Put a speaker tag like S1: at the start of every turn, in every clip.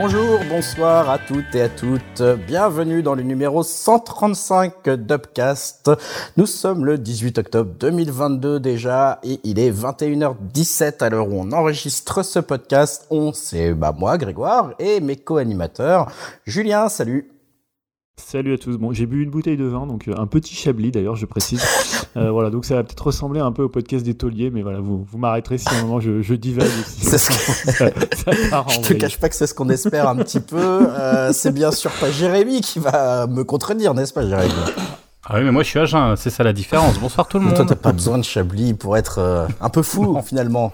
S1: Bonjour, bonsoir à toutes et à toutes. Bienvenue dans le numéro 135 d'Upcast. Nous sommes le 18 octobre 2022 déjà et il est 21h17 à l'heure où on enregistre ce podcast. On, c'est bah, moi, Grégoire, et mes co-animateurs. Julien, salut.
S2: Salut à tous. Bon, j'ai bu une bouteille de vin, donc euh, un petit chablis d'ailleurs, je précise. Euh, voilà, donc ça va peut-être ressembler un peu au podcast des tauliers, mais voilà, vous, vous m'arrêterez si à un moment je, je divague.
S1: C'est ce ça, ça je te cache pas que c'est ce qu'on espère un petit peu. Euh, c'est bien sûr pas Jérémy qui va me contredire, n'est-ce pas, Jérémy?
S3: Ah oui, mais moi je suis à jeun, c'est ça la différence. Bonsoir tout le monde.
S1: Toi, t'as pas besoin de Chablis pour être un peu fou, finalement.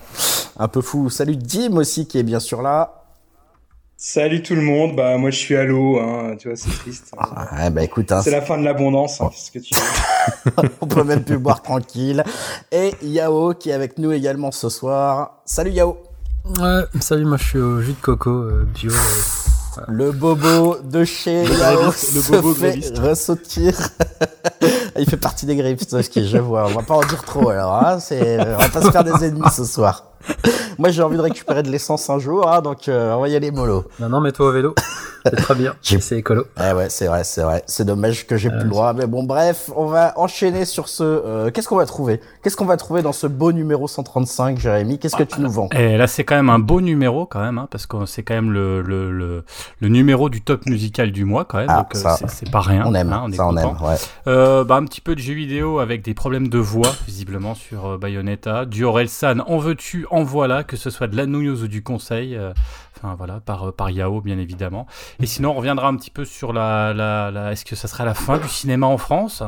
S1: Un peu fou. Salut Dim aussi, qui est bien sûr là.
S4: Salut tout le monde, bah moi je suis à l'eau, hein, tu vois c'est triste.
S1: Ah, bah écoute, hein,
S4: c'est la fin de l'abondance, hein, ce que tu
S1: On peut même plus boire tranquille. Et Yao qui est avec nous également ce soir. Salut Yao.
S5: Ouais, salut, moi je suis au jus de coco euh, bio. Euh,
S1: le bobo de chez Yao le bobo fait ressautir. Il fait partie des grips, ce qui je vois. On va pas en dire trop alors. Hein, c'est, on va pas se faire des ennemis ce soir. Moi, j'ai envie de récupérer de l'essence un jour, hein, donc euh, on va y aller mollo.
S5: Non, non, mets-toi au vélo. C'est très bien. C'est écolo.
S1: Eh ouais, c'est vrai, c'est vrai. C'est dommage que j'ai plus le droit. Mais bon, bref, on va enchaîner sur ce. Euh, qu'est-ce qu'on va trouver? Qu'est-ce qu'on va trouver dans ce beau numéro 135, Jérémy? Qu'est-ce que tu nous vends?
S3: Et eh, là, c'est quand même un beau numéro, quand même, hein, parce que c'est quand même le, le, le, le, numéro du top musical du mois, quand même. Ah, donc, euh, c'est pas rien.
S1: On aime.
S3: Hein, on
S1: ça, on aime. Ouais.
S3: Euh, bah, un petit peu de jeux vidéo avec des problèmes de voix, visiblement, sur euh, Bayonetta. Du Orelsan, en veux-tu, en voilà, que ce soit de la news ou du conseil. Euh, enfin, voilà, par, par Yao, bien évidemment. Et sinon, on reviendra un petit peu sur la, la, est-ce que ça sera la fin du cinéma en France?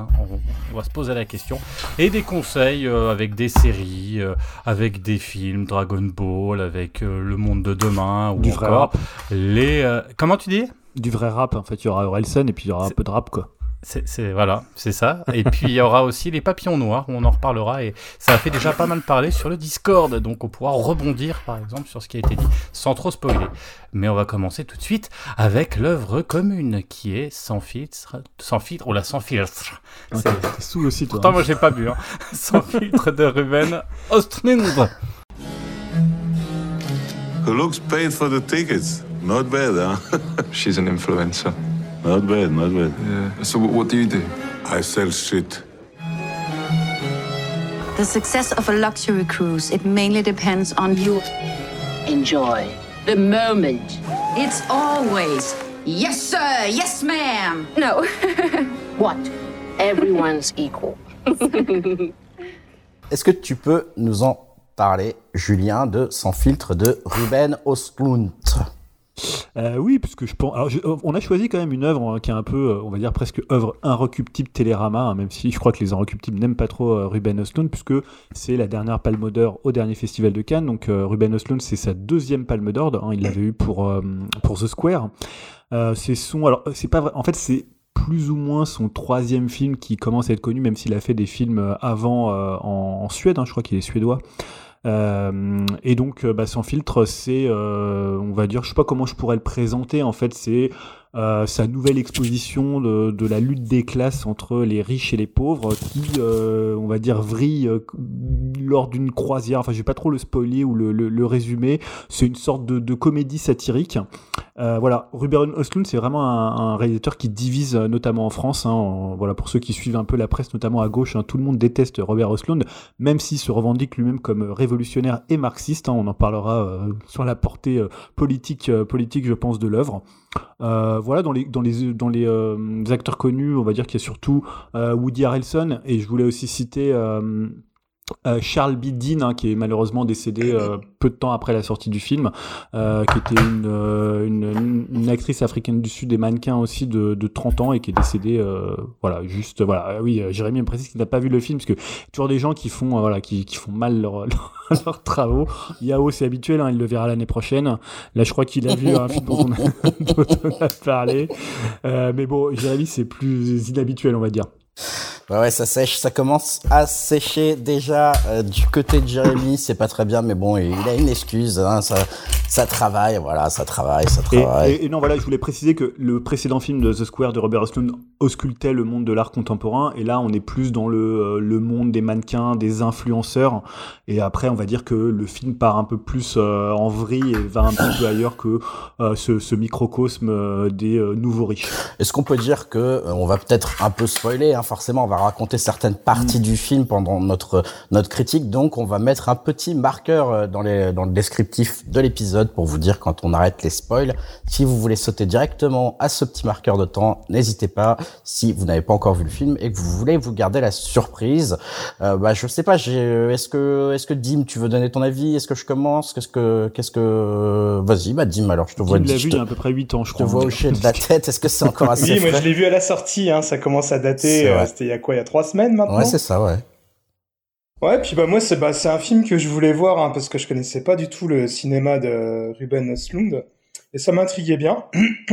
S3: On, va se poser la question. Et des conseils euh, avec des séries, euh, avec des films, Dragon Ball, avec euh, Le Monde de demain, ou
S2: du encore
S3: les. comment tu dis?
S2: Du vrai rap, en fait, il y aura Orelsan et puis il y aura un peu de rap, quoi.
S3: C'est voilà, c'est ça. Et puis il y aura aussi les papillons noirs, on en reparlera et ça a fait déjà pas mal parler sur le Discord, donc on pourra rebondir par exemple sur ce qui a été dit sans trop spoiler. Mais on va commencer tout de suite avec l'œuvre commune qui est sans filtre, sans filtre, ou la sans filtre.
S2: C'est sous aussi toi.
S3: Pourtant moi j'ai pas bu, hein. sans filtre de Ruben Ostlund.
S6: Who looks paid for the tickets? Not bad, huh?
S7: She's an influencer.
S6: Not bad, not bad.
S7: Yeah. So what do you do?
S6: I sell shit.
S8: The success of a luxury cruise, it mainly depends on you.
S9: Enjoy the moment.
S8: It's always, yes sir, yes ma'am.
S9: No. what? Everyone's equal.
S1: Est-ce que tu peux nous en parler, Julien, de Sans filtre de Ruben Ostlund
S2: Euh, oui, puisque je pense. Alors, on a choisi quand même une œuvre hein, qui est un peu, euh, on va dire presque œuvre inrecuptible Télérama, hein, même si je crois que les inrecuptibles n'aiment pas trop euh, Ruben Östlund, puisque c'est la dernière Palme d'Or au dernier festival de Cannes. Donc Ruben Östlund, c'est sa deuxième Palme d'Or. Hein, il l'avait eu pour pour The Square. c'est son. Alors, c'est pas vrai. En fait, c'est plus ou moins son troisième film qui commence à être connu, même s'il a fait des films avant en, Suède. je crois qu'il est suédois. Euh, et donc, euh, bah, sans filtre, c'est, euh, on va dire, je sais pas comment je pourrais le présenter. En fait, c'est euh, sa nouvelle exposition de, de, la lutte des classes entre les riches et les pauvres, qui, euh, on va dire, vrille euh, lors d'une croisière. Enfin, je vais pas trop le spoiler ou le, le, le résumer. C'est une sorte de, de comédie satirique. voilà, Ruben Östlund, c'est vraiment un, un, réalisateur qui divise, notamment en France. Hein, voilà, pour ceux qui suivent un peu la presse, notamment à gauche, hein, tout le monde déteste Robert Östlund, même s'il se revendique lui-même comme révolutionnaire et marxiste. Hein, on en parlera sur la portée politique, politique, je pense, de l'œuvre. Euh, voilà, dans les, euh, acteurs connus, on va dire qu'il y a surtout euh, Woody Harrelson, et je voulais aussi citer euh, Charles B. Hein, qui est malheureusement décédé euh, peu de temps après la sortie du film, euh, qui était une, actrice africaine du Sud et mannequin aussi de, de 30 ans et qui est décédée, voilà, juste, voilà, oui, Jérémy me précise qu'il n'a pas vu le film, parce que toujours des gens qui font, voilà, qui, font mal leurs leur, travaux. Yao, c'est habituel, hein, il le verra l'année prochaine. Là, je crois qu'il a vu un film a, dont on a parlé. mais bon, Jérémy, c'est plus inhabituel, on va dire.
S1: Ouais, ouais, ça sèche, ça commence à sécher déjà euh, du côté de Jérémy, c'est pas très bien, mais bon, il a une excuse, hein, ça, ça travaille, voilà, ça travaille, ça travaille.
S2: et- et non, voilà, je voulais préciser que le précédent film de The Square de Robert Oslund auscultait le monde de l'art contemporain, et là, on est plus dans le, euh, le monde des mannequins, des influenceurs, et après, on va dire que le film part un peu plus euh, en vrille et va un petit peu ailleurs que euh, ce, ce microcosme des nouveaux riches.
S1: Est-ce qu'on peut dire que on va peut-être un peu spoiler, hein, forcément, on va raconter certaines parties du film pendant notre notre critique, donc on va mettre un petit marqueur euh, dans les dans le descriptif de l'épisode pour vous dire quand on arrête les spoils. Si vous voulez sauter directement à ce petit marqueur de temps, n'hésitez pas. Si vous n'avez pas encore vu le film et que vous voulez vous garder la surprise, euh, bah je sais pas, j'ai est-ce que est-ce que Dim, tu veux donner ton avis? Est-ce que je commence? Qu'est-ce que qu'est-ce que vas-y, bah Dim alors, je te vois
S2: Il l'a vu il y a à peu près 8 ans, je
S1: je te
S2: crois.
S1: vois hocher de la tête. Est-ce que c'est encore assez
S4: Oui, moi je l'ai vu à la sortie, hein, ça commence à dater, euh, c'était il y a quoi, il y a trois semaines maintenant
S1: Ouais, c'est ça, ouais.
S4: Ouais, puis bah moi c'est bah c'est un film que je voulais voir hein, parce que je connaissais pas du tout le cinéma de Ruben Östlund et ça m'intriguait bien.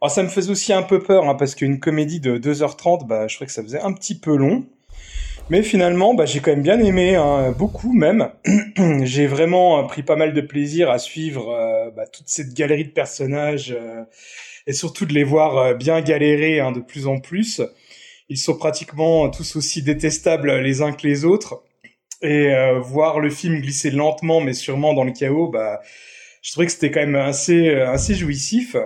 S4: Alors ça me faisait aussi un peu peur hein, parce qu'une comédie de 2h30, bah je trouvais que ça faisait un petit peu long. Mais finalement, bah j'ai quand même bien aimé, hein, beaucoup même. j'ai vraiment euh, pris pas mal de plaisir à suivre euh, bah, toute cette galerie de personnages euh, et surtout de les voir euh, bien galérer de plus en plus. Ils sont pratiquement tous aussi détestables les uns que les autres. Et euh, voir le film glisser lentement mais sûrement dans le chaos, bah, je trouvais que c'était quand même assez, euh, assez jouissif.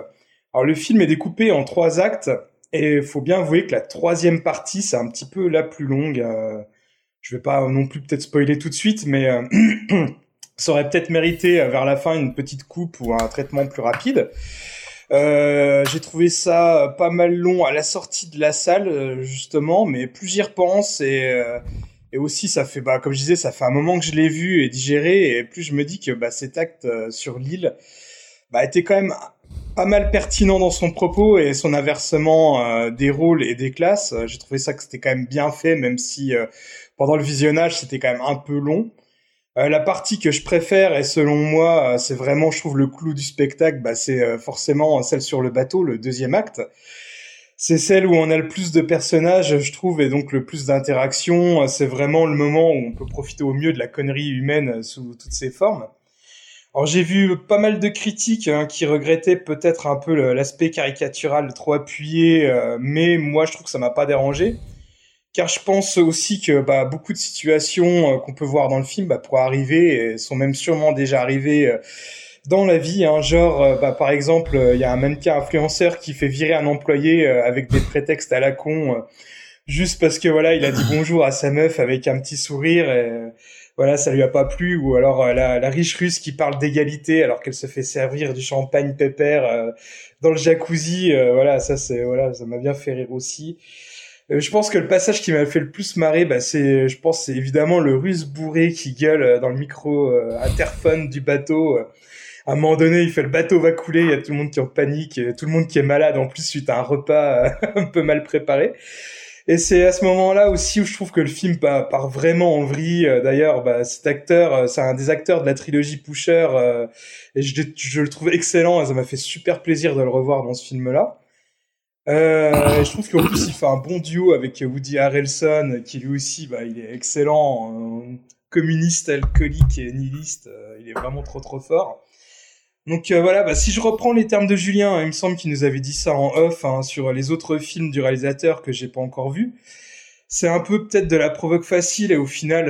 S4: Alors le film est découpé en trois actes et il faut bien avouer que la troisième partie c'est un petit peu la plus longue. Euh, je vais pas non plus peut-être spoiler tout de suite, mais euh, ça aurait peut-être mérité euh, vers la fin une petite coupe ou un traitement plus rapide. Euh, j'ai trouvé ça pas mal long à la sortie de la salle euh, justement, mais plus j'y repense et euh, et aussi ça fait bah comme je disais ça fait un moment que je l'ai vu et digéré et plus je me dis que bah cet acte euh, sur l'île bah était quand même pas mal pertinent dans son propos et son inversement euh, des rôles et des classes. Euh, J'ai trouvé ça que c'était quand même bien fait, même si euh, pendant le visionnage c'était quand même un peu long. Euh, la partie que je préfère et selon moi euh, c'est vraiment je trouve le clou du spectacle, bah, c'est euh, forcément celle sur le bateau, le deuxième acte. C'est celle où on a le plus de personnages, je trouve, et donc le plus d'interactions. C'est vraiment le moment où on peut profiter au mieux de la connerie humaine sous toutes ses formes. Alors j'ai vu pas mal de critiques hein, qui regrettaient peut-être un peu l'aspect caricatural trop appuyé, mais moi je trouve que ça m'a pas dérangé, car je pense aussi que bah, beaucoup de situations euh, qu'on peut voir dans le film bah, pourraient arriver et sont même sûrement déjà arrivées euh, dans la vie. Hein, genre euh, bah, par exemple il y a un mannequin influenceur qui fait virer un employé avec des prétextes à la con. Juste parce que voilà, il a dit bonjour à sa meuf avec un petit sourire et voilà, ça lui a pas plu ou alors la, la riche russe qui parle d'égalité alors qu'elle se fait servir du champagne pépère dans le jacuzzi, voilà, ça c'est voilà, ça m'a bien fait rire aussi. Euh, je pense que le passage qui m'a fait le plus marrer, bah c'est, je pense, c'est évidemment le russe bourré qui gueule euh, dans le micro euh, interphone du bateau. À un moment donné, il fait le bateau va couler, il y a tout le monde qui est en panique, tout le monde qui est malade en plus suite à un repas un peu mal préparé. Et c'est à ce moment-là aussi où je trouve que le film part, vraiment en vrille. D'ailleurs, bah, cet acteur, c'est un des acteurs de la trilogie Pusher, et je, je le trouve excellent. Et ça m'a fait super plaisir de le revoir dans ce film-là. Euh, je trouve qu'en plus il fait un bon duo avec Woody Harrelson, qui lui aussi, bah, il est excellent, communiste, alcoolique et nihiliste. euh, il est vraiment trop trop fort. Donc euh, voilà, bah, si je reprends les termes de Julien, hein, il me semble qu'il nous avait dit ça en off hein, sur les autres films du réalisateur que j'ai pas encore vus. C'est un peu peut-être de la provoque facile et au final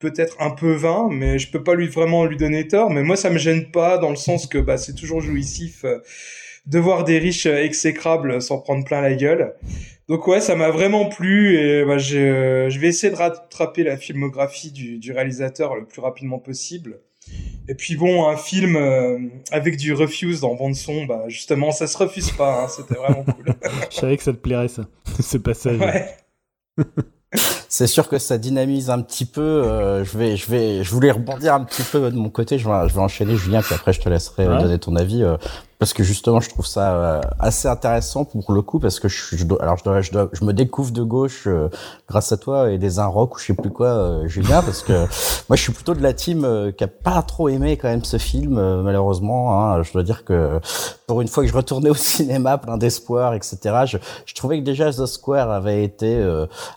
S4: peut-être un peu vain, mais je peux pas lui vraiment lui donner tort. Mais moi ça me gêne pas dans le sens que bah, c'est toujours jouissif de voir des riches euh, exécrables s'en prendre plein la gueule. Donc ouais, ça m'a vraiment plu et bah, je, je vais essayer de rattraper la filmographie du, du réalisateur le plus rapidement possible. Et puis bon, un film euh, avec du refuse en bande son, bah justement, ça se refuse pas. Hein, C'était vraiment cool.
S2: Je savais que ça te plairait, ça, ce passage.
S4: Ouais.
S1: C'est sûr que ça dynamise un petit peu. euh, je vais, je vais, je voulais rebondir un petit peu de mon côté. Je vais, je vais enchaîner, Julien, puis après je te laisserai euh,
S2: Ouais.
S1: donner ton avis. euh. Parce que justement je trouve ça euh, assez intéressant pour le coup parce que je, je alors je dois, je dois, je me découvre de gauche euh, grâce à toi et des un rock ou je sais plus quoi euh, Julien parce que moi je suis plutôt de la team euh, qui a pas trop aimé quand même ce film malheureusement hein, je dois dire que pour une fois que je retournais au cinéma plein d'espoir etc je, je trouvais que déjà The Square avait été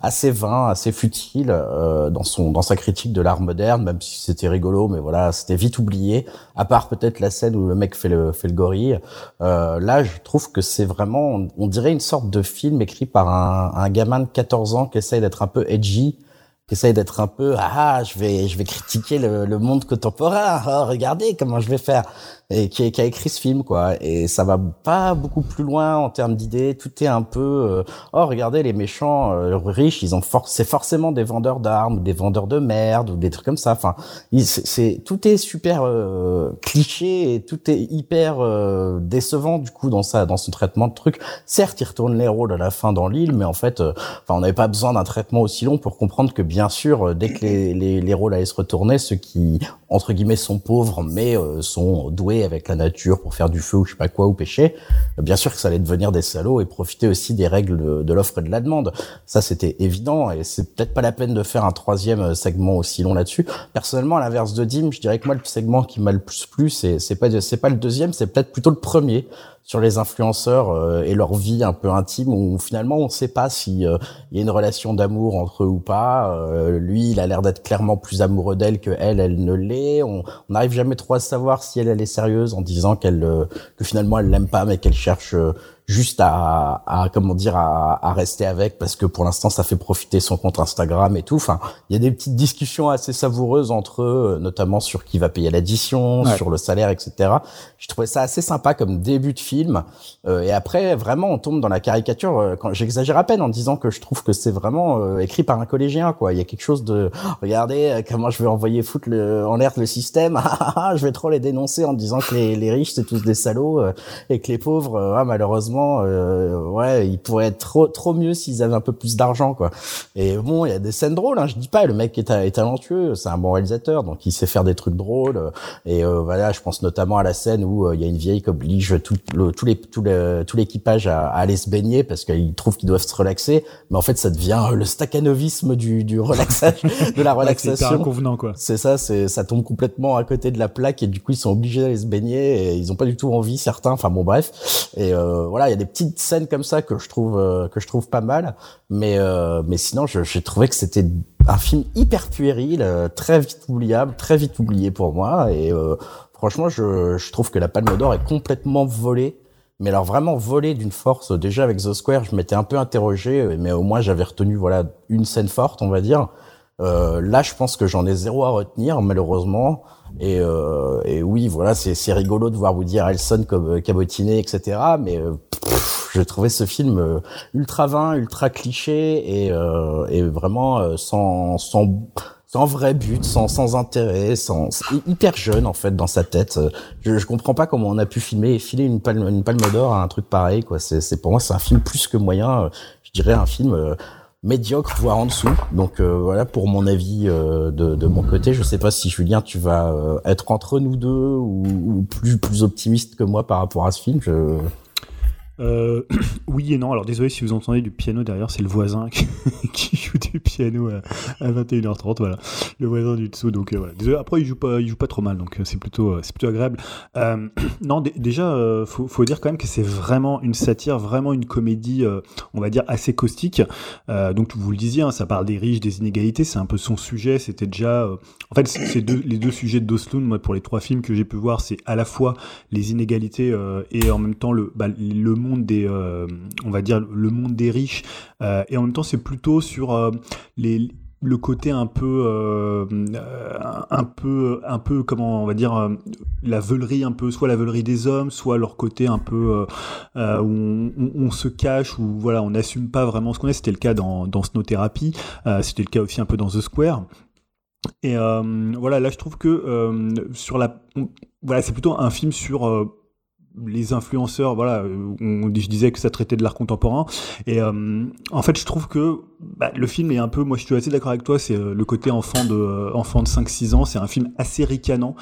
S1: assez vain assez futile dans son dans sa critique de l'art moderne même si c'était rigolo mais voilà c'était vite oublié. À part peut-être la scène où le mec fait le fait le gorille euh, là, je trouve que c'est vraiment, on, dirait une sorte de film écrit par un, gamin de 14 ans qui essaye d'être un peu edgy, qui essaye d'être un peu, ah, je vais, je vais critiquer le, le monde contemporain. Oh, regardez comment je vais faire et qui, qui, a écrit ce film quoi. Et ça va pas beaucoup plus loin en termes d'idées. Tout est un peu euh, oh regardez les méchants euh, riches ils ont for c'est forcément des vendeurs d'armes des vendeurs de merde ou des trucs comme ça. Enfin c'est tout est super euh, cliché et tout est hyper décevant du coup dans ça dans son traitement de trucs certes il retourne les rôles à la fin dans l'île mais en fait enfin on n'avait pas besoin d'un traitement aussi long pour comprendre que bien sûr dès que les, les, les rôles allaient se retourner ceux qui entre guillemets sont pauvres mais sont doués avec la nature pour faire du feu ou je sais pas quoi ou pêcher, bien sûr que ça allait devenir des salauds et profiter aussi des règles de, l'offre et de la demande. Ça c'était évident et c'est peut-être pas la peine de faire un troisième segment aussi long là-dessus. Personnellement, à l'inverse de Dim, je dirais que moi le segment qui m'a le plus plu, c'est c'est pas c'est pas le deuxième, c'est peut-être plutôt le premier sur les influenceurs euh, et leur vie un peu intime où finalement on ne sait pas si euh, il y a une relation d'amour entre eux ou pas. Euh, lui, il a l'air d'être clairement plus amoureux d'elle que elle, elle ne l'est. On n'arrive jamais trop à savoir si elle, elle est sérieuse en disant qu'elle que finalement elle l'aime pas mais qu'elle cherche juste à, à comment dire à, à, rester avec parce que pour l'instant ça fait profiter son compte Instagram et tout. Enfin, il y a des petites discussions assez savoureuses entre eux, notamment sur qui va payer l'addition, sur le salaire, etc. Je trouvais ça assez sympa comme début de film. Euh, et après, vraiment, on tombe dans la caricature. Euh, quand j'exagère à peine en disant que je trouve que c'est vraiment euh, écrit par un collégien, quoi. Il y a quelque chose de regardez comment je vais envoyer foutre le, en l'air le système. je vais trop les dénoncer en disant que les, les riches c'est tous des salauds et que les pauvres, ah, malheureusement euh, ouais, il pourrait être trop trop mieux s'ils avaient un peu plus d'argent, quoi. Et bon, il y a des scènes drôles. Hein, je dis pas, le mec est, est talentueux, c'est un bon réalisateur, donc il sait faire des trucs drôles. Et euh, voilà, je pense notamment à la scène où euh, il y a une vieille qui oblige tout, le, tout les tout, tout l'équipage à, aller se baigner parce qu'ils trouvent qu'ils doivent se relaxer, mais en fait ça devient le staccanovisme du du relaxage, de la relaxation.
S2: c'est convenant quoi.
S1: C'est ça, c'est ça tombe complètement à côté de la plaque et du coup ils sont obligés d'aller se baigner et ils ont pas du tout envie certains. Enfin bon bref. Et voilà il y a des petites scènes comme ça que je trouve euh, que je trouve pas mal, mais euh, mais sinon j'ai trouvé que c'était un film hyper puéril, euh, très vite oubliable, très vite oublié pour moi et franchement je, je trouve que la Palme d'Or est complètement volée. Mais alors vraiment volée d'une force. Déjà avec The Square, je m'étais un peu interrogé, mais au moins j'avais retenu voilà une scène forte, on va dire. là, je pense que j'en ai zéro à retenir, malheureusement. Et, euh, et oui, voilà, c'est rigolo de voir Woody Harrelson comme euh, cabotiner, etc. Mais euh, je trouvais ce film euh, ultra vain, ultra cliché et, euh, et vraiment sans, sans, sans vrai but, sans, sans intérêt, sans hyper jeune en fait dans sa tête. Je, je comprends pas comment on a pu filmer et filer une palme, une palme d'or à un truc pareil. C'est pour moi c'est un film plus que moyen. Je dirais un film médiocre, voire en dessous. Donc euh, voilà pour mon avis euh, de, de, mon côté. Je sais pas si Julien, tu vas euh, être entre nous deux ou, plus plus optimiste que moi par rapport à ce film.
S2: Euh, oui et non. Alors désolé si vous entendez du piano derrière, c'est le voisin qui, joue du piano à, 21h30. Voilà, le voisin du dessous. Donc euh, voilà. Désolé. Après il joue pas, il joue pas trop mal, donc euh, c'est plutôt, c'est plutôt agréable. non, déjà, faut, faut, dire quand même que c'est vraiment une satire, vraiment une comédie, on va dire assez caustique. donc vous le disiez, hein, ça parle des riches, des inégalités. C'est un peu son sujet. C'était déjà, en fait, c'est les deux sujets de Doslund. Moi, pour les trois films que j'ai pu voir, c'est à la fois les inégalités et en même temps le, bah, le monde des, euh, on va dire le monde des riches, euh, et en même temps c'est plutôt sur euh, les le côté un peu un peu un peu comment on va dire la veulerie un peu soit la veulerie des hommes soit leur côté un peu où on, se cache ou voilà on n'assume pas vraiment ce qu'on est. C'était le cas dans dans Thérapie c'était le cas aussi un peu dans The Square. Et voilà là je trouve que sur la voilà c'est plutôt un film sur les influenceurs, voilà, on, je disais que ça traitait de l'art contemporain, et euh, en fait, je trouve que bah, le film est un peu, moi je suis assez d'accord avec toi, c'est euh, le côté enfant de, euh, enfant de 5-6 ans, c'est un film assez ricanant.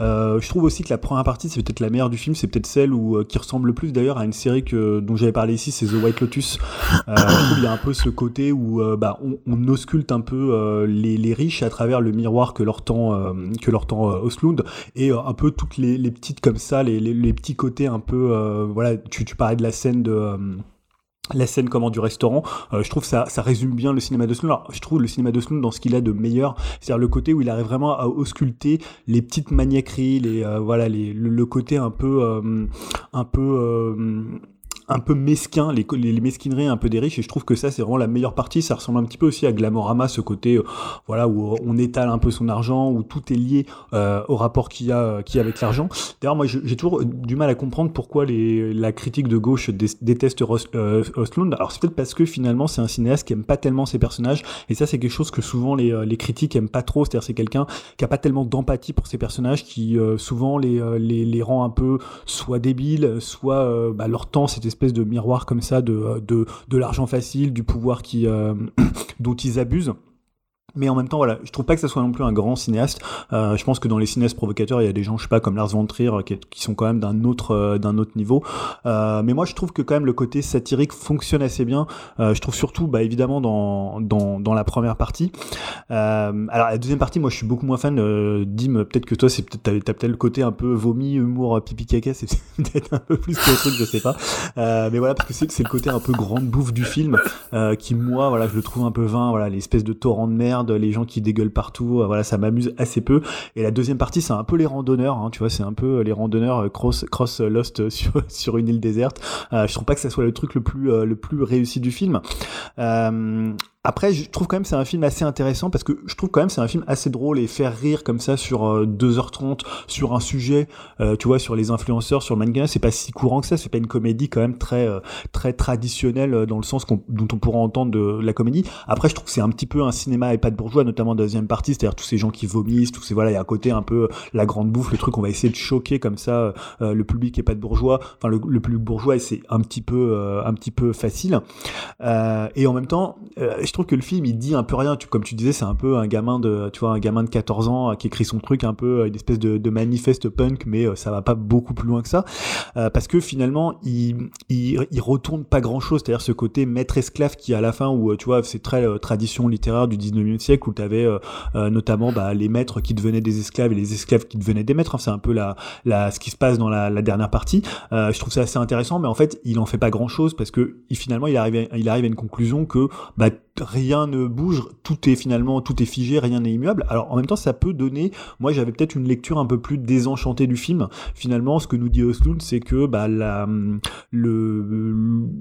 S2: Euh, je trouve aussi que la première partie, c'est peut-être la meilleure du film, c'est peut-être celle où, qui ressemble le plus d'ailleurs à une série que, dont j'avais parlé ici, c'est The White Lotus. je trouve qu'il y a un peu ce côté où bah, on, on, ausculte un peu les, les, riches à travers le miroir que leur tend, que leur tend Oslund, et un peu toutes les, les, petites comme ça, les, les, les petits côtés un peu, voilà, tu, tu parlais de la scène de la scène comment du restaurant, euh, je trouve ça ça résume bien le cinéma de Sloan. Alors, je trouve le cinéma de Sloan dans ce qu'il a de meilleur, c'est-à-dire le côté où il arrive vraiment à ausculter les petites maniaqueries, les euh, voilà les le, côté un peu euh, un peu un peu mesquin, les, les, mesquineries un peu des riches, et je trouve que ça c'est vraiment la meilleure partie. Ça ressemble un petit peu aussi à Glamorama, ce côté euh, voilà où on étale un peu son argent, où tout est lié euh, au rapport qu'il y a, qu'il y a avec l'argent. D'ailleurs, moi j'ai toujours du mal à comprendre pourquoi les, la critique de gauche déteste Ross, euh. Alors c'est peut-être parce que finalement c'est un cinéaste qui aime pas tellement ses personnages, et ça c'est quelque chose que souvent les, euh, les critiques aiment pas trop. C'est-à-dire c'est quelqu'un qui a pas tellement d'empathie pour ses personnages, qui souvent les, les, les rend un peu soit débiles, soit bah, leur temps c'était espèce de miroir comme ça de, de, de l'argent facile, du pouvoir qui, euh, dont ils abusent mais en même temps, voilà, je trouve pas que ça soit non plus un grand cinéaste. Euh, je pense que dans les cinéastes provocateurs, il y a des gens, je sais pas, comme Lars von Trier, qui, qui sont quand même d'un autre, euh, d'un autre niveau. Euh, mais moi, je trouve que quand même le côté satirique fonctionne assez bien. Euh, je trouve surtout, bah, évidemment, dans, dans, dans la première partie. Euh, alors, la deuxième partie, moi, je suis beaucoup moins fan. Dim, peut-être que toi, c'est peut-être, t'as, peut-être le côté un peu vomi, humour, pipi caca, c'est peut-être un peu plus que le truc, je sais pas. mais voilà, parce que c'est, c'est le côté un peu grande bouffe du film, qui, moi, voilà, je le trouve un peu vain, voilà, l'espèce de torrent de merde les gens qui dégueulent partout, euh, voilà, ça m'amuse assez peu. Et la deuxième partie, c'est un peu les randonneurs, hein, tu vois, c'est un peu euh, les randonneurs euh, cross, Lost sur, une île déserte. je trouve pas que ça soit le truc le plus réussi du film. Après, je trouve quand même c'est un film assez intéressant parce que je trouve quand même c'est un film assez drôle et faire rire comme ça sur 2h30 sur un sujet, tu vois, sur les influenceurs, sur le mannequin, c'est pas si courant que ça, c'est pas une comédie quand même très très traditionnelle dans le sens dont on pourra entendre de la comédie. Après, je trouve que c'est un petit peu un cinéma et pas de bourgeois, notamment dans la deuxième partie, c'est-à-dire tous ces gens qui vomissent, tous ces voilà, il y a un côté un peu la grande bouffe, le truc on va essayer de choquer comme ça euh, le public et pas de bourgeois, enfin le, le public bourgeois c'est un petit peu euh, un petit peu facile. Euh, et en même temps, je trouve que le film il dit un peu rien, tu, comme tu disais, c'est un peu un gamin de tu vois un gamin de 14 ans qui écrit son truc un peu une espèce de, de manifeste punk mais ça va pas beaucoup plus loin que ça parce que finalement il, il, il retourne pas grand chose, c'est-à-dire ce côté maître esclave qui à la fin où tu vois c'est très tradition littéraire du 19e siècle où tu avais euh, euh, notamment bah, les maîtres qui devenaient des esclaves et les esclaves qui devenaient des maîtres. Hein. c'est un peu la, la, ce qui se passe dans la, la dernière partie. Euh, je trouve ça assez intéressant, mais en fait, il en fait pas grand chose parce que finalement, il arrive, à, il arrive à une conclusion que bah, rien ne bouge, tout est finalement tout est figé, rien n'est immuable. Alors en même temps, ça peut donner. Moi, j'avais peut-être une lecture un peu plus désenchantée du film. Finalement, ce que nous dit Osloon, c'est que bah, le,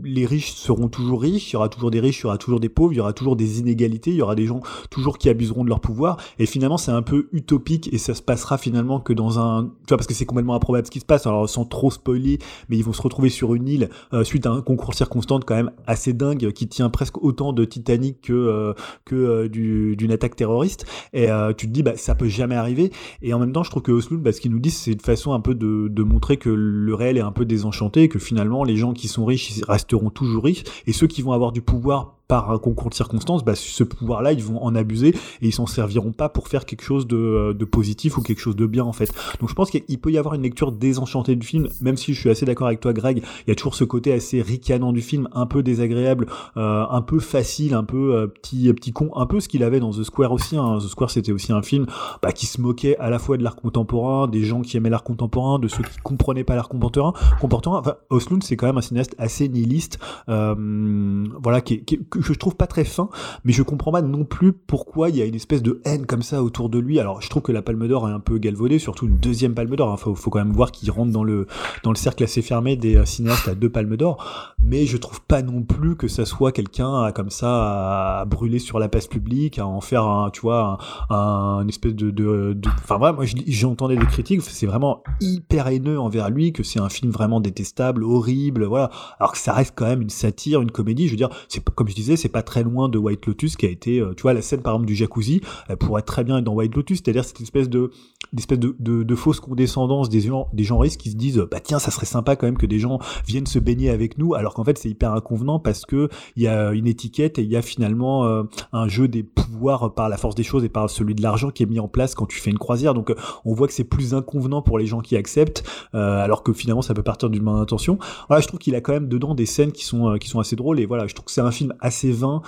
S2: les riches seront toujours riches, il y aura toujours des riches, il y aura toujours des pauvres, il y aura toujours des inégalités, il y aura des gens toujours qui abuseront de leur pouvoir. Et finalement, c'est un peu utopique et ça se passera finalement que dans un, tu vois, parce que c'est complètement improbable ce qui se passe. Alors sans trop spoiler, mais ils vont se retrouver sur une île euh, suite à un concours de circonstances quand même assez dingue qui tient presque autant de Titanic que euh, euh, d'une attaque terroriste. Et euh, tu te dis, bah, ça peut jamais arriver. Et en même temps, je trouve que Oslo, bah, ce qu'ils nous disent, c'est une façon un peu de, de montrer que le réel est un peu désenchanté, que finalement, les gens qui sont riches resteront toujours riches, et ceux qui vont avoir du pouvoir par un concours de circonstances, bah, ce pouvoir-là, ils vont en abuser et ils s'en serviront pas pour faire quelque chose de, euh, de, positif ou quelque chose de bien en fait. Donc je pense qu'il peut y avoir une lecture désenchantée du film, même si je suis assez d'accord avec toi, Greg. Il y a toujours ce côté assez ricanant du film, un peu désagréable, euh, un peu facile, un peu euh, petit petit con, un peu ce qu'il avait dans The Square aussi. Hein. The Square, c'était aussi un film bah, qui se moquait à la fois de l'art contemporain, des gens qui aimaient l'art contemporain, de ceux qui comprenaient pas l'art contemporain. Enfin, c'est quand même un cinéaste assez nihiliste, euh, voilà, qui, qui je trouve pas très fin, mais je comprends pas non plus pourquoi il y a une espèce de haine comme ça autour de lui. Alors je trouve que la Palme d'Or est un peu galvaudée, surtout une deuxième Palme d'Or. Il faut, faut, quand même voir qu'il rentre dans le dans le cercle assez fermé des euh, cinéastes à deux Palmes d'Or, mais je trouve pas non plus que ça soit quelqu'un comme ça à brûler sur la place publique, à en faire un, tu vois, un, espèce de, de, enfin voilà, moi j'entendais des critiques, c'est vraiment hyper haineux envers lui, que c'est un film vraiment détestable, horrible, voilà. Alors que ça reste quand même une satire, une comédie. Je veux dire, c'est comme je disais c'est pas très loin de White Lotus qui a été, tu vois, la scène par exemple du jacuzzi, elle pourrait très bien être dans White Lotus, c'est-à-dire cette espèce de d'espèce de, de, fausse condescendance des gens des genristes qui se disent bah tiens ça serait sympa quand même que des gens viennent se baigner avec nous alors qu'en fait c'est hyper inconvenant parce que il y a une étiquette et il y a finalement euh, un jeu des pouvoirs par la force des choses et par celui de l'argent qui est mis en place quand tu fais une croisière. Donc euh, on voit que c'est plus inconvenant pour les gens qui acceptent euh, alors que finalement ça peut partir d'une bonne intention. Voilà je trouve qu'il a quand même dedans des scènes qui sont qui sont assez drôles et voilà je trouve que c'est un film assez vain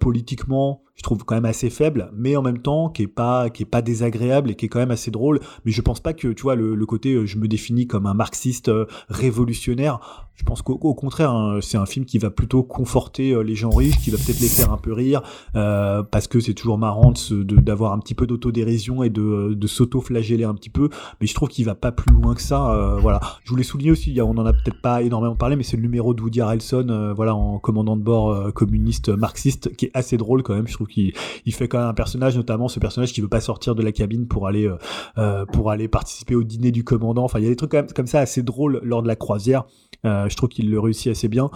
S2: politiquement je trouve quand même assez faible, mais en même temps qui est pas qui est pas désagréable et qui est quand même assez drôle. Mais je pense pas que tu vois le, côté euh, je me définis comme un marxiste euh, révolutionnaire. Je pense qu'au contraire, hein, c'est un film qui va plutôt conforter euh, les gens riches, qui va peut-être les faire un peu rire, parce que c'est toujours marrant d'avoir un petit peu d'autodérision et de, de s'auto-flageller un petit peu. Mais je trouve qu'il va pas plus loin que ça. Voilà. Je voulais souligner aussi, on en a peut-être pas énormément parlé, mais c'est le numéro de Woody Harrelson, voilà, en commandant de bord communiste marxiste, qui est assez drôle quand même. Je trouve il fait quand même un personnage, notamment ce personnage qui veut pas sortir de la cabine pour aller pour aller participer au dîner du commandant. Enfin, il y a des trucs comme ça assez drôles lors de la croisière. Euh, je trouve qu'il le réussit assez bien.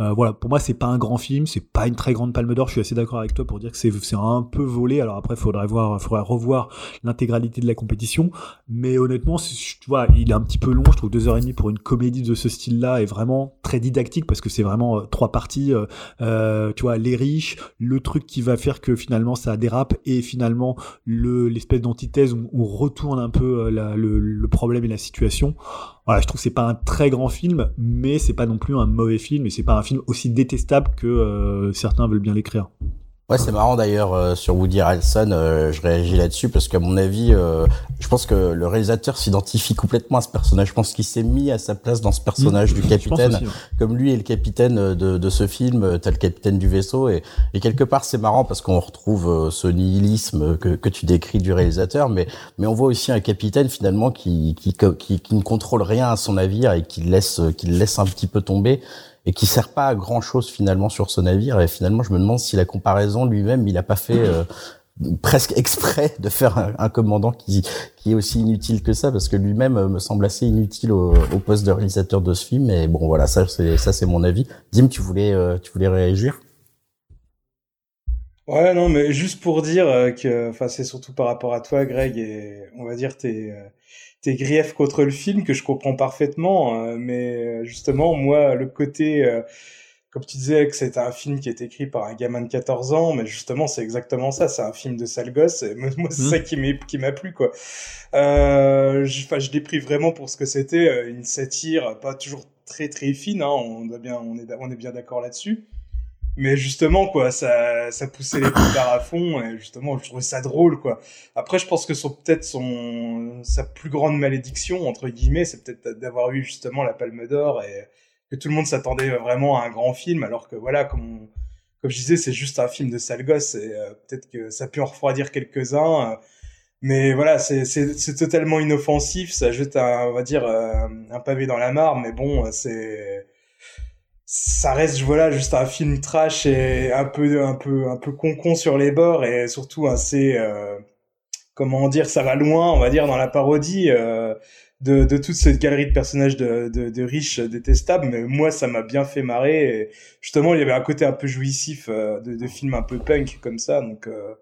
S2: Euh, voilà, pour moi, c'est pas un grand film, c'est pas une très grande palme d'or. Je suis assez d'accord avec toi pour dire que c'est un peu volé. Alors après, faudrait voir, faudrait revoir l'intégralité de la compétition. Mais honnêtement, tu vois, il est un petit peu long. Je trouve deux heures et demie pour une comédie de ce style-là est vraiment très didactique parce que c'est vraiment euh, trois parties. Euh, tu vois, les riches, le truc qui va faire que finalement ça dérape et finalement le l'espèce d'antithèse où on retourne un peu le, le problème et la situation. Voilà, je trouve que c'est pas un très grand film, mais c'est pas non plus un mauvais film et c'est pas un film aussi détestable que euh, certains veulent bien l'écrire.
S1: Ouais, c'est marrant d'ailleurs euh, sur Woody Harrelson, euh, je réagis là-dessus parce qu'à mon avis, euh, je pense que le réalisateur s'identifie complètement à ce personnage. Je pense qu'il s'est mis à sa place dans ce personnage mmh, du capitaine, comme lui est le capitaine de, de ce film, tel capitaine du vaisseau. Et, et quelque part, c'est marrant parce qu'on retrouve ce nihilisme que, que tu décris du réalisateur, mais mais on voit aussi un capitaine finalement qui qui, qui, qui ne contrôle rien à son navire et qui laisse qui laisse un petit peu tomber et qui sert pas à grand chose finalement sur ce navire. Et finalement, je me demande si la comparaison lui-même, il a pas fait euh, presque exprès de faire un, commandant qui, qui est aussi inutile que ça, parce que lui-même euh, me semble assez inutile au, au, poste de réalisateur de ce film. Et bon, voilà, ça c'est ça c'est mon avis. Dim, tu voulais euh, tu voulais réagir?
S4: Ouais, non, mais juste pour dire que, enfin, c'est surtout par rapport à toi, Greg, et on va dire tes tes griefs contre le film que je comprends parfaitement, euh, mais justement moi le côté euh, comme tu disais que c'était un film qui est écrit par un gamin de 14 ans, mais justement c'est exactement ça, c'est un film de sale gosse. Et moi c'est mmh. ça qui m'a qui m'a plu quoi. Euh, je, je l'ai pris vraiment pour ce que c'était, euh, une satire pas toujours très très fine. Hein, on doit bien on est on est bien d'accord là-dessus mais justement quoi ça ça poussait les poulards à fond et justement je trouvais ça drôle quoi. Après je pense que son peut-être son sa plus grande malédiction entre guillemets c'est peut-être d'avoir eu justement la Palme d'Or et que tout le monde s'attendait vraiment à un grand film alors que voilà comme comme je disais c'est juste un film de sale gosse et euh, peut-être que ça peut en refroidir quelques-uns euh, mais voilà c'est c'est totalement inoffensif ça jette un on va dire euh, un pavé dans la mare mais bon c'est ça reste voilà juste un film trash et un peu un peu un peu concon sur les bords et surtout assez euh, comment dire ça va loin on va dire dans la parodie euh, de, de toute cette galerie de personnages de, de, de riches détestables mais moi ça m'a bien fait marrer et justement il y avait un côté un peu jouissif euh, de, de un peu punk comme ça donc euh,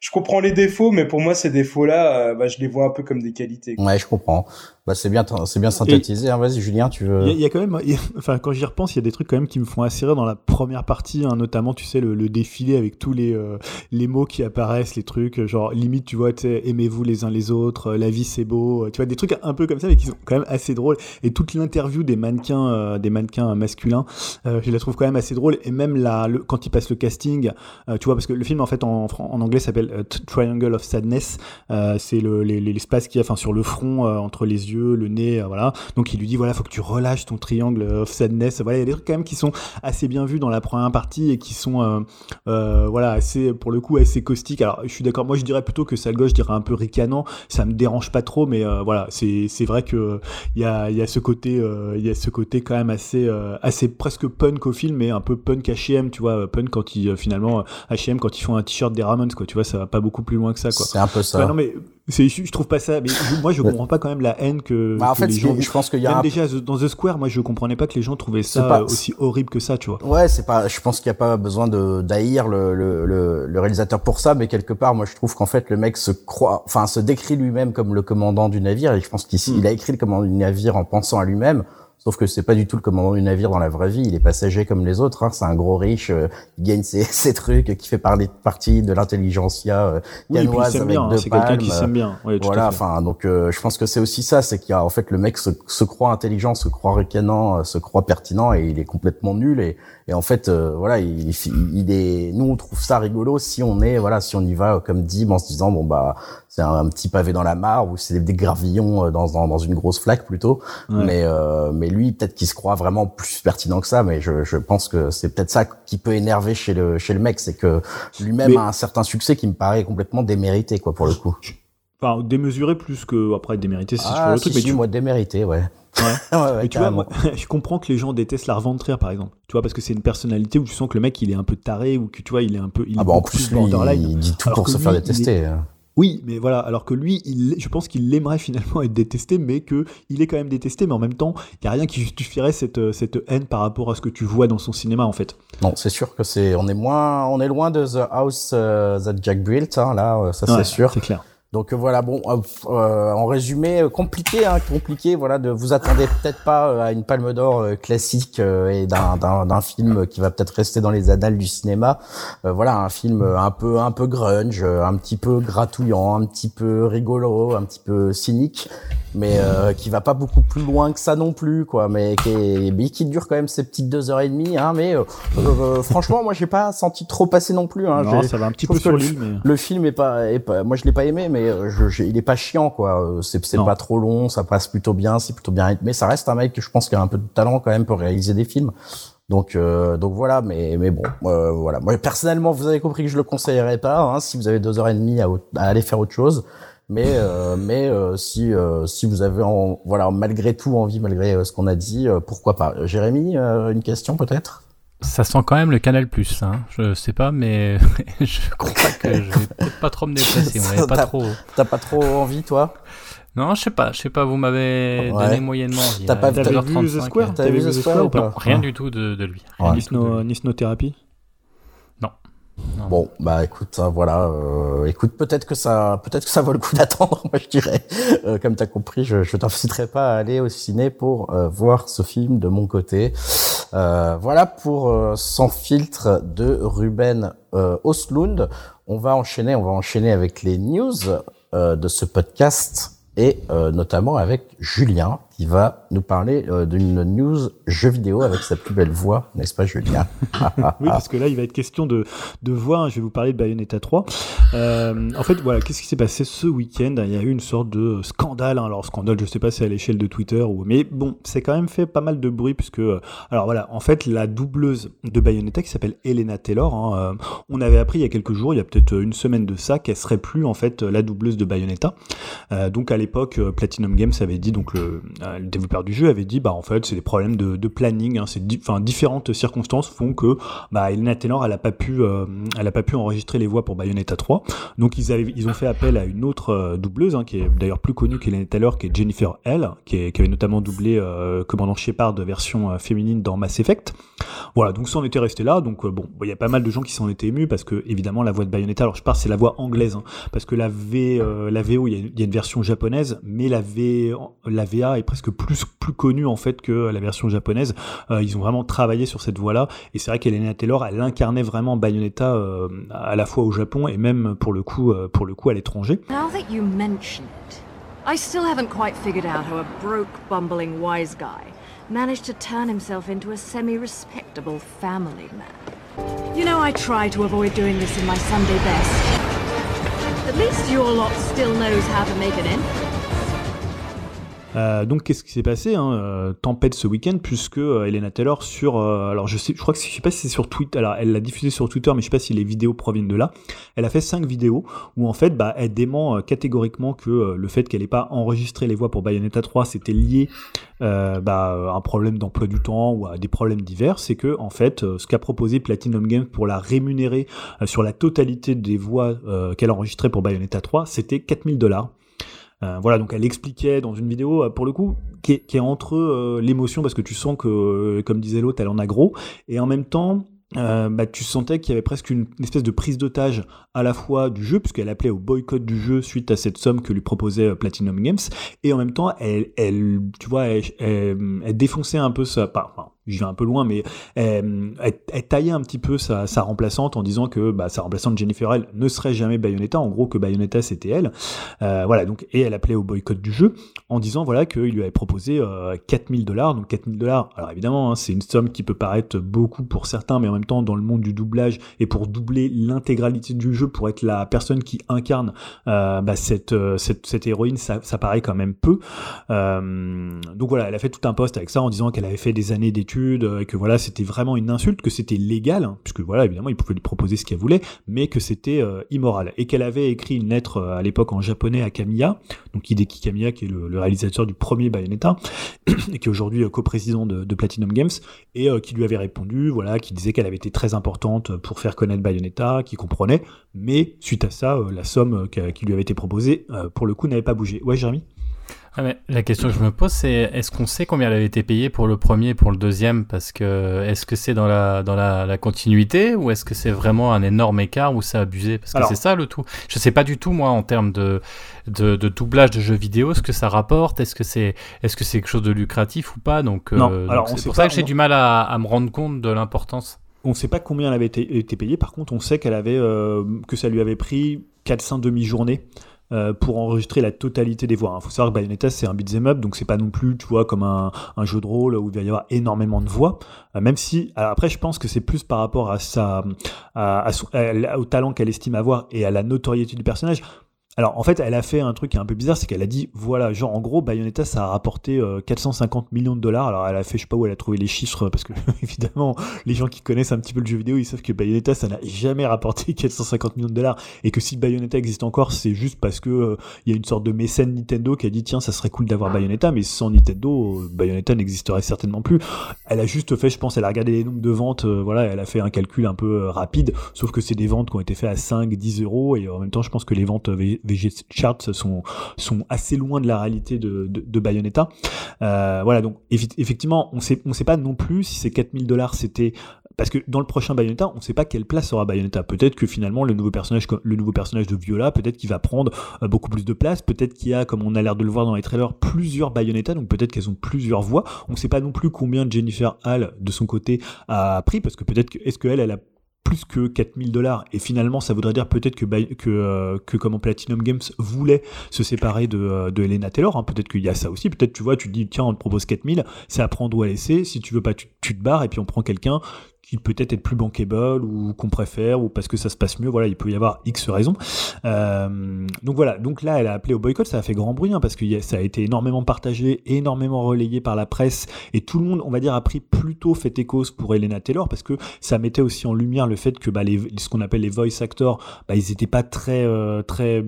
S4: je comprends les défauts, mais pour moi, ces défauts-là, euh, bah, je les vois un peu comme des qualités.
S1: Ouais, je comprends. Bah, c'est bien, c'est bien synthétisé. Hein. Vas-y, Julien, tu veux.
S2: Il y, a quand même, enfin, quand j'y repense, il y a des trucs quand même qui me font assez rire dans la première partie, hein, notamment, tu sais, le, le, défilé avec tous les euh, les mots qui apparaissent, les trucs, genre limite, tu vois, aimez-vous les uns les autres, euh, la vie c'est beau, tu vois, des trucs un peu comme ça, mais qui sont quand même assez drôles. Et toute l'interview des mannequins, des mannequins masculins, je la trouve quand même assez drôle. Et même là, le, quand ils passent le casting, tu vois, parce que le film en fait en, en anglais s'appelle euh, Triangle of Sadness. Euh, c'est l'espace qu'il y a enfin, sur le front, euh, entre les yeux, le nez, voilà. Donc il lui dit voilà, faut que tu relâches ton triangle of sadness. Voilà, il y a des trucs quand même qui sont assez bien vus dans la première partie et qui sont voilà assez pour le coup assez caustiques. Alors je suis d'accord, moi je dirais plutôt que Sale je dirais un peu ricanant. Ça me dérange pas trop, mais voilà, c'est vrai que il y a y a ce côté il y a ce côté quand même assez assez presque punk au film, mais un peu punk H&M, tu vois, punk quand ils finalement H&M quand ils font un t-shirt des Ramones, quoi, tu vois ça va pas beaucoup plus loin que ça, quoi.
S1: C'est un peu ça.
S2: Non, mais je trouve pas ça. Mais je- moi, je comprends pas quand même la haine que.
S1: Bah, en
S2: que
S1: fait,
S2: les gens.
S1: je pense qu'il y a
S2: Même
S1: un-
S2: déjà dans The Square, moi, je comprenais pas que les gens trouvaient ça
S1: pas-
S2: aussi horrible que ça, tu vois.
S1: Ouais, c'est pas. Je pense qu'il n'y a pas besoin de d'haïr le, le, le, le réalisateur pour ça, mais quelque part, moi, je trouve qu'en fait, le mec se croit, enfin, se décrit lui-même comme le commandant du navire, et je pense qu'il
S2: Hmm.
S1: il a écrit le commandant du navire en pensant à lui-même. Sauf que c'est pas du tout le commandant du navire dans la vraie vie. Il est passager comme les autres. Hein. C'est un gros riche euh, qui gagne ses, ses trucs, qui fait parler partie de l'intelligentsia euh,
S2: Oui,
S1: canoise avec
S2: bien. hein,
S1: deux
S2: C'est quelqu'un qui s'aime bien. Tout
S1: Voilà, enfin, donc euh, je pense que c'est aussi ça, c'est qu'il y a en fait le mec se, se croit intelligent, se croit ricanant, euh, se croit pertinent et il est complètement nul et, et en fait euh, voilà, il, il est, nous on trouve ça rigolo si on est voilà, si on y va euh, comme dit en se disant bon bah c'est un, un petit pavé dans la mare ou c'est des gravillons euh, dans, dans dans une grosse flaque plutôt,
S2: Ouais.
S1: mais euh, mais lui peut-être qu'il se croit vraiment plus pertinent que ça, mais je, je pense que c'est peut-être ça qui peut énerver chez le chez le mec, c'est que lui-même
S2: Mais-
S1: a un certain succès qui me paraît complètement démérité quoi pour le coup.
S2: Enfin, démesuré plus que après démérité, c'est
S1: Ah,
S2: le
S1: si,
S2: truc.
S1: si,
S2: mais tu,
S1: moi démérité, ouais.
S2: Ouais.
S1: ouais, ouais,
S2: mais tu vois, moi, je comprends que les gens détestent la rire, par exemple. Tu vois, parce que c'est une personnalité où tu sens que le mec, il est un peu taré ou que tu vois, il est un peu. Il
S1: Ah bah en plus, lui, il dit tout
S2: Alors
S1: pour se
S2: lui,
S1: faire
S2: est-
S1: détester.
S2: Oui, mais voilà, alors que lui, il, je pense qu'il aimerait finalement être détesté, mais que il est quand même détesté, mais en même temps, il y a rien qui justifierait cette, euh, cette haine par rapport à ce que tu vois dans son cinéma, en fait.
S1: Non, c'est sûr que c'est, on est moins, on est loin de The House euh, That Jack Built, hein, là, euh, ça
S2: Ouais,
S1: c'est sûr.
S2: C'est clair.
S1: Donc euh, voilà, bon, euh, euh, en résumé, compliqué, hein, compliqué, voilà, de vous attendez peut-être pas à une Palme d'Or classique et d'un film qui va peut-être rester dans les annales du cinéma. Voilà, un film un peu un peu grunge, un petit peu gratouillant, un petit peu rigolo, un petit peu cynique, mais euh, qui va pas beaucoup plus loin que ça non plus, quoi. Mais qui est- mais qui dure quand même ses petites deux heures et demie, hein. Mais euh, euh, franchement, moi j'ai pas senti trop passer non plus. Hein.
S2: non, ça va un petit peu sur
S1: le-
S2: l'île, mais.
S1: le film est pas, est pas moi je l'ai pas aimé, mais euh, je, il est pas chiant quoi. Euh, C'est c'est pas trop long, ça passe plutôt bien, c'est plutôt bien rythmé. Ça reste un mec que je pense qui a un peu de talent quand même pour réaliser des films. Donc euh, donc voilà, mais mais bon, euh, voilà. Moi personnellement, vous avez compris que je le conseillerais pas. Hein, si vous avez deux heures et demie à, à aller faire autre chose. Mais euh, mais euh, si euh, si vous avez en, voilà malgré tout envie malgré euh, ce qu'on a dit, euh, pourquoi pas. Jérémy, euh, une question peut-être?
S3: Ça sent quand même le Canal Plus, hein. Je sais pas, mais je crois que je vais peut-être pas trop me déplacer. On pas
S1: T'as-
S3: trop.
S1: T'as pas trop envie toi?
S3: Non, je sais pas. Je sais pas. Vous m'avez
S1: Ouais.
S3: donné moyennement envie.
S1: T'as pas-
S2: vu
S3: 2h35,
S2: The Square?
S1: T'avais vu The Square ou pas?
S3: Non, rien
S1: Ah.
S3: du tout de, de lui.
S1: Ouais.
S3: Rien du tout de
S2: Nisno.
S1: Bon, bah écoute, hein, voilà, euh, écoute, peut-être que ça, peut-être que ça vaut le coup d'attendre, moi je dirais. Euh, comme t'as compris, je, je t'inciterai pas à aller au ciné pour euh, voir ce film de mon côté. Euh, voilà pour euh, Sans filtre de Ruben euh, Oslund. On va enchaîner, on va enchaîner avec les news de ce podcast et notamment avec Julien qui va nous parler euh, d'une news jeu vidéo avec sa plus belle voix, n'est-ce pas Julien
S2: Oui, parce que là, il va être question de, voix. hein. Je vais vous parler de Bayonetta 3. Euh, en fait, voilà, qu'est-ce qui s'est passé ce week-end? Il y a eu une sorte de scandale. hein. Alors, scandale, je sais pas si c'est à l'échelle de Twitter ou. Mais bon, c'est quand même fait pas mal de bruit, puisque. euh, Alors voilà, en fait, la doubleuse de Bayonetta qui s'appelle Elena Taylor, hein, on avait appris il y a quelques jours, il y a peut-être une semaine de ça, qu'elle serait plus en fait la doubleuse de Bayonetta. Donc à l'époque, Platinum Games avait dit, donc le, le développeur du jeu avait dit, bah en fait, c'est des problèmes de, planning. hein. c'est différentes circonstances font que bah, Elena Taylor, elle a pas pu, euh, elle a pas pu enregistrer les voix pour Bayonetta 3. Donc ils, avaient, ils ont fait appel à une autre euh, doubleuse, hein, qui est d'ailleurs plus connue qu'Elena Taylor, qui est Jennifer L, qui, est- qui avait notamment doublé euh, Commandant Shepard version euh, féminine dans Mass Effect. Voilà, donc ça en était resté là. Donc bon, il y a pas mal de gens qui s'en étaient émus parce que évidemment la voix de Bayonetta, alors je parle c'est la voix anglaise, hein, parce que la, v, la VO, il y, y a une version japonaise, mais la, v, la VA est presque plus, plus connue en fait que la version japonaise. Euh, ils ont vraiment travaillé sur cette voix-là, et c'est vrai qu'Elena Taylor, elle incarnait vraiment Bayonetta euh, à la fois au Japon et même pour le coup, euh, pour le coup à l'étranger.
S10: I still haven't quite figured out how a broke, bumbling wise guy managed to turn himself into a semi respectable family man. You know, I try to avoid doing this in my Sunday best. At least your lot still knows how to make it in.
S2: Euh, donc qu'est-ce qui s'est passé hein, euh, Tempête ce week-end puisque euh, Elena Taylor sur alors je sais je crois que je sais pas si c'est sur Twitter alors elle l'a diffusé sur Twitter mais je sais pas si les vidéos proviennent de là elle a fait cinq vidéos où en fait, bah, elle dément catégoriquement que le fait qu'elle n'ait pas enregistré les voix pour Bayonetta 3, c'était lié bah, un problème d'emploi du temps ou à des problèmes divers, c'est que en fait, ce qu'a proposé Platinum Games pour la rémunérer sur la totalité des voix qu'elle a enregistrées pour Bayonetta 3, c'était 4000 dollars. Euh, voilà, donc elle expliquait dans une vidéo, euh, pour le coup, qui est, entre euh, l'émotion, parce que tu sens que, comme disait l'autre, elle en a gros, et en même temps, bah, tu sentais qu'il y avait presque une, espèce de prise d'otage à la fois du jeu, puisqu'elle appelait au boycott du jeu suite à cette somme que lui proposait Platinum Games, et en même temps, elle, elle tu vois, elle, défonçait un peu ça, enfin, je vais un peu loin, mais elle, taillait un petit peu sa, remplaçante en disant que bah, sa remplaçante Jennifer L ne serait jamais Bayonetta, en gros que Bayonetta c'était elle. Euh, voilà, donc et elle appelait au boycott du jeu en disant voilà qu'il lui avait proposé 4000 euh, dollars, donc 4000 dollars. Alors évidemment, hein, c'est une somme qui peut paraître beaucoup pour certains, mais en même temps dans le monde du doublage et pour doubler l'intégralité du jeu, pour être la personne qui incarne euh, bah, cette, cette, cette héroïne, ça, ça, paraît quand même peu. donc voilà, elle a fait tout un post avec ça en disant qu'elle avait fait des années d'études euh, et que voilà, c'était vraiment une insulte, que c'était légal, hein, puisque voilà, évidemment, il pouvait lui proposer ce qu'elle voulait, mais que c'était euh, immoral. Et qu'elle avait écrit une lettre euh, à l'époque en japonais à Kamiya, donc Hideki Kamiya, qui est le, réalisateur du premier Bayonetta, et qui est aujourd'hui coprésident de, de, Platinum Games, et qui lui avait répondu, voilà, qui disait qu'elle avait été très importante pour faire connaître Bayonetta, qui comprenait, mais suite à ça, la somme qui lui avait été proposée, pour le coup, n'avait pas bougé. Ouais, Jérémy?
S3: Ah, la question que je me pose, c'est est-ce qu'on sait combien elle avait été payée pour le premier et pour le deuxième? Parce que est-ce que c'est dans la dans la, continuité ou est-ce que c'est vraiment un énorme écart où ça a abusé? Parce que c'est ça le tout. Je sais pas du tout moi en termes de, de, doublage de jeux vidéo ce que ça rapporte. Est-ce que c'est est-ce que c'est quelque chose de lucratif ou pas? Donc,
S2: euh,
S3: c'est pour ça que j'ai du mal à, me rendre compte de l'importance.
S2: On ne sait pas combien elle avait été, payée. Par contre, on sait qu'elle avait euh, que ça lui avait pris 400 demi-journées euh, pour enregistrer la totalité des voix. Il faut savoir que Bayonetta c'est un beat'em up, donc c'est pas non plus, tu vois, comme un, jeu de rôle où il va y avoir énormément de voix. Euh, même si, après, je pense que c'est plus par rapport à sa, au talent qu'elle estime avoir et à la notoriété du personnage. Alors en fait, elle a fait un truc un peu bizarre, c'est qu'elle a dit voilà, genre en gros, Bayonetta ça a rapporté 450 euh, millions de dollars. Alors elle a fait, je sais pas où elle a trouvé les chiffres, parce que évidemment, les gens qui connaissent un petit peu le jeu vidéo, ils savent que Bayonetta ça n'a jamais rapporté 450 millions de dollars et que si Bayonetta existe encore, c'est juste parce que euh, il y a une sorte de mécène Nintendo qui a dit tiens, ça serait cool d'avoir Bayonetta, mais sans Nintendo, euh, Bayonetta n'existerait certainement plus. Elle a juste fait, je pense, elle a regardé les nombres de ventes, voilà, elle a fait un calcul un peu rapide, sauf que c'est des ventes qui ont été faites à 5, 10 euros et en même temps, je pense que les ventes VG charts sont, sont assez loin de la réalité de, Bayonetta. Euh, voilà, donc effectivement, on on sait pas non plus si ces 4000 dollars c'était parce que dans le prochain Bayonetta, on ne sait pas quelle place aura Bayonetta. Peut-être que finalement le nouveau personnage, le nouveau personnage de Viola, peut-être qu'il va prendre euh, beaucoup plus de place. Peut-être qu'il y a, comme on a l'air de le voir dans les trailers, plusieurs Bayonetta. Donc peut-être qu'elles ont plusieurs voix. On ne sait pas non plus combien Jennifer Hall de son côté a pris, parce que peut-être que est-ce qu'elle, elle a plus que 4000 dollars. Et finalement ça voudrait dire peut-être que que euh, Platinum Games voulait se séparer de, euh, de Elena Taylor hein, peut-être qu'il y a ça aussi. Peut-être tu vois tu te dis tiens on te propose 4000 c'est à prendre ou à laisser. Si tu veux pas tu te barres et puis on prend quelqu'un qui peut-être être plus bankable ou qu'on préfère ou parce que ça se passe mieux. Voilà, il peut y avoir X raisons. Euh, donc voilà, donc là, elle a appelé au boycott, ça a fait grand bruit hein, parce que ça a été énormément partagé, énormément relayé par la presse et tout le monde, on va dire, a pris plutôt fait et cause pour Elena Taylor parce que ça mettait aussi en lumière le fait que bah, les, ce qu'on appelle les voice actors, bah, ils n'étaient pas très, euh, très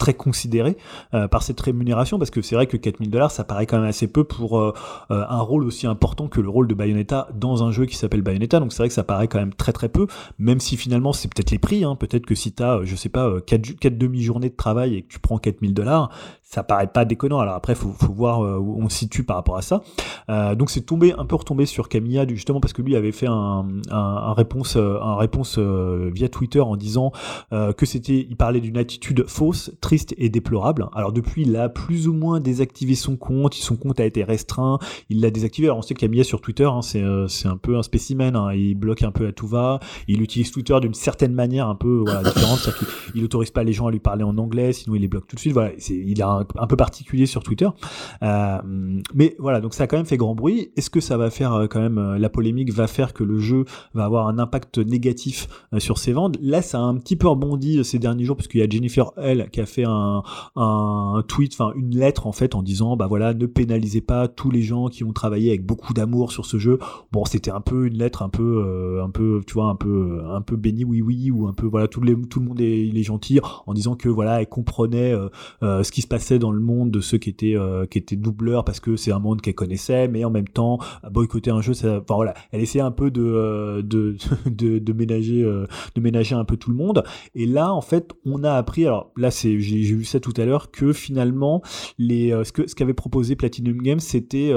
S2: très considéré euh, par cette rémunération parce que c'est vrai que 4000 dollars ça paraît quand même assez peu pour euh, euh, un rôle aussi important que le rôle de Bayonetta dans un jeu qui s'appelle Bayonetta donc c'est vrai que ça paraît quand même très très peu même si finalement c'est peut-être les prix hein. peut-être que si tu as je sais pas 4, 4 demi-journées de travail et que tu prends 4000 dollars ça paraît pas déconnant. Alors après, faut, faut voir où on se situe par rapport à ça. Euh, donc c'est tombé un peu retombé sur Camilla justement parce que lui avait fait un, un, un réponse, un réponse via Twitter en disant que c'était, il parlait d'une attitude fausse, triste et déplorable. Alors depuis, il a plus ou moins désactivé son compte, son compte a été restreint, il l'a désactivé. Alors on sait qu'Amia sur Twitter, hein, c'est euh, un peu un spécimen, hein. il bloque un peu à tout va, il utilise Twitter d'une certaine manière un peu voilà, différente, c'est-à-dire qu'il autorise pas les gens à lui parler en anglais, sinon il les bloque tout de suite. Voilà, il a un, peu particulier sur Twitter. Euh, mais voilà, donc ça a quand même fait grand bruit. Est-ce que ça va faire euh, quand même euh, la polémique va faire que le jeu va avoir un impact négatif sur ses ventes? Là, ça a un petit peu rebondi ces derniers jours parce qu'il y a Jennifer L qui a fait un, un tweet, enfin une lettre en fait en disant bah voilà, ne pénalisez pas tous les gens qui ont travaillé avec beaucoup d'amour sur ce jeu. Bon, c'était un peu une lettre un peu, un peu, tu vois, un peu, un peu béni oui oui ou un peu voilà tout, tout le monde est gentil en disant que voilà, elle comprenait ce qui se passait dans le monde de ceux qui étaient qui étaient doubleurs parce que c'est un monde qu'elle connaissait, mais en même temps boycotter un jeu, enfin voilà, elle essayait un peu de euh, de, de, de ménager euh, de ménager un peu tout le monde. Et là, en fait, on a appris, alors là, c'est j'ai vu ça tout à l'heure, que finalement les euh, ce que ce qu'avait proposé Platinum Games, c'était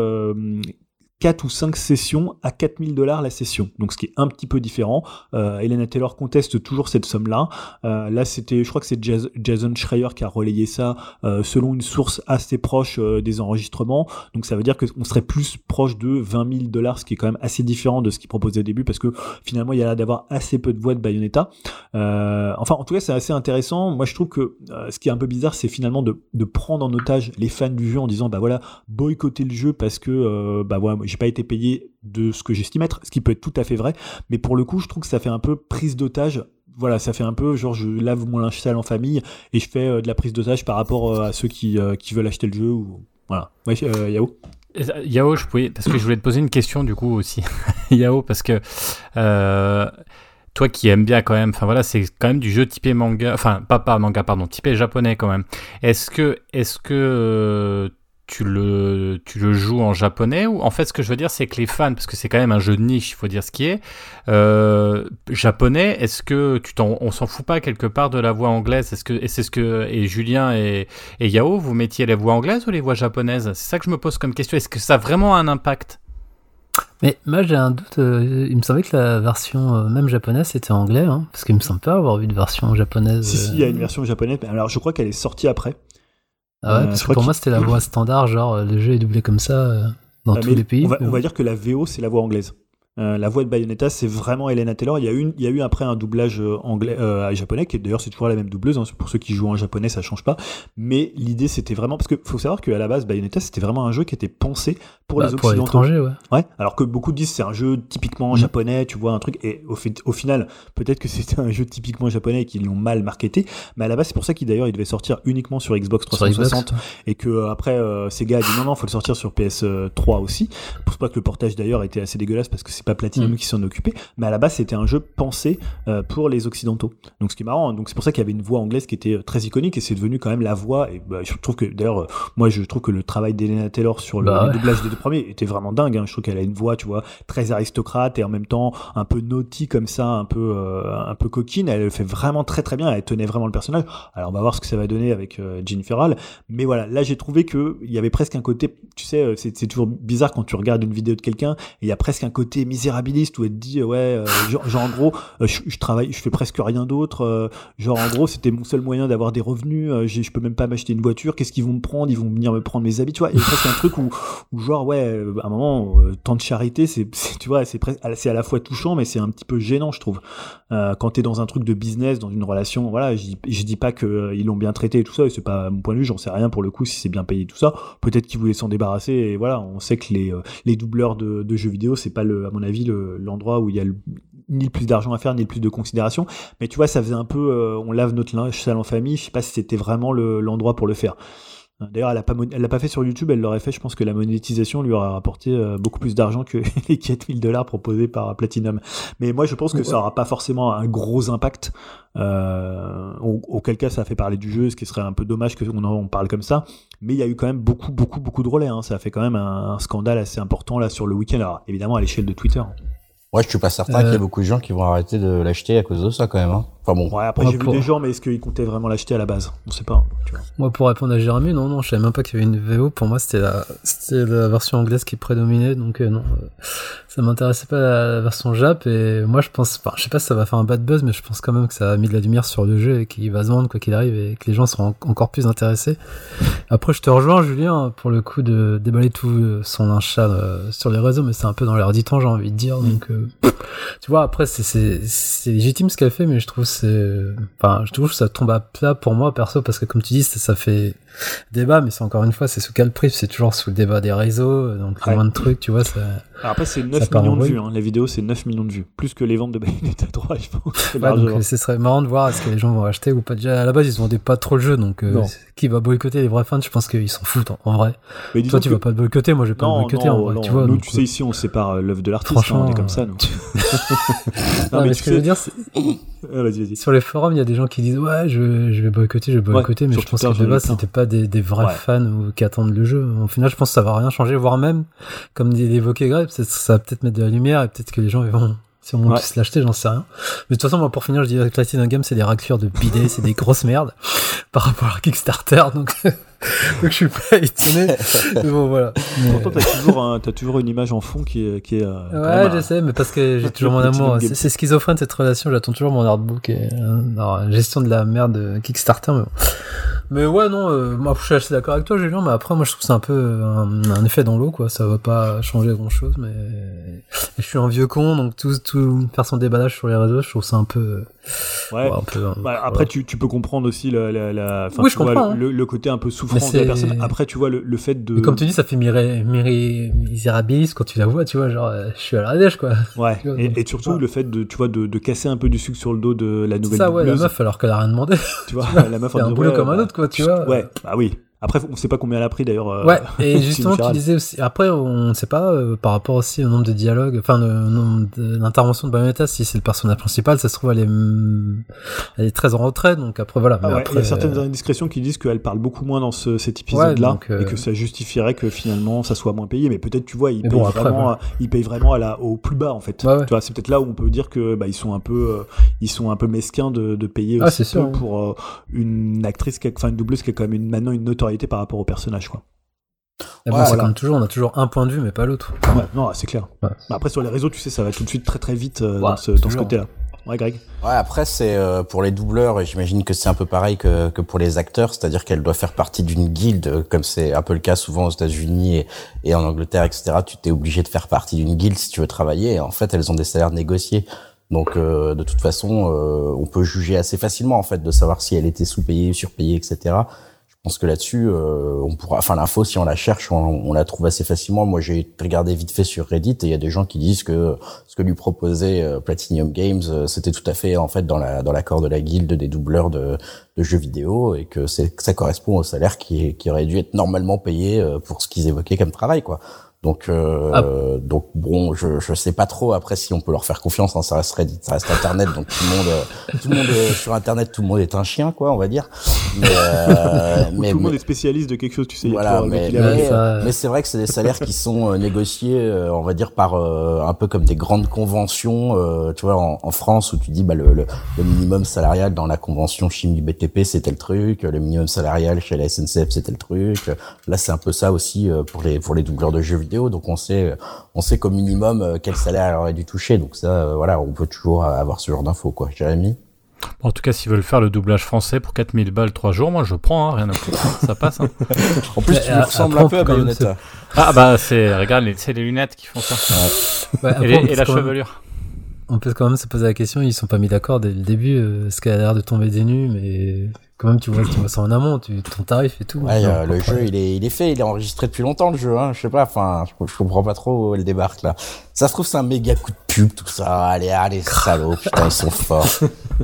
S2: 4 ou 5 sessions à 4000 dollars la session. Donc ce qui est un petit peu différent. Euh, Elena Taylor conteste toujours cette somme-là. Euh, là, c'était, je crois que c'est Jason Schreier qui a relayé ça euh, selon une source assez proche euh, des enregistrements. Donc ça veut dire qu'on serait plus proche de 20 000 dollars, ce qui est quand même assez différent de ce qu'il proposait au début parce que finalement il y a l'air d'avoir assez peu de voix de Bayonetta. Enfin, en tout cas, c'est assez intéressant. Moi, je trouve que ce qui est un peu bizarre, c'est finalement de, prendre en otage les fans du jeu en disant bah voilà boycotter le jeu parce que bah voilà j'ai pas été payé de ce que j'estime être, ce qui peut être tout à fait vrai, mais pour le coup, je trouve que ça fait un peu prise d'otage. Voilà, ça fait un peu genre je lave mon linge sale en famille et je fais euh, de la prise d'otage par rapport euh, à ceux qui, euh, qui veulent acheter le jeu ou voilà. Ouais, Yao.
S3: Yao, je pouvais parce que je voulais te poser une question du coup aussi. Yao, parce que toi qui aimes bien quand même, enfin voilà, c'est quand même du jeu typé manga, enfin pas pas manga pardon, typé japonais quand même. Est-ce que est-ce que tu le, tu le joues en japonais ou en fait ce que je veux dire c'est que les fans parce que c'est quand même un jeu de niche il faut dire ce qui est euh, japonais est-ce que tu t'en, on s'en fout pas quelque part de la voix anglaise? Est-ce que et c'est ce que et Julien et, et Yao vous mettiez les voix anglaises ou les voix japonaises? C'est ça que je me pose comme question est-ce que ça a vraiment un impact?
S5: Mais moi j'ai un doute, euh, il me semblait que la version euh, même japonaise c'était anglais, hein, parce qu'il me semble pas avoir vu de version japonaise.
S2: Si, si, il y a une version japonaise, mais alors je crois qu'elle est sortie après.
S5: Ah ouais, euh, parce que pour moi c'était la voix standard, genre le jeu est doublé comme ça euh, dans ah, tous les pays.
S2: on va, dire que la VO c'est la voix anglaise. Euh, la voix de Bayonetta, c'est vraiment Elena Taylor. Il y a eu, il y a eu après un doublage euh, anglais, euh, japonais, qui d'ailleurs c'est toujours la même doubleuse. Hein. pour ceux qui jouent en japonais, ça change pas. Mais l'idée, c'était vraiment parce que faut savoir qu'à la base, Bayonetta, c'était vraiment un jeu qui était pensé pour bah, les pour occidentaux.
S5: ouais.
S2: ouais. Alors que beaucoup disent c'est un jeu typiquement mm. japonais, tu vois un truc. Et au, au final, peut-être que c'était un jeu typiquement japonais et qu'ils l'ont mal marketé. Mais à la base, c'est pour ça qu'il d'ailleurs il devait sortir uniquement sur Xbox 360 et que après Sega a dit non non, faut le sortir sur PS3 aussi. Pour pas que le portage d'ailleurs était assez dégueulasse parce que c'est pas Platinum mm. qui s'en occupé, mais à la base c'était un jeu pensé euh, pour les occidentaux. Donc ce qui est marrant, hein, donc c'est pour ça qu'il y avait une voix anglaise qui était euh, très iconique et c'est devenu quand même la voix. Et bah, je trouve que d'ailleurs, euh, moi je trouve que le travail d'Elena Taylor sur le, bah doublage des deux premiers était vraiment dingue. Hein. Je trouve qu'elle a une voix, tu vois, très aristocrate et en même temps un peu naughty comme ça, un peu un peu coquine. Elle le fait vraiment très très bien. Elle tenait vraiment le personnage. Alors on va voir ce que ça va donner avec Jennifer Hall. Mais voilà, là j'ai trouvé que il y avait presque un côté, tu sais, c'est toujours bizarre quand tu regardes une vidéo de quelqu'un et il y a presque un côté misérabiliste où elle dit ouais euh, genre, en gros euh, je, travaille je fais presque rien d'autre euh, genre en gros c'était mon seul moyen d'avoir des revenus je peux même pas m'acheter une voiture qu'est-ce qu'ils vont me prendre? Ils vont venir me prendre mes habits tu vois? Et c'est un truc où, où genre ouais à un moment tant de charité c'est tu vois c'est c'est à la fois touchant mais c'est un petit peu gênant je trouve. Quand t'es dans un truc de business dans une relation voilà je, dis pas que ils l'ont bien traité et tout ça et c'est pas mon point de vue j'en sais rien pour le coup si c'est bien payé tout ça. Peut-être qu'ils voulaient s'en débarrasser et voilà on sait que les les doubleurs de, de jeux vidéo c'est pas le à mon avis l'endroit où il y a ni le plus d'argent à faire, ni le plus de considération. Mais tu vois, ça faisait un peu, euh, on lave notre linge sale en famille. Je sais pas si c'était vraiment l'endroit pour le faire. D'ailleurs, elle l'a pas, elle l'a pas fait sur YouTube, elle l'aurait fait. Je pense que la monétisation lui aurait rapporté euh, beaucoup plus d'argent que les 4000 dollars proposés par Platinum. Mais moi, je pense que ça aura pas forcément un gros impact. Euh, auquel cas, ça fait parler du jeu, ce qui serait un peu dommage qu'on en parle comme ça. Mais il y a eu quand même beaucoup, beaucoup, beaucoup de relais. Hein. Ça a fait quand même un, un, scandale assez important là sur le week-end. Alors, évidemment, à l'échelle de Twitter.
S1: Ouais, je suis pas certain qu'il y ait euh. beaucoup de gens qui vont arrêter de l'acheter à cause de ça quand même. Hein. Enfin bon.
S2: Ouais, après j'ai vu des gens, mais est-ce qu'ils comptaient vraiment l'acheter à la base? On sait pas. Tu vois.
S5: Moi, pour répondre à Jérémy, non, non, je savais même pas qu'il y avait une VO. Pour moi, c'était la, c'était la version anglaise qui prédominait, donc euh, non, euh, ça m'intéressait pas la, version Jap. Et moi, je pense, enfin, je sais pas si ça va faire un bad buzz, mais je pense quand même que ça a mis de la lumière sur le jeu et qu'il va se vendre quoi qu'il arrive et que les gens seront encore plus intéressés. Après, je te rejoins, Julien, pour le coup de déballer tout son linge sur les réseaux, mais c'est un peu dans l'air du temps, j'ai envie de dire. Donc, tu vois, après, c'est légitime ce qu'elle fait, mais je trouve c'est, enfin, je trouve que ça tombe à plat pour moi perso parce que comme tu dis, ça, ça fait débat, mais c'est encore une fois, c'est sous quel prix C'est toujours sous le débat des réseaux, donc
S2: Ouais.
S5: moins de trucs, tu vois. Ça...
S2: Alors après, c'est
S5: Ça
S2: 9
S5: part en
S2: millions de vues. Hein. La vidéo, c'est 9 millions de vues. Plus que les ventes de Bayonetta 3, je pense.
S5: Ouais, donc euh, ce serait marrant de voir est-ce que les gens vont acheter ou pas. Déjà, à la base, ils vendaient pas trop le jeu, donc euh, qui va boycotter les vrais fans Je pense qu'ils s'en foutent en, en vrai.
S2: Mais
S5: Toi, tu
S2: que-
S5: vas pas le boycotter, moi, je vais pas
S2: non,
S5: le boycotter
S2: non,
S5: en vrai.
S2: non.
S5: tu vois,
S2: nous,
S5: donc,
S2: tu sais, ici, on sépare euh, l'œuvre de l'artiste. hein,
S5: Franchement,
S2: on est comme
S5: euh,
S2: ça, nous.
S5: Non, mais,
S2: mais
S5: ce
S2: tu
S5: que je veux dire, c'est
S2: vas-y,
S5: sur les forums, il y a des gens qui disent ouais, je, je vais boycotter, je vais
S2: Ouais,
S5: boycotter, mais je pense
S2: Twitter,
S5: que de base, c'était pas des, des vrais
S2: Ouais.
S5: fans ou qui attendent le jeu. Au final, je pense que ça va rien changer, voire même, comme l'évoqué Greg, ça va peut-être mettre de la lumière et peut-être que les gens ils vont. Si on
S2: Ouais.
S5: tous l'acheter, j'en sais rien. Mais de toute façon, moi, pour finir, je dirais que Platinum Game, c'est des raclures de bidets, c'est des grosses merdes par rapport à Kickstarter, donc, donc je suis pas étonné. Mais bon, voilà. Mais-
S2: Pourtant, t'as toujours, un- t'as toujours une image en fond qui est. Qui est euh,
S5: Ouais, je
S2: un-
S5: sais, mais parce que j'ai toujours mon amour. C'est c'est schizophrène cette relation. J'attends toujours mon artbook et euh, non, gestion de la merde de Kickstarter. Mais, bon. Mais ouais, non, euh, moi je suis assez d'accord avec toi, Julien. Mais après, moi je trouve que c'est un peu un, un effet dans l'eau, quoi. Ça va pas changer grand chose. Mais et je suis un vieux con, donc tout, tout faire son déballage sur les réseaux, je trouve ça un peu.
S2: Ouais.
S5: un peu
S2: Bah, après, tu, tu peux comprendre aussi la, la, la- enfin,
S5: Oui,
S2: tu
S5: je
S2: vois,
S5: comprends, hein.
S2: le, le côté un peu souffrant
S5: Mais
S2: de la personne. Après, tu vois, le, le fait de.
S5: Mais comme tu dis, ça fait miré, misérabilis quand tu la vois, tu vois, genre, euh, je suis à la dèche, quoi.
S2: Ouais,
S5: vois,
S2: et, surtout le fait de, tu vois, de, de casser un peu du sucre sur le dos de la
S5: C'est
S2: nouvelle
S5: ça, ouais, la meuf, alors qu'elle a rien demandé.
S2: tu vois, la meuf en
S5: un boulot comme un
S2: bah,
S5: autre, quoi, tu vois.
S2: Ouais, bah oui. Après, on sait pas combien elle a pris d'ailleurs. euh,
S5: Ouais, et justement, tu disais aussi, après, on ne sait pas euh, par rapport aussi au nombre de dialogues, enfin, le nombre de- d'interventions de Bayonetta, si c'est le personnage principal, ça se trouve, elle est, hum, elle est très en retrait, donc après, voilà.
S2: Ah ouais,
S5: après,
S2: il y a certaines
S5: euh,
S2: indiscrétions qui disent qu'elle parle beaucoup moins dans ce, cet épisode-là
S5: euh,
S2: et que ça justifierait que finalement ça soit moins payé. Mais peut-être, tu vois, ils payent
S5: bon, après,
S2: vraiment, ils payent vraiment à la, au plus bas en fait.
S5: Ouais, ouais.
S2: Tu vois, c'est peut-être là où on peut dire que bah, ils sont un peu, euh, ils sont un peu mesquins de, de payer
S5: Ah,
S2: aussi peu
S5: hein.
S2: pour une actrice, enfin une doubleuse qui a quand même une, maintenant une notoriété par rapport au personnage, quoi.
S5: bon,
S2: voilà.
S5: comme toujours, on a toujours un point de vue, mais pas l'autre.
S2: Ouais, non, c'est clair.
S5: Ouais.
S2: Mais après, sur les réseaux, tu sais, ça va tout de suite très très vite euh,
S5: Ouais,
S2: dans ce, dans ce côté-là. Ouais, Greg.
S1: Ouais, après c'est euh, pour les doubleurs et j'imagine que c'est un peu pareil que, que pour les acteurs, c'est-à-dire qu'elle doit faire partie d'une guilde, euh, comme c'est un peu le cas souvent aux États-Unis et, et en Angleterre, etc. Tu t'es obligé de faire partie d'une guilde si tu veux travailler. Et en fait, elles ont des salaires négociés. Donc euh, de toute façon, euh, on peut juger assez facilement en fait de savoir si elle était sous-payée, surpayée, etc. Pense que là-dessus, euh, on pourra, enfin l'info si on la cherche, on, la trouve assez facilement. Moi, j'ai regardé vite fait sur Reddit et il y a des gens qui disent que ce que lui proposait euh, Platinum Games, euh, c'était tout à fait en fait dans la dans l'accord de la guilde des doubleurs de, jeux vidéo et que ça correspond au salaire qui qui aurait dû être normalement payé pour ce qu'ils évoquaient comme travail, quoi. Donc, euh,
S5: Ah.
S1: donc bon, je je sais pas trop après si on peut leur faire confiance. Hein, ça reste Reddit, ça reste Internet, donc tout le monde, euh, tout le monde euh, sur Internet, tout le monde est un chien, quoi, on va dire. Mais, euh, mais,
S2: tout le monde est spécialiste de quelque chose, tu sais. il y a
S1: voilà, mais, mais, mais c'est vrai que c'est des salaires qui sont négociés, euh, on va dire par euh, un peu comme des grandes conventions, euh, tu vois, en, en France où tu dis bah le, le, le minimum salarial dans la convention chimie BTP c'était le truc, le minimum salarial chez la SNCF c'était le truc. Là c'est un peu ça aussi euh, pour les pour les doubleurs de jeux vidéo, donc on sait on sait qu'au minimum euh, quel salaire elle aurait dû toucher, donc ça euh, voilà on peut toujours avoir ce genre d'infos quoi. Jérémy.
S3: En tout cas, s'ils veulent faire le doublage français pour 4000 balles 3 jours, moi je prends, hein, rien à foutre, ça passe. hein.
S1: En plus tu
S5: euh,
S1: ressembles un peu à Bayonetta.
S3: Ah bah c'est, regarde, les- c'est les lunettes qui font ça.
S5: Ouais,
S3: Et,
S5: après,
S3: les-
S5: on
S3: et
S5: peut
S3: la
S5: quand même-
S3: chevelure.
S5: On peut quand même se poser la question, ils sont pas mis d'accord dès le début, euh, ce qui a l'air de tomber des nues, mais quand même tu vois, tu vois ça en amont, tu, ton tarif et tout.
S1: Ouais, euh, le jeu, il est, il est fait, il est enregistré depuis longtemps, le jeu, hein. Je sais pas, enfin, je, je comprends pas trop où elle débarque, là. Ça se trouve, c'est un méga coup de pub, tout ça. Allez, allez, salauds, putain, ils sont forts.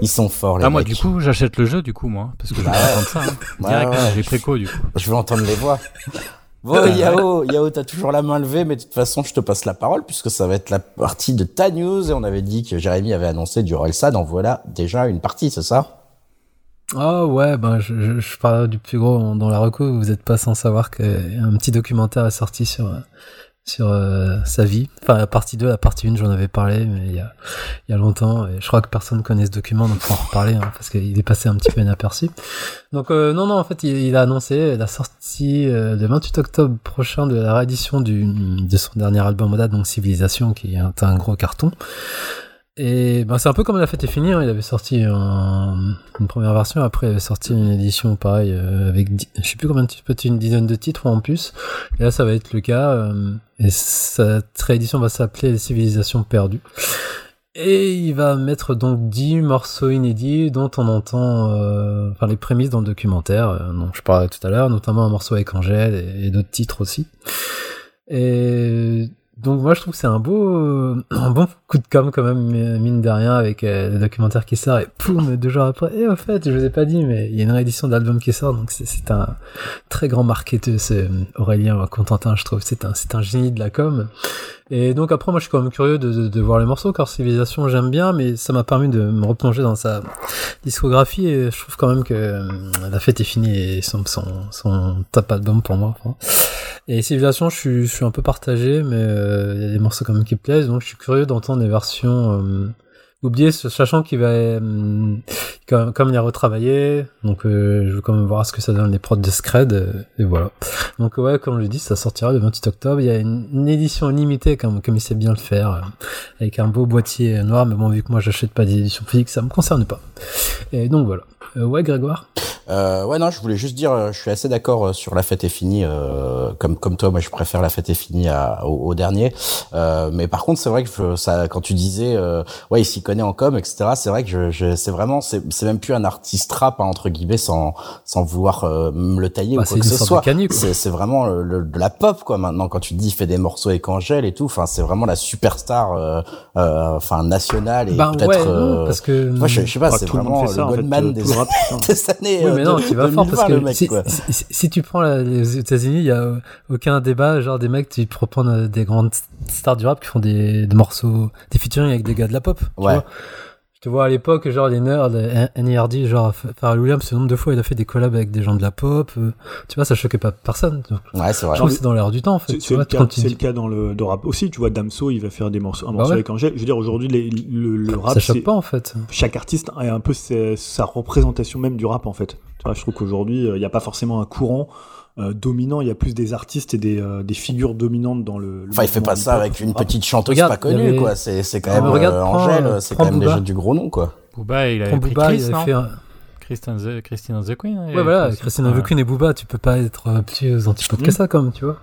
S1: Ils sont forts, les
S3: Ah moi du coup j'achète le jeu du coup moi, parce que je vais
S1: Bah ouais.
S3: entendre ça. hein.
S1: Ouais,
S3: Direct,
S1: ouais.
S3: j'ai préco du coup.
S1: Je veux entendre les voix. Bon, Yao, Yao, t'as toujours la main levée, mais de toute façon, je te passe la parole, puisque ça va être la partie de ta news, et on avait dit que Jérémy avait annoncé du Orelsan, en voilà déjà une partie, c'est ça?
S5: Ah ouais, ben je, je, je parle du plus gros dans la reco, vous êtes pas sans savoir qu'un petit documentaire est sorti sur sur euh, sa vie. Enfin la partie 2, la partie 1 j'en avais parlé mais il y a, il y a longtemps et je crois que personne connaît ce document donc faut en reparler hein, parce qu'il est passé un petit peu inaperçu. Donc euh, non non en fait il, a annoncé la sortie euh, le 28 octobre prochain de la réédition du, de son dernier album date donc Civilisation qui est un gros carton. Et ben, c'est un peu comme la fête est finie, hein. il avait sorti un- une première version, après il avait sorti une édition pareil euh, avec je sais plus combien de titres, une dizaine de titres en plus. Et là ça va être le cas, euh, et cette réédition va s'appeler Les civilisations perdues. Et il va mettre donc 10 morceaux inédits dont on entend euh, enfin les prémices dans le documentaire euh, dont je parlais tout à l'heure, notamment un morceau avec Angèle et, et d'autres titres aussi. Et donc moi je trouve que c'est un beau, euh, un bon coup de com quand même mine de rien avec euh, le documentaire qui sort et poum deux jours après. Et en fait je vous ai pas dit mais il y a une réédition d'album qui sort donc c'est- un très grand marketeur ce Aurélien Contentin je trouve c'est un c'est un génie de la com. Et donc après moi je suis quand même curieux de, de, de voir les morceaux car Civilisation j'aime bien mais ça m'a permis de me replonger dans sa discographie et je trouve quand même que euh, la fête est finie et son son, son top album pour moi. enfin. Et Civilisation, je suis, je suis un peu partagé, mais euh, il y a des morceaux quand même qui plaisent, donc je suis curieux d'entendre des versions euh, oubliées, sachant qu'il va, euh, comme, comme il a donc euh, je veux quand même voir ce que ça donne les prods de Scred, euh, et voilà. Donc ouais, comme je dit, ça sortira le 28 octobre. Il y a une, édition limitée, comme, il sait bien le faire, euh, avec un beau boîtier noir, mais bon, vu que moi j'achète pas des éditions physiques, ça me concerne pas. Et donc voilà. Euh, ouais, Grégoire
S1: Euh, ouais, non, je voulais juste dire, euh, je suis assez d'accord euh, sur la fête est finie. Euh, comme comme toi, moi, je préfère la fête est finie à, au, au dernier. Euh, mais par contre, c'est vrai que je- ça, quand tu disais, euh, ouais, il s'y connaît en com, etc. C'est vrai que je, je c'est vraiment, c'est c'est même plus un artiste rap hein, entre guillemets, sans sans vouloir euh, me le tailler
S5: Bah,
S1: ou
S5: c'est
S1: quoi que
S5: une
S1: ce
S5: sorte
S1: soit.
S5: de Kanye, quoi.
S1: C'est c'est vraiment le, le- de la pop quoi. Maintenant, quand tu dis il fait des morceaux avec Angèle et tout, enfin, c'est vraiment la superstar, euh, euh, enfin nationale et
S5: Ben
S1: peut-être.
S5: ouais,
S1: euh,
S5: parce que
S1: moi, je, je sais pas,
S2: Ah,
S1: c'est
S2: le
S1: vraiment
S2: ça,
S1: le
S2: en fait,
S1: Goldman
S2: euh,
S1: des, des années.
S5: Oui,
S1: euh,
S5: mais non, tu vas fort
S1: 2020,
S5: parce que
S1: mec,
S5: si, tu prends la- les États-Unis, il y a aucun débat, genre des mecs, tu prendre euh, des grandes stars du rap qui font des, des morceaux, des featuring avec des gars de la pop. tu
S1: Ouais.
S5: vois. Je te vois à l'époque, genre les nerds, euh, NERD, genre Pharrell Williams, ce nombre de fois il a fait des collabs avec des gens de la pop. euh, tu vois, ça choquait pas personne. Donc,
S1: Ouais, c'est vrai.
S5: je trouve que c'est dans l'air du temps en fait.
S2: C'est
S5: Tu
S2: c'est
S5: vois,
S2: le, cas,
S5: tu dis-
S2: le dans le de rap aussi. Tu vois, Damso, il va faire des morceaux, un
S5: Bah
S2: morceau
S5: ouais.
S2: avec Angèle. Je veux dire, aujourd'hui, les- le, le rap,
S5: ça choque
S2: c'est-
S5: pas en fait.
S2: chaque artiste a un peu sa, sa représentation même du rap en fait. Tu vois, je trouve qu'aujourd'hui, euh, il n'y a pas forcément un courant euh, dominant, il y a plus des artistes et des, euh, des figures dominantes dans le. le
S1: Enfin, il fait pas ça avec une petite chanteuse
S5: Regarde,
S1: pas connue,
S5: avait-
S1: quoi. C'est, c'est quand
S5: Ah,
S1: même
S5: regarde,
S1: euh, Angèle, c'est
S5: prends
S1: quand même déjà du gros nom, quoi.
S3: Booba, il avait
S5: Prends
S3: pris
S5: Booba,
S3: Chris,
S5: il
S3: non
S5: avait fait un...
S3: Christian the, Christine the Queen.
S5: Ouais, voilà. Christine
S3: Ouais.
S5: Ovekun et Booba, tu peux pas être euh, plus antipode que ça, comme, tu vois.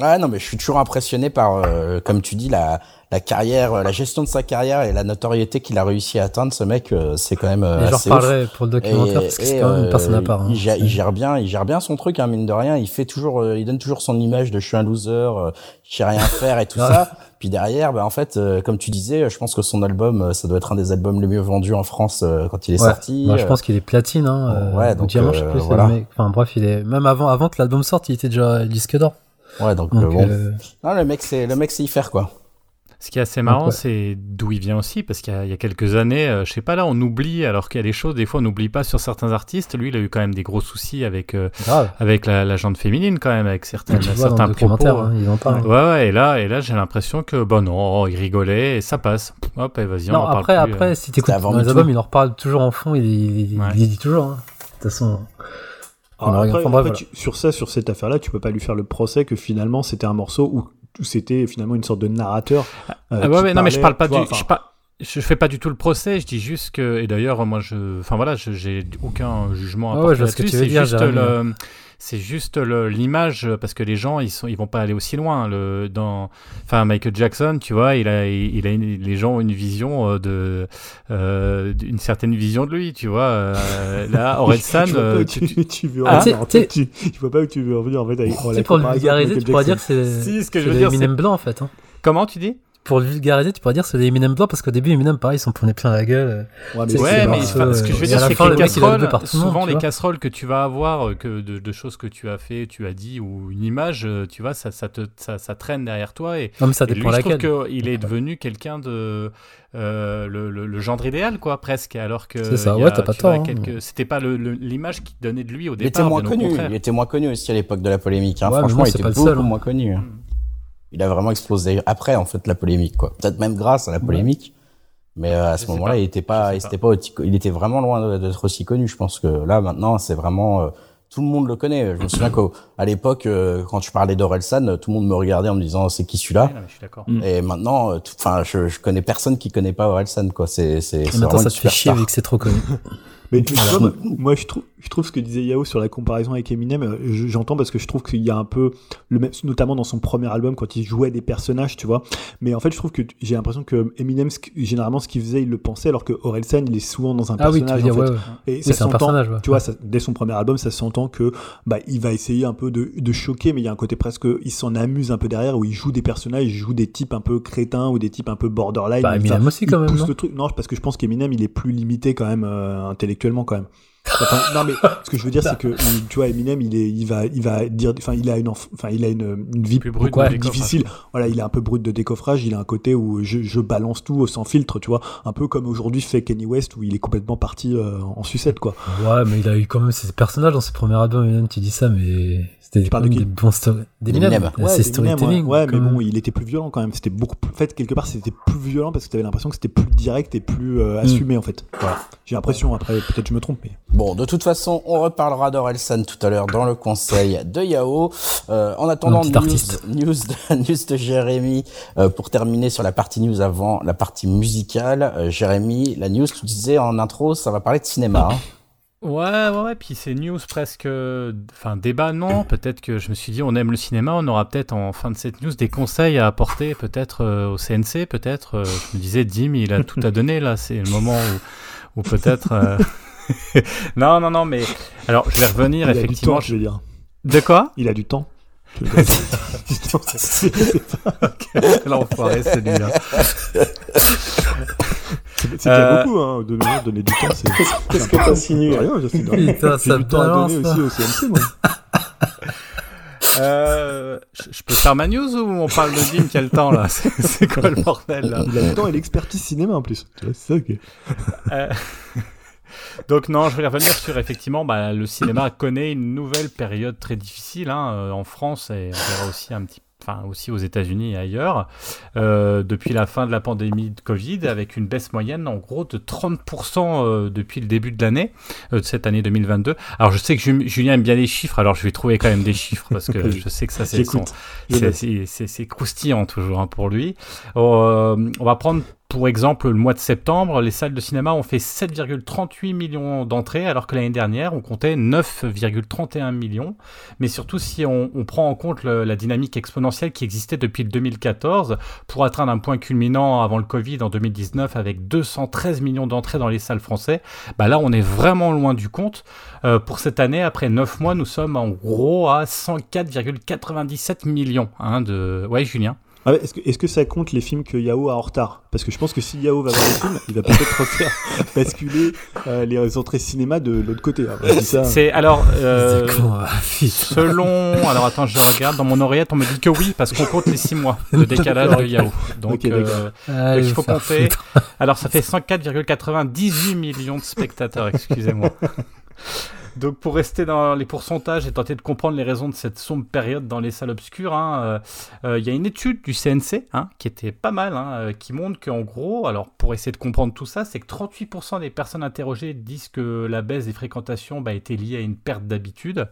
S1: Ouais, non, mais je suis toujours impressionné par, euh, comme tu dis, la, la carrière, euh, la gestion de sa carrière et la notoriété qu'il a réussi à atteindre. Ce mec, euh, c'est quand même euh,
S5: Et j'en reparlerai pour le documentaire, parce que c'est quand même une personne à part. hein.
S1: Il, gère, il gère bien, il gère bien son truc, hein, mine de rien. Il fait toujours, euh, il donne toujours son image de je suis un loser, euh, je sais rien faire et tout
S5: Ouais.
S1: ça. Puis derrière, bah en fait, euh, comme tu disais, je pense que son album, euh, ça doit être un des albums les mieux vendus en France euh, quand il est
S5: Ouais.
S1: sorti.
S5: Bah, je
S1: euh,
S5: pense qu'il est platine, hein. euh,
S1: Ouais,
S5: ou
S1: donc,
S5: diamant, je sais
S1: euh,
S5: plus,
S1: voilà.
S5: Enfin, bref, il est, même avant, avant que l'album sorte, il était déjà disque d'or.
S1: Ouais, donc,
S5: Donc,
S1: euh, bon.
S5: euh,
S1: Non, le mec, c'est le mec, c'est y faire quoi.
S3: Ce qui est assez marrant,
S5: ouais.
S3: c'est d'où il vient aussi, parce qu'il y, a- il y a quelques années, euh, je sais pas, là, on oublie, alors qu'il y a des choses, des fois, on n'oublie pas sur certains artistes. Lui, il a eu quand même des gros soucis avec, euh, avec la, la gente féminine, quand même, avec certaines,
S5: vois
S3: certains propos.
S5: documentaire, hein, ils en parlent.
S3: Ouais, ouais, et là, et là j'ai l'impression que, bon, non, il rigolait et ça passe. Hop, et vas-y, on
S5: Non,
S3: en parle
S5: après,
S3: plus,
S5: après,
S3: euh.
S5: si t'écoutes dans les albums, il en reparle toujours en fond, il, il, il-
S3: Ouais.
S5: il dit toujours, hein. De toute façon.
S2: Alors, après,
S5: enfin, bref,
S2: après,
S5: voilà.
S2: tu- sur ça, sur cette affaire-là, tu peux pas lui faire le procès que finalement c'était un morceau où, où c'était finalement une sorte de narrateur. euh,
S3: Ah ouais, non, mais je parle pas du. je, je fais pas du tout le procès, je dis juste que. Et d'ailleurs, moi, je. Enfin voilà, j'ai aucun jugement à
S5: Ah ouais,
S3: porter là-dessus, c'est juste le- C'est juste l'image, parce que les gens, ils, sont, ils vont pas aller aussi loin. Le, dans, enfin, Michael Jackson, tu vois, il a, il, il a une- les gens ont une vision euh, de, euh, une certaine vision de lui, tu vois. Euh, là, Orelsan,
S2: je vois pas
S3: euh,
S2: où
S3: tu-
S2: tu, tu veux
S5: Ah,
S2: en
S5: tu
S2: fait, tu- vois pas où tu veux en venir en fait avec
S5: sais, pour vulgariser, tu pourrais dire que c'est.
S3: Si, ce que je
S5: c'est
S3: veux dire,
S5: Eminem blanc, en fait. Hein.
S3: comment tu dis?
S5: Pour le vulgariser, tu pourrais dire que c'est les Eminem blancs, parce qu'au début, Eminem, pareil, ils s'en prenaient plein la gueule.
S2: Ouais, mais
S5: C'est-
S3: Ouais, mais
S5: morceau,
S3: enfin, ce que je
S5: euh,
S3: veux dire, c'est que
S5: le
S3: les casseroles,
S5: par tout le monde,
S3: souvent les casseroles que tu vas avoir, euh, que de, de choses que tu as fait, tu as dit, ou une image, euh, tu vois, ça, ça, te, ça, ça traîne derrière toi. Et,
S5: Non, mais ça
S3: et lui,
S5: dépend
S3: je trouve
S5: laquelle.
S3: qu'il est devenu quelqu'un de. euh, le, le- le gendre idéal, quoi, presque. Alors que.
S5: C'est ça,
S3: a,
S5: ouais, t'as pas tort, hein.
S3: quelques- C'était pas l'image qui donnait de lui au
S1: Il était
S3: départ.
S1: moins connu. Il était moins connu aussi à l'époque de la polémique. Hein. Franchement, il était
S5: pas le
S1: beaucoup
S5: seul,
S1: moins connu. Il a vraiment explosé après, en fait, la polémique, quoi. Peut-être même grâce à la polémique. Mais euh, à
S3: Je
S1: ce moment-là, il était pas, il était pas, il était vraiment loin d'être aussi connu. Je pense que là, maintenant, c'est vraiment, euh, tout le monde le connaît. Je me souviens qu'à l'époque, euh, quand je parlais d'Orelsan, tout le monde me regardait en me disant, c'est qui celui-là?
S2: Mm.
S1: Et maintenant, euh, enfin, je, je connais personne qui connaît pas Orelsan, quoi. C'est, c'est,
S5: maintenant,
S1: vraiment
S5: ça te fait chier vu que c'est trop connu.
S2: Mais, moi, je trouve, je trouve ce que disait Yao sur la comparaison avec Eminem, euh, j'entends parce que je trouve qu'il y a un peu, le même, notamment dans son premier album, quand il jouait des personnages, tu vois. Mais en fait, je trouve que j'ai l'impression que Eminem, généralement, ce qu'il faisait, il le pensait, alors que Orelsan, il est souvent dans un
S5: ah
S2: personnage.
S5: Oui,
S2: en fait.
S5: Ouais,
S2: Et ça s'entend, tu vois, ça, dès son premier album, ça s'entend que bah, il va essayer un peu de, de choquer, mais il y a un côté presque, il s'en amuse un peu derrière, où il joue des personnages, il joue des types un peu crétins ou des types un peu borderline.
S5: Bah, Eminem aussi, quand même. Non,
S2: le truc. non, parce que je pense qu'Eminem, il est plus limité quand même euh, intellectuellement quand même non mais ce que je veux dire c'est que tu vois Eminem il est il va il va dire enfin il a une enfin il a une, une vie
S3: plus brute
S2: difficile. Voilà il est un peu brut de décoffrage. Il a un côté où je, je balance tout sans filtre tu vois. Un peu comme aujourd'hui fait Kenny West où il est complètement parti euh, en sucette quoi.
S5: Ouais mais il a eu quand même ses personnages dans ses premiers albums Eminem tu dis ça mais c'était
S2: de
S5: des bons stories
S2: d'Eminem ouais, c'est storytelling ouais, mais bon il était plus violent quand même. C'était beaucoup plus... en fait quelque part c'était plus violent parce que tu avais l'impression que c'était plus direct et plus euh, assumé en fait. Voilà j'ai l'impression après peut-être je me trompe mais
S1: Bon, de toute façon, on reparlera d'Orelsan tout à l'heure dans le conseil de Yao. Euh, en attendant, news, news, de, news de Jérémy, euh, pour terminer sur la partie news avant la partie musicale. Euh, Jérémy, la news, tu disais en intro, ça va parler de cinéma. Hein.
S3: Ouais, ouais, ouais, puis c'est news presque. Enfin, débat, non? Peut-être que je me suis dit, on aime le cinéma, on aura peut-être en fin de cette news des conseils à apporter, peut-être au CNC, peut-être. je me disais, Dim, il a tout à donner là, c'est le moment où, où peut-être. non, non, non, mais alors je vais revenir
S2: Il
S3: effectivement.
S2: A du temps, je veux dire.
S3: De quoi?
S2: Il a du temps.
S3: L'enfoiré celui-là.
S2: C'est déjà euh... beaucoup, hein, de donner du temps.
S4: Qu'est-ce que t'as signé?
S2: Rien, j'ai du temps à donner aussi au CNC, moi.
S3: Euh, je peux faire ma news ou on parle de Dim qui a le temps là? C'est quoi le bordel là?
S2: Il a le temps et l'expertise cinéma en plus. C'est ça, ok.
S3: Euh... Donc non, je vais revenir sur effectivement, bah, le cinéma connaît une nouvelle période très difficile hein, euh, en France et on verra aussi un petit enfin aussi aux États-Unis et ailleurs, euh, depuis la fin de la pandémie de Covid, avec une baisse moyenne en gros de 30% euh, depuis le début de l'année, de cette année 2022. Alors je sais que Julien aime bien les chiffres, alors je vais trouver quand même des chiffres parce que je sais que ça c'est c'est croustillant toujours hein, pour lui. on va prendre pour exemple, le mois de septembre, les salles de cinéma ont fait 7,38 millions d'entrées, alors que l'année dernière, on comptait 9,31 millions. Mais surtout, si on, prend en compte la dynamique exponentielle qui existait depuis le 2014, pour atteindre un point culminant avant le Covid en 2019 avec 213 millions d'entrées dans les salles françaises, bah là, on est vraiment loin du compte. Euh, pour cette année, après 9 mois, nous sommes en gros à 104,97 millions hein, de... Ouais, Julien
S2: ah est-ce, que, est-ce que ça compte les films que Yao a en retard? Parce que je pense que si Yao va voir les films, il va peut-être refaire basculer euh, les entrées cinéma de l'autre côté.
S3: Hein. C'est alors euh, selon. Alors attends, je regarde dans mon oreillette, on me dit que oui parce qu'on compte les 6 mois de décalage de Yao. Donc, euh, donc il faut compter. Alors ça fait 104,98 millions de spectateurs. Excusez-moi. Donc pour rester dans les pourcentages et tenter de comprendre les raisons de cette sombre période dans les salles obscures, hein, euh, euh, il y a une étude du CNC hein, qui était pas mal, hein, euh, qui montre qu'en gros, alors pour essayer de comprendre tout ça, c'est que 38% des personnes interrogées disent que la baisse des fréquentations bah, était liée à une perte d'habitude.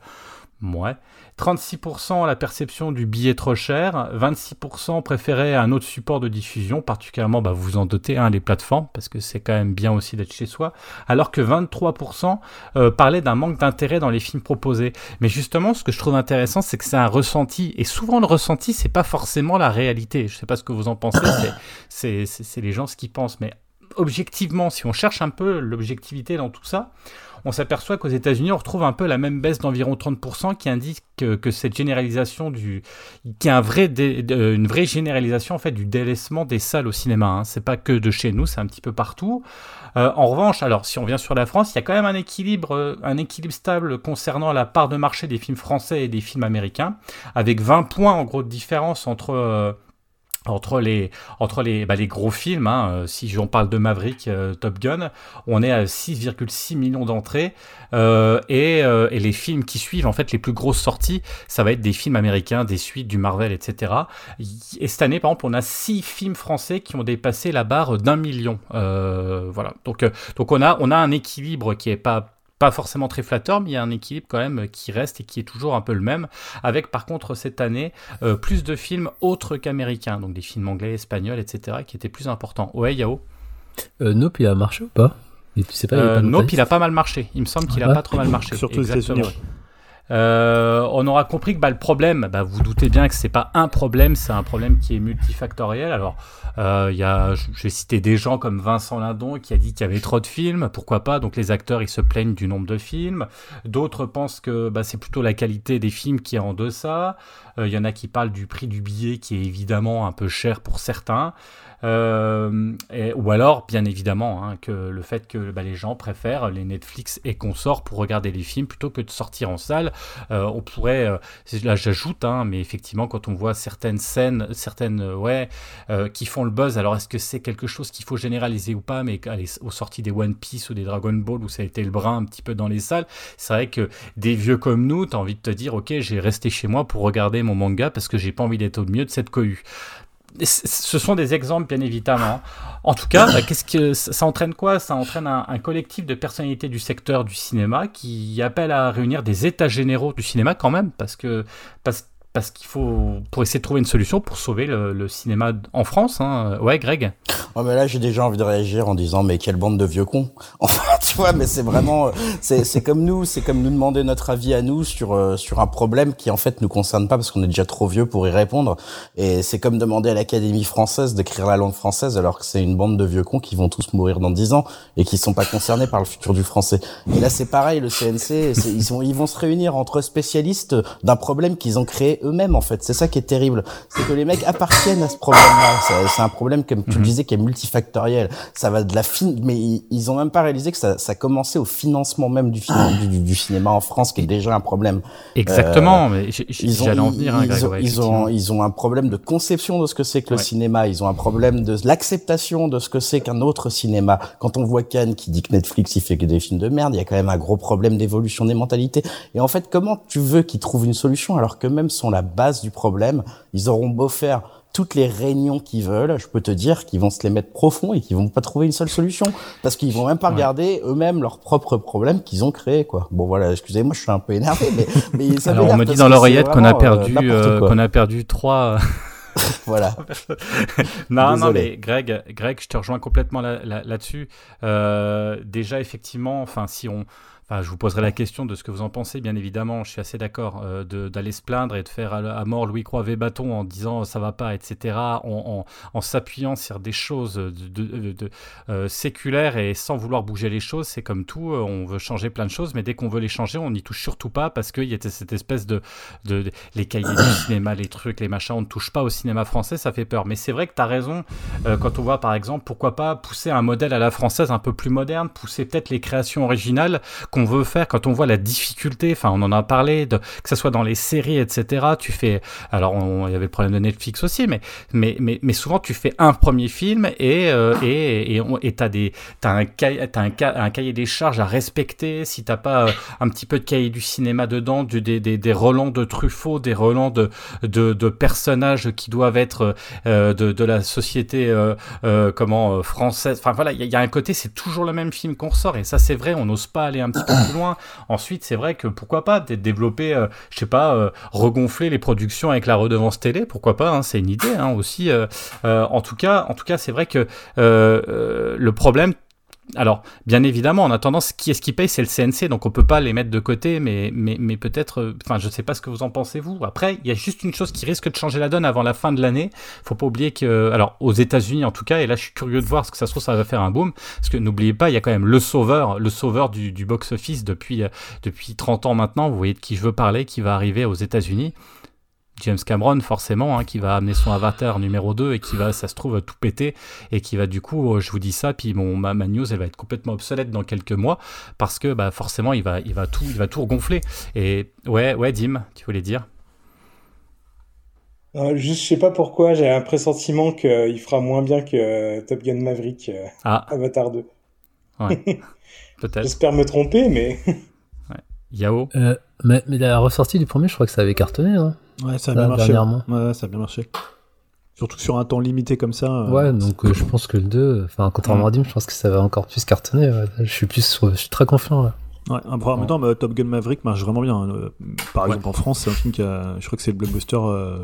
S3: Ouais. 36% la perception du billet trop cher, 26% préféraient un autre support de diffusion, particulièrement, bah, vous en dotez, hein, les plateformes, parce que c'est quand même bien aussi d'être chez soi, alors que 23% euh, parlaient d'un manque d'intérêt dans les films proposés. Mais justement, ce que je trouve intéressant, c'est que c'est un ressenti, et souvent le ressenti, c'est pas forcément la réalité. Je sais pas ce que vous en pensez, c'est les gens ce qu'ils pensent, mais objectivement, si on cherche un peu l'objectivité dans tout ça, on s'aperçoit qu'aux États-Unis, on retrouve un peu la même baisse d'environ 30% qui indique que, cette généralisation du, qui a une vraie généralisation en fait du délaissement des salles au cinéma. Hein. C'est pas que de chez nous, c'est un petit peu partout. Euh, en revanche, alors si on vient sur la France, il y a quand même un équilibre, euh, un équilibre stable concernant la part de marché des films français et des films américains, avec 20 points en gros de différence entre euh, entre les, entre les, bah, les gros films, hein, euh, si on parle de Maverick, euh, Top Gun, on est à 6,6 millions d'entrées. Euh, et, les films qui suivent, en fait, les plus grosses sorties, ça va être des films américains, des suites, du Marvel, etc. Et cette année, par exemple, on a 6 films français qui ont dépassé la barre d'un million. voilà. Donc, donc on, a, on a un équilibre qui est pas pas forcément très flatteur, mais il y a un équilibre quand même qui reste et qui est toujours un peu le même, avec par contre cette année euh, plus de films autres qu'américains, donc des films anglais, espagnols, etc., qui étaient plus importants. Ouais, Yao?
S5: Euh, Nope, il a marché ou pas? Et tu sais pas, il est
S3: Euh,
S5: pas
S3: Nope, il a pas mal marché. Il me semble qu'il a
S5: Ouais.
S3: pas trop mal marché.
S2: Surtout aux. États-Unis.
S3: Euh, on aura compris que bah, le problème, bah, vous doutez bien que c'est pas un problème, c'est un problème qui est multifactoriel. Alors, euh, y a, vais citer des gens comme Vincent Lindon qui a dit qu'il y avait trop de films, pourquoi pas. Donc les acteurs ils se plaignent du nombre de films. D'autres pensent que bah, c'est plutôt la qualité des films qui est en deçà. Euh, Il y en a qui parlent du prix du billet qui est évidemment un peu cher pour certains. Euh, ou alors, bien évidemment, hein, que le fait que bah, les gens préfèrent les Netflix et consorts pour regarder les films plutôt que de sortir en salle. Euh, on pourrait, euh, là j'ajoute, hein, mais effectivement, quand on voit certaines scènes, certaines, euh, ouais, qui font le buzz, alors est-ce que c'est quelque chose qu'il faut généraliser ou pas? Mais allez, aux sorties des One Piece ou des Dragon Ball où ça a été le brin un petit peu dans les salles, c'est vrai que des vieux comme nous, t'as envie de te dire, ok, j'ai resté chez moi pour regarder mon manga parce que j'ai pas envie d'être au milieu de cette cohue. Ce sont des exemples, bien évidemment. En tout cas, bah, qu'est-ce que ça entraîne quoi? Ça entraîne un, collectif de personnalités du secteur du cinéma qui appelle à réunir des états généraux du cinéma quand même, parce que parce qu'il faut pour essayer de trouver une solution pour sauver le, le cinéma en France. Hein. Ouais, Greg?
S1: Oh mais là j'ai déjà envie de réagir en disant mais quelle bande de vieux cons. Enfin tu vois mais c'est vraiment c'est c'est comme nous c'est comme nous demander notre avis à nous sur euh, sur un problème qui en fait nous concerne pas parce qu'on est déjà trop vieux pour y répondre et c'est comme demander à l'Académie française d'écrire la langue française alors que c'est une bande de vieux cons qui vont tous mourir dans 10 ans et qui sont pas concernés par le futur du français. Et là c'est pareil le CNC ils sont ils vont se réunir entre spécialistes d'un problème qu'ils ont créé eux-mêmes en fait. C'est ça qui est terrible. C'est que les mecs appartiennent à ce problème-là. C'est- un problème comme tu le disais qui est multifactoriel. Ça va de la fin, mais ils, ils ont même pas réalisé que ça, ça commençait au financement même du, du, du- du cinéma en France, qui est déjà un problème.
S3: Exactement. mais j- j-
S1: Ils ont,
S3: en venir. hein,
S1: ils ils ont, ils ont un problème de conception de ce que c'est que le
S3: Ouais.
S1: cinéma. Ils ont un problème de l'acceptation de ce que c'est qu'un autre cinéma. Quand on voit Cannes qui dit que Netflix il fait que des films de merde, il y a quand même un gros problème d'évolution des mentalités. Et en fait, comment tu veux qu'ils trouvent une solution alors que même sont la base du problème, ils auront beau faire toutes les réunions qu'ils veulent, je peux te dire qu'ils vont se les mettre profond et qu'ils vont pas trouver une seule solution parce qu'ils vont même pas
S3: Ouais.
S1: regarder eux-mêmes leurs propres problèmes qu'ils ont créés quoi. Bon voilà, excusez-moi, je suis un peu énervé mais mais ça
S3: Alors on me dit dans l'oreillette qu'on a
S1: euh,
S3: perdu, euh, qu'on a perdu trois.
S1: Voilà.
S3: non, non, mais Greg, Greg, je te rejoins complètement là- là- là-dessus. Euh, déjà, effectivement, enfin, si on, je vous poserai la question de ce que vous en pensez, bien évidemment. Je suis assez d'accord euh, d'aller se plaindre et de faire à, mort Louis Croix Bâton en disant ça va pas, etc. En, s'appuyant sur des choses euh, séculaires et sans vouloir bouger les choses. C'est comme tout, euh, on veut changer plein de choses, mais dès qu'on veut les changer, on n'y touche surtout pas parce qu'il y a cette espèce de, les cahiers du cinéma, les trucs, les machins, on ne touche pas au cinéma français, ça fait peur. Mais c'est vrai que tu as raison, quand on voit par exemple, pourquoi pas pousser un modèle à la française un peu plus moderne, pousser peut-être les créations originales qu'on veut faire quand on voit la difficulté, enfin on en a parlé, de, que ce soit dans les séries, etc. Tu fais, alors il y avait le problème de Netflix aussi, mais, mais, mais, mais souvent tu fais un premier film et euh, et et et t'as des t'as un cahier t'as un, ca- un cahier des charges à respecter si t'as pas euh, un petit peu de cahier du cinéma dedans du, des, des, des relents de Truffaut des relents de, de, personnages qui doivent être euh, de, la société comment française enfin voilà il y a un côté c'est toujours le même film qu'on ressort et ça c'est vrai on n'ose pas aller un petit plus loin. Ensuite c'est vrai que pourquoi pas peut-être développer euh, je sais pas euh, regonfler les productions avec la redevance télé pourquoi pas hein, c'est une idée hein, aussi euh, en tout cas en tout cas c'est vrai que le problème alors, bien évidemment, en attendant, ce qui est-ce qui paye, c'est le CNC, donc on peut pas les mettre de côté, mais, mais, mais peut-être, euh, enfin, je sais pas ce que vous en pensez vous. Après, il y a juste une chose qui risque de changer la donne avant la fin de l'année. Faut pas oublier que, alors, aux États-Unis en tout cas, et là, je suis curieux de voir ce que ça se trouve, ça va faire un boom, parce que n'oubliez pas, il y a quand même le sauveur, le sauveur du, box-office depuis, euh, depuis 30 ans maintenant. Vous voyez de qui je veux parler, qui va arriver aux États-Unis. James Cameron, forcément, hein, qui va amener son avatar numéro 2 et qui va, ça se trouve, tout péter et qui va du coup, euh, je vous dis ça, puis mon, ma, ma news, elle va être complètement obsolète dans quelques mois parce que bah, forcément, il va, il, va tout, il va tout regonfler. Et ouais, ouais, Dim, tu voulais dire?
S4: Euh, juste, je sais pas pourquoi, j'ai un pressentiment qu'il fera moins bien que euh, Top Gun Maverick euh,
S3: Ah,
S4: Avatar 2.
S3: ouais, peut-être.
S4: J'espère me tromper, mais
S3: Yao?
S5: Euh, mais, mais la ressortie du premier, je crois que ça avait cartonné. Hein.
S2: Ouais, ça a bien marché.
S5: dernièrement.
S2: Ouais, ça a bien marché. Surtout sur un temps limité comme ça. euh,
S5: Ouais, donc euh, je pense que le 2, enfin, contrairement à Dim, je pense que ça va encore plus cartonner. ouais. Je suis plus, sur- je suis très confiant là.
S2: Ouais, en même temps, bah, Top Gun Maverick marche vraiment bien. hein. Euh, Par
S3: Ouais.
S2: exemple, en France, c'est un film qui a. Je crois que c'est le blockbuster euh,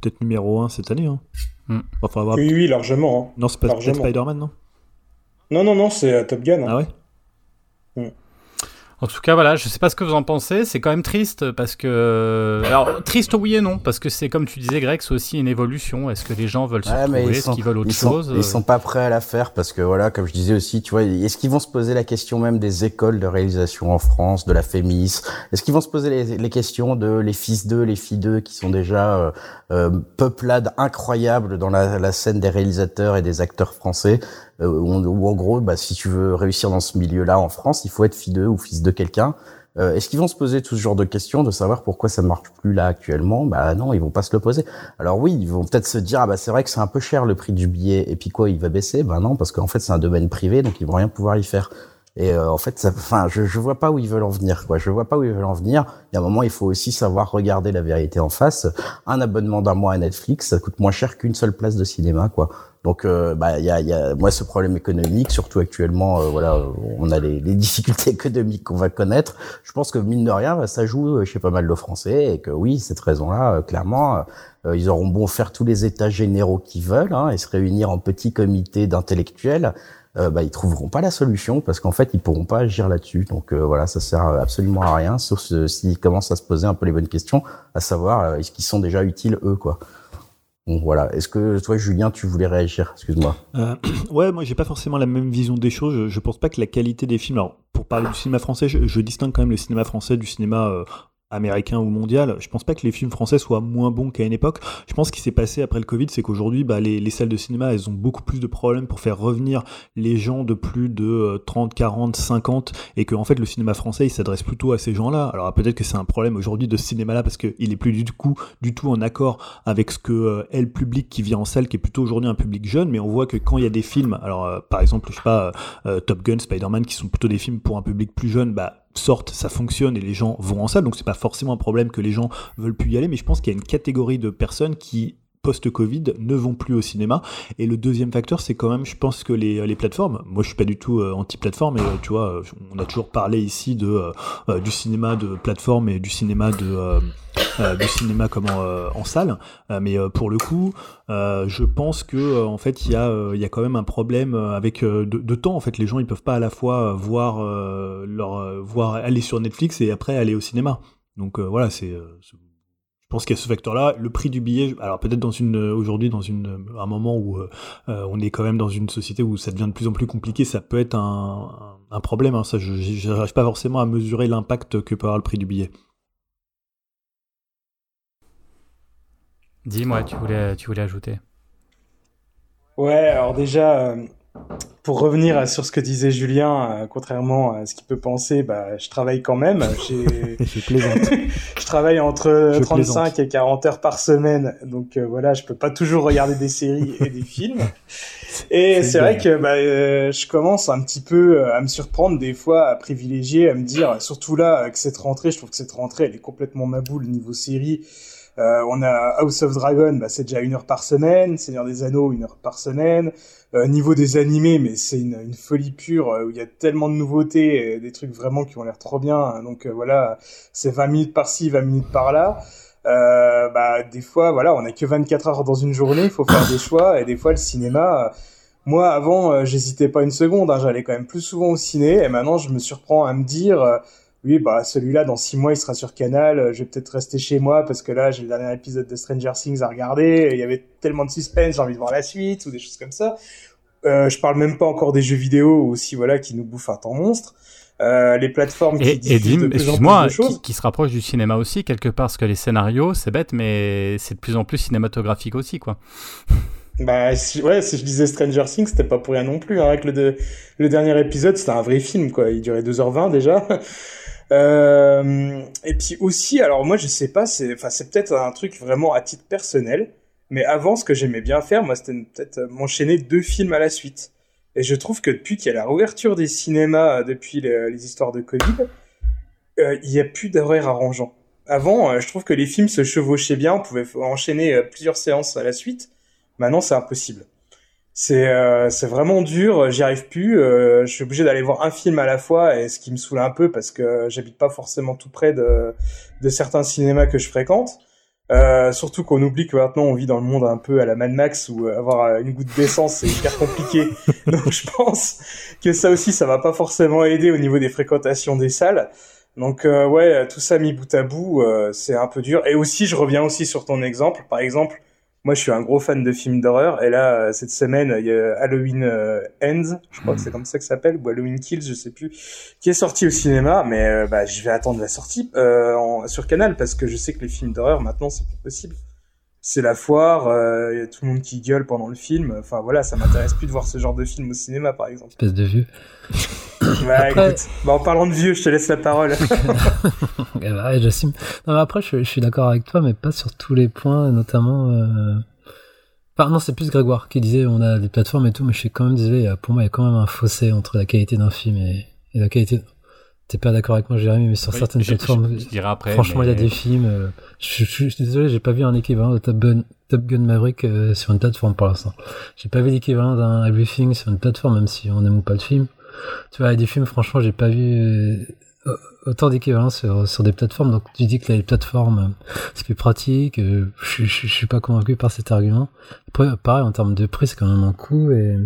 S2: peut-être numéro 1 cette année. Hein.
S3: Mm.
S2: Enfin, faudra voir-
S4: oui, oui, largement. hein.
S2: Non, c'est pas. Spider-Man, non?
S4: Non, non, non, c'est Top Gun. Hein.
S2: Ah ouais?
S3: En tout cas, voilà, je sais pas ce que vous en pensez. C'est quand même triste parce que. Alors, triste oui et non, parce que c'est comme tu disais, Greg, c'est aussi une évolution. Est-ce que les gens veulent se
S1: Ouais,
S3: retrouver? Est-ce
S1: sont,
S3: qu'ils veulent autre
S1: ils sont-
S3: chose?
S1: ils sont pas prêts à la faire parce que voilà, comme je disais aussi, tu vois, est-ce qu'ils vont se poser la question même des écoles de réalisation en France, de la FEMIS Est-ce qu'ils vont se poser les, les questions de les fils d'eux, les filles d'eux qui sont déjà euh, euh, peuplades incroyables dans la, la scène des réalisateurs et des acteurs français? Euh, où, où en gros, bah, si tu veux réussir dans ce milieu-là en France, il faut être fille d'eux ou fils quelqu'un. Euh, Est-ce qu'ils vont se poser tout ce genre de questions, de savoir pourquoi ça marche plus là actuellement? Bah non, ils vont pas se le poser. Alors oui, ils vont peut-être se dire ah bah c'est vrai que c'est un peu cher le prix du billet et puis quoi, il va baisser? Bah non, parce qu'en fait c'est un domaine privé, donc ils vont rien pouvoir y faire. Et euh, en fait, enfin, je, je vois pas où ils veulent en venir, quoi. Je vois pas où ils veulent en venir. Il y a un moment, il faut aussi savoir regarder la vérité en face. Un abonnement d'un mois à Netflix, ça coûte moins cher qu'une seule place de cinéma, quoi. Donc, euh, bah, y a, y a, moi, ce problème économique, surtout actuellement, euh, voilà, on a les, les difficultés économiques qu'on va connaître. Je pense que mine de rien, ça joue chez pas mal de Français et que oui, cette raison-là, euh, clairement, euh, ils auront beau faire tous les états généraux qu'ils veulent hein, et se réunir en petits comités d'intellectuels euh, bah, ils trouveront pas la solution parce qu'en fait ils pourront pas agir là-dessus. Donc euh, voilà, ça sert absolument à rien, sauf s'ils commencent à se poser un peu les bonnes questions, à savoir est-ce qu'ils sont déjà utiles eux quoi. Voilà. Est-ce que toi Julien tu voulais réagir? Excuse-moi.
S2: Euh, ouais, moi j'ai pas forcément la même vision des choses. Je, pense pas que la qualité des films. Alors, pour parler du cinéma français, je, je distingue quand même le cinéma français du cinéma euh, américain ou mondial. Je pense pas que les films français soient moins bons qu'à une époque. Je pense ce qui s'est passé après le Covid, c'est qu'aujourd'hui, bah, les, les salles de cinéma, elles ont beaucoup plus de problèmes pour faire revenir les gens de plus de euh, 30, 40, 50, et que en fait le cinéma français, il s'adresse plutôt à ces gens-là. Alors peut-être que c'est un problème aujourd'hui de ce cinéma-là parce qu'il est plus du coup du tout en accord avec ce que euh, est le public qui vient en salle, qui est plutôt aujourd'hui un public jeune, mais on voit que quand il y a des films, alors euh, par exemple, je sais pas, euh, Top Gun, Spider-Man, qui sont plutôt des films pour un public plus jeune, bah sortent, ça fonctionne et les gens vont en salle, donc c'est pas forcément un problème que les gens veulent plus y aller, mais je pense qu'il y a une catégorie de personnes qui post-Covid ne vont plus au cinéma. Et le deuxième facteur, c'est quand même, je pense que les, les plateformes, moi je suis pas du tout euh, anti-plateforme, et euh, tu vois, on a toujours parlé ici de, euh, du cinéma de plateforme et du cinéma de... du cinéma comment euh, en salle. Mais pour le coup je pense que en fait il y a il y a quand même un problème avec de, de temps. En fait les gens ils peuvent pas à la fois voir leur voir aller sur Netflix et après aller au cinéma. Donc voilà c'est pense qu'il y a ce facteur-là. Le prix du billet, alors peut-être dans une aujourd'hui dans une un moment où euh, euh, on est quand même dans une société où ça devient de plus en plus compliqué, ça peut être un, un, un problème. hein. Ça, je n'arrive pas forcément à mesurer l'impact que peut avoir le prix du billet.
S3: Dis-moi, tu voulais, tu voulais ajouter?
S4: Ouais, alors déjà, euh, pour revenir à- sur ce que disait Julien, euh, contrairement à ce qu'il peut penser, bah, je travaille quand même.
S2: Je plaisante.
S4: je travaille entre
S2: Je
S4: 35
S2: plaisante.
S4: et 40 heures par semaine, donc euh, voilà, je peux pas toujours regarder des séries et des films. Et
S2: C'est
S4: vrai que bah, euh, je commence un petit peu euh, à me surprendre des fois, à privilégier, à me dire, surtout là, euh, que cette rentrée, je trouve que cette rentrée, elle est complètement maboule niveau série. Euh, on a House of Dragon, bah, c'est déjà une heure par semaine. Seigneur des Anneaux, une heure par semaine. Euh, niveau des animés, mais c'est une, folie pure euh, où il y a tellement de nouveautés, et des trucs vraiment qui ont l'air trop bien. Donc euh, voilà, c'est 20 minutes par-ci, 20 minutes par-là. Bah des fois, voilà, on a que 24 heures dans une journée, il faut faire des choix. Et des fois, le cinéma, moi avant, j'hésitais pas une seconde, hein, j'allais quand même plus souvent au ciné. Et maintenant, je me surprends à me dire. Oui, bah celui-là, dans six mois, il sera sur Canal. euh, Je vais peut-être rester chez moi parce que là, j'ai le dernier épisode de Stranger Things à regarder. Il y avait tellement de suspense, j'ai envie de voir la suite ou des choses comme ça. Euh, je parle même pas encore des jeux vidéo aussi, voilà, qui nous bouffent un temps monstre. Euh, les plateformes qui
S3: Et, et
S4: diffusent
S3: Dim,
S4: de plus en plus de choses.
S3: qui, qui se rapproche du cinéma aussi, quelque part, parce que les scénarios, c'est bête, mais c'est de plus en plus cinématographique aussi, quoi.
S4: Bah si, ouais, si je disais Stranger Things, c'était pas pour rien non plus. Hein, avec le, de- le dernier épisode, c'était un vrai film, quoi. Il durait 2h20 déjà. Euh, et puis aussi, alors moi je sais pas, c'est, enfin c'est peut-être un truc vraiment à titre personnel, mais avant ce que j'aimais bien faire, moi c'était peut-être euh, m'enchaîner deux films à la suite. Et je trouve que depuis qu'il y a la réouverture des cinémas, euh, depuis les, histoires de Covid, euh, il y a plus d'horaires arrangeants. Avant, euh, je trouve que les films se chevauchaient bien, on pouvait enchaîner euh, plusieurs séances à la suite. Maintenant, c'est impossible. C'est euh, c'est vraiment dur, j'y arrive plus. euh, je suis obligé d'aller voir un film à la fois, et ce qui me saoule un peu parce que j'habite pas forcément tout près de, de certains cinémas que je fréquente. Euh, surtout qu'on oublie que maintenant on vit dans le monde un peu à la Mad Max où euh, avoir euh, une goutte d'essence c'est hyper compliqué. Donc je pense que ça aussi ça va pas forcément aider au niveau des fréquentations des salles. Donc euh, ouais, tout ça mis bout à bout, euh, c'est un peu dur. Et aussi je reviens aussi sur ton exemple. Par exemple, moi je suis un gros fan de films d'horreur. Et là euh, cette semaine il y a Halloween euh, Ends, je crois que c'est comme ça que ça s'appelle, ou Halloween Kills, je sais plus, qui est sorti au cinéma. Mais euh, bah je vais attendre la sortie euh, en- sur Canal parce que je sais que les films d'horreur maintenant c'est plus possible c'est la foire, il y a tout le monde qui gueule pendant le film. Enfin voilà, ça m'intéresse plus de voir ce genre de film au cinéma, par exemple.
S5: Espèce de vieux.
S4: Bah,
S5: Après-
S4: écoute, bah, en parlant de vieux, je te laisse la parole.
S5: Eh ben, ouais, j'assume. Non, mais après, je, je suis d'accord avec toi, mais pas sur tous les points, notamment. Euh... Enfin, non, c'est plus Grégoire qui disait on a des plateformes et tout, mais je suis quand même désolé. euh, Pour moi, il y a quand même un fossé entre la qualité d'un film et, et la qualité. T'es pas d'accord avec moi, Jérémy, mais sur
S3: Oui,
S5: certaines
S3: je- je-
S5: plateformes,
S3: je dirais après,
S5: franchement, il y a des films. euh, je, je- je suis désolé, j'ai pas vu un équivalent de Top Gun, Top Gun Maverick euh, sur une plateforme pour l'instant. J'ai pas vu l'équivalent d'un Everything sur une plateforme, même si on aime ou pas le film. Tu vois, il y a des films, franchement, j'ai pas vu euh, autant d'équivalent sur, sur des plateformes. Donc, tu dis que les plateformes, c'est plus pratique. je, je, je suis pas convaincu par cet argument. Après, pareil, en termes de prix, c'est quand même un coût. Et,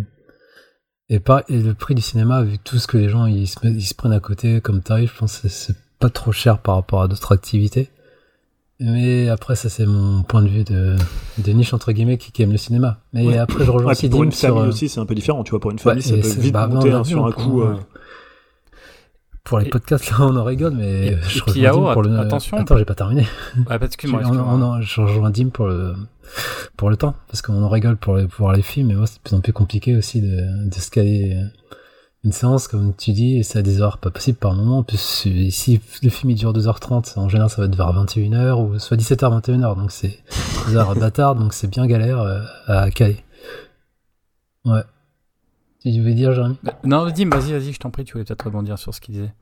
S5: et, pas, et le prix du cinéma, vu tout ce que les gens ils se, ils se prennent à côté comme tarif, je pense que c'est- pas trop cher par rapport à d'autres activités. Mais après, ça, c'est mon point de vue de, de niche, entre guillemets, qui, qui aime le cinéma. Mais
S2: Ouais.
S5: après, je rejoins
S2: Ouais,
S5: aussi
S2: pour une
S5: sur,
S2: famille
S5: euh,
S2: aussi, c'est un peu différent. Tu vois, pour une
S5: Ouais,
S2: famille, ça
S5: et
S2: peut
S5: c'est-
S2: vite
S5: bah,
S2: monter
S5: non,
S2: sur un coup. euh,
S5: Pour les podcasts, là, on en rigole, mais
S3: Et-
S5: je rejoins Dim pour le...
S3: attention.
S5: Attends, j'ai pas terminé.
S3: Ah, bah, excuse-moi,
S5: On- on-
S3: excuse-moi.
S5: on- je rejoins Dim pour le, pour le temps, parce qu'on en rigole pour, les, pour voir les films, mais moi, c'est de plus en plus compliqué aussi de, de se caler une séance, comme tu dis, et c'est à des heures pas possible par moment. En plus, si le film il dure 2h30, en général, ça va être vers 21h, ou soit 17h, 21h, donc c'est des heures bâtardes, donc c'est bien galère euh, à caler. Ouais. Tu veux dire, Jérémy
S3: Non, Dim, vas-y, vas-y, je t'en prie, tu voulais peut-être rebondir sur ce qu'il disait.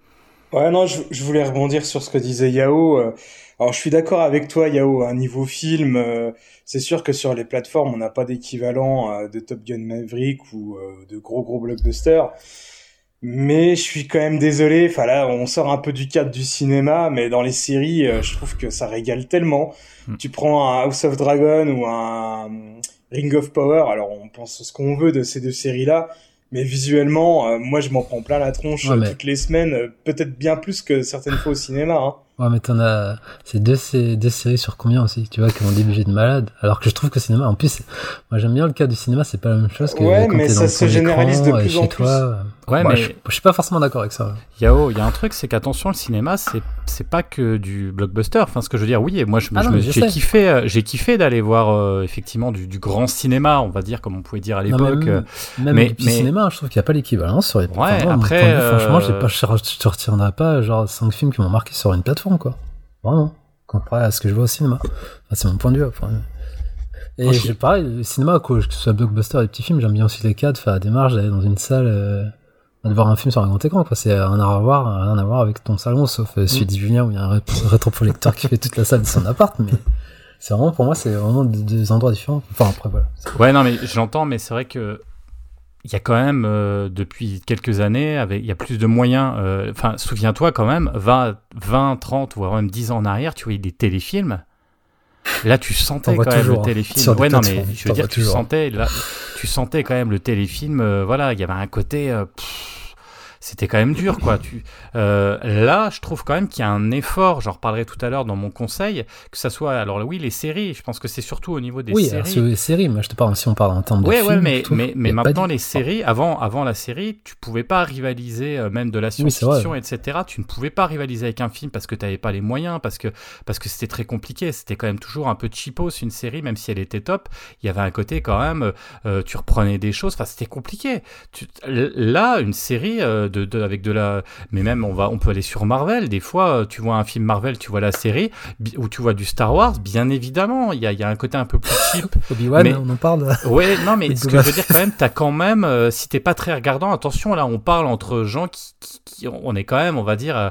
S4: Ouais, non, je, je voulais rebondir sur ce que disait Yao. euh. Alors, je suis d'accord avec toi, Yao. Un niveau film, euh, c'est sûr que sur les plateformes, on n'a pas d'équivalent euh, de Top Gun Maverick ou euh, de gros gros blockbusters. Mais je suis quand même désolé. Enfin là, on sort un peu du cadre du cinéma, mais dans les séries, euh, je trouve que ça régale tellement.
S3: Mm.
S4: Tu prends un House of Dragon ou un Ring of Power. Alors, on pense ce qu'on veut de ces deux séries-là. Mais visuellement, euh, moi, je m'en prends plein la tronche
S5: Ouais, mais-
S4: toutes les semaines, euh, peut-être bien plus que certaines fois au cinéma. Hein.
S5: Ouais, mais t'en as. C'est deux, deux séries sur combien aussi Tu vois, qui ont des budgets de malade. Alors que je trouve que le cinéma, en plus, moi j'aime bien le cas du cinéma, c'est pas la même chose que
S4: Ouais,
S5: quand
S4: mais ça
S5: dans
S4: se généralise de plus
S5: chez
S4: en
S5: toi.
S3: Ouais,
S5: Moi,
S3: mais-
S5: je, je suis pas forcément d'accord avec ça.
S3: Yao, il y a un truc, c'est qu'attention, le cinéma, c'est c'est pas que du blockbuster. Enfin, ce que je veux dire, oui, et moi, je,
S5: Ah
S3: je
S5: je
S3: j'ai kiffé, euh, j'ai kiffé d'aller voir euh, effectivement du, du grand cinéma, on va dire, comme on pouvait dire à l'époque. euh,
S5: même, même
S3: mais-
S5: du
S3: mais-
S5: cinéma, je trouve qu'il n'y a pas l'équivalent sur les plateformes.
S3: Ouais, après,
S5: franchement, j'ai pas, je, je te retiendrai pas genre 5 films qui m'ont marqué sur une plateforme, quoi. Vraiment. Comparé à ce que je vois au cinéma. Enfin, c'est mon point de vue. après. Et
S2: je-
S5: j'ai pareil, le cinéma, quoi, que ce soit blockbuster et petits films, j'aime bien aussi les cadres, faire la démarche d'aller dans une salle, euh, de voir un film sur un grand écran, quoi. C'est un à voir, rien à voir avec ton salon, sauf euh, celui de Julien où il y a un ré- rétroprojecteur qui fait toute la salle de son appart, mais c'est vraiment, pour moi, c'est vraiment deux, deux endroits différents. Enfin, après, voilà.
S3: Ouais, non, mais j'entends, mais c'est vrai que il y a quand même euh, depuis quelques années, avec il y a plus de moyens. euh, Enfin, souviens-toi quand même, 20, 20, 30 voire même 10 ans en arrière, tu voyais des téléfilms. Là, tu sentais quand même
S5: toujours,
S3: le téléfilm. Ouais, non, mais je veux dire, tu
S5: toujours.
S3: sentais, là, tu sentais quand même le téléfilm. euh, voilà, il y avait un côté. euh, pff, c'était quand même dur, quoi. Tu, euh, là, je trouve quand même qu'il y a un effort. J'en reparlerai tout à l'heure dans mon conseil, que ça soit. Alors oui, les séries. Je pense que c'est surtout au niveau des
S5: oui,
S3: séries.
S5: alors, sur les séries, moi je te parle, si on parle en termes de films,
S3: ouais, mais, mais, mais maintenant, les séries, avant, avant la série, tu pouvais pas rivaliser, euh, même de la
S5: Oui,
S3: science-fiction, etc. Tu ne pouvais pas rivaliser avec un film parce que tu n'avais pas les moyens, parce que parce que c'était très compliqué. C'était quand même toujours un peu cheapos, une série, même si elle était top. Il y avait un côté quand même, euh, tu reprenais des choses, enfin, c'était compliqué. Tu- là, une série euh, de, de- avec de la. Mais même, on, va, on peut aller sur Marvel. Des fois, euh, tu vois un film Marvel, tu vois la série, ou tu vois du Star Wars, bien évidemment. Il y a, y a un côté un peu plus cheap.
S5: Obi-Wan,
S3: Mais-
S5: on en parle.
S3: Ouais, non, mais ce que je veux dire quand même, t'as quand même, euh, si t'es pas très regardant, attention, là, on parle entre gens qui, qui, qui- on est quand même, on va dire, euh,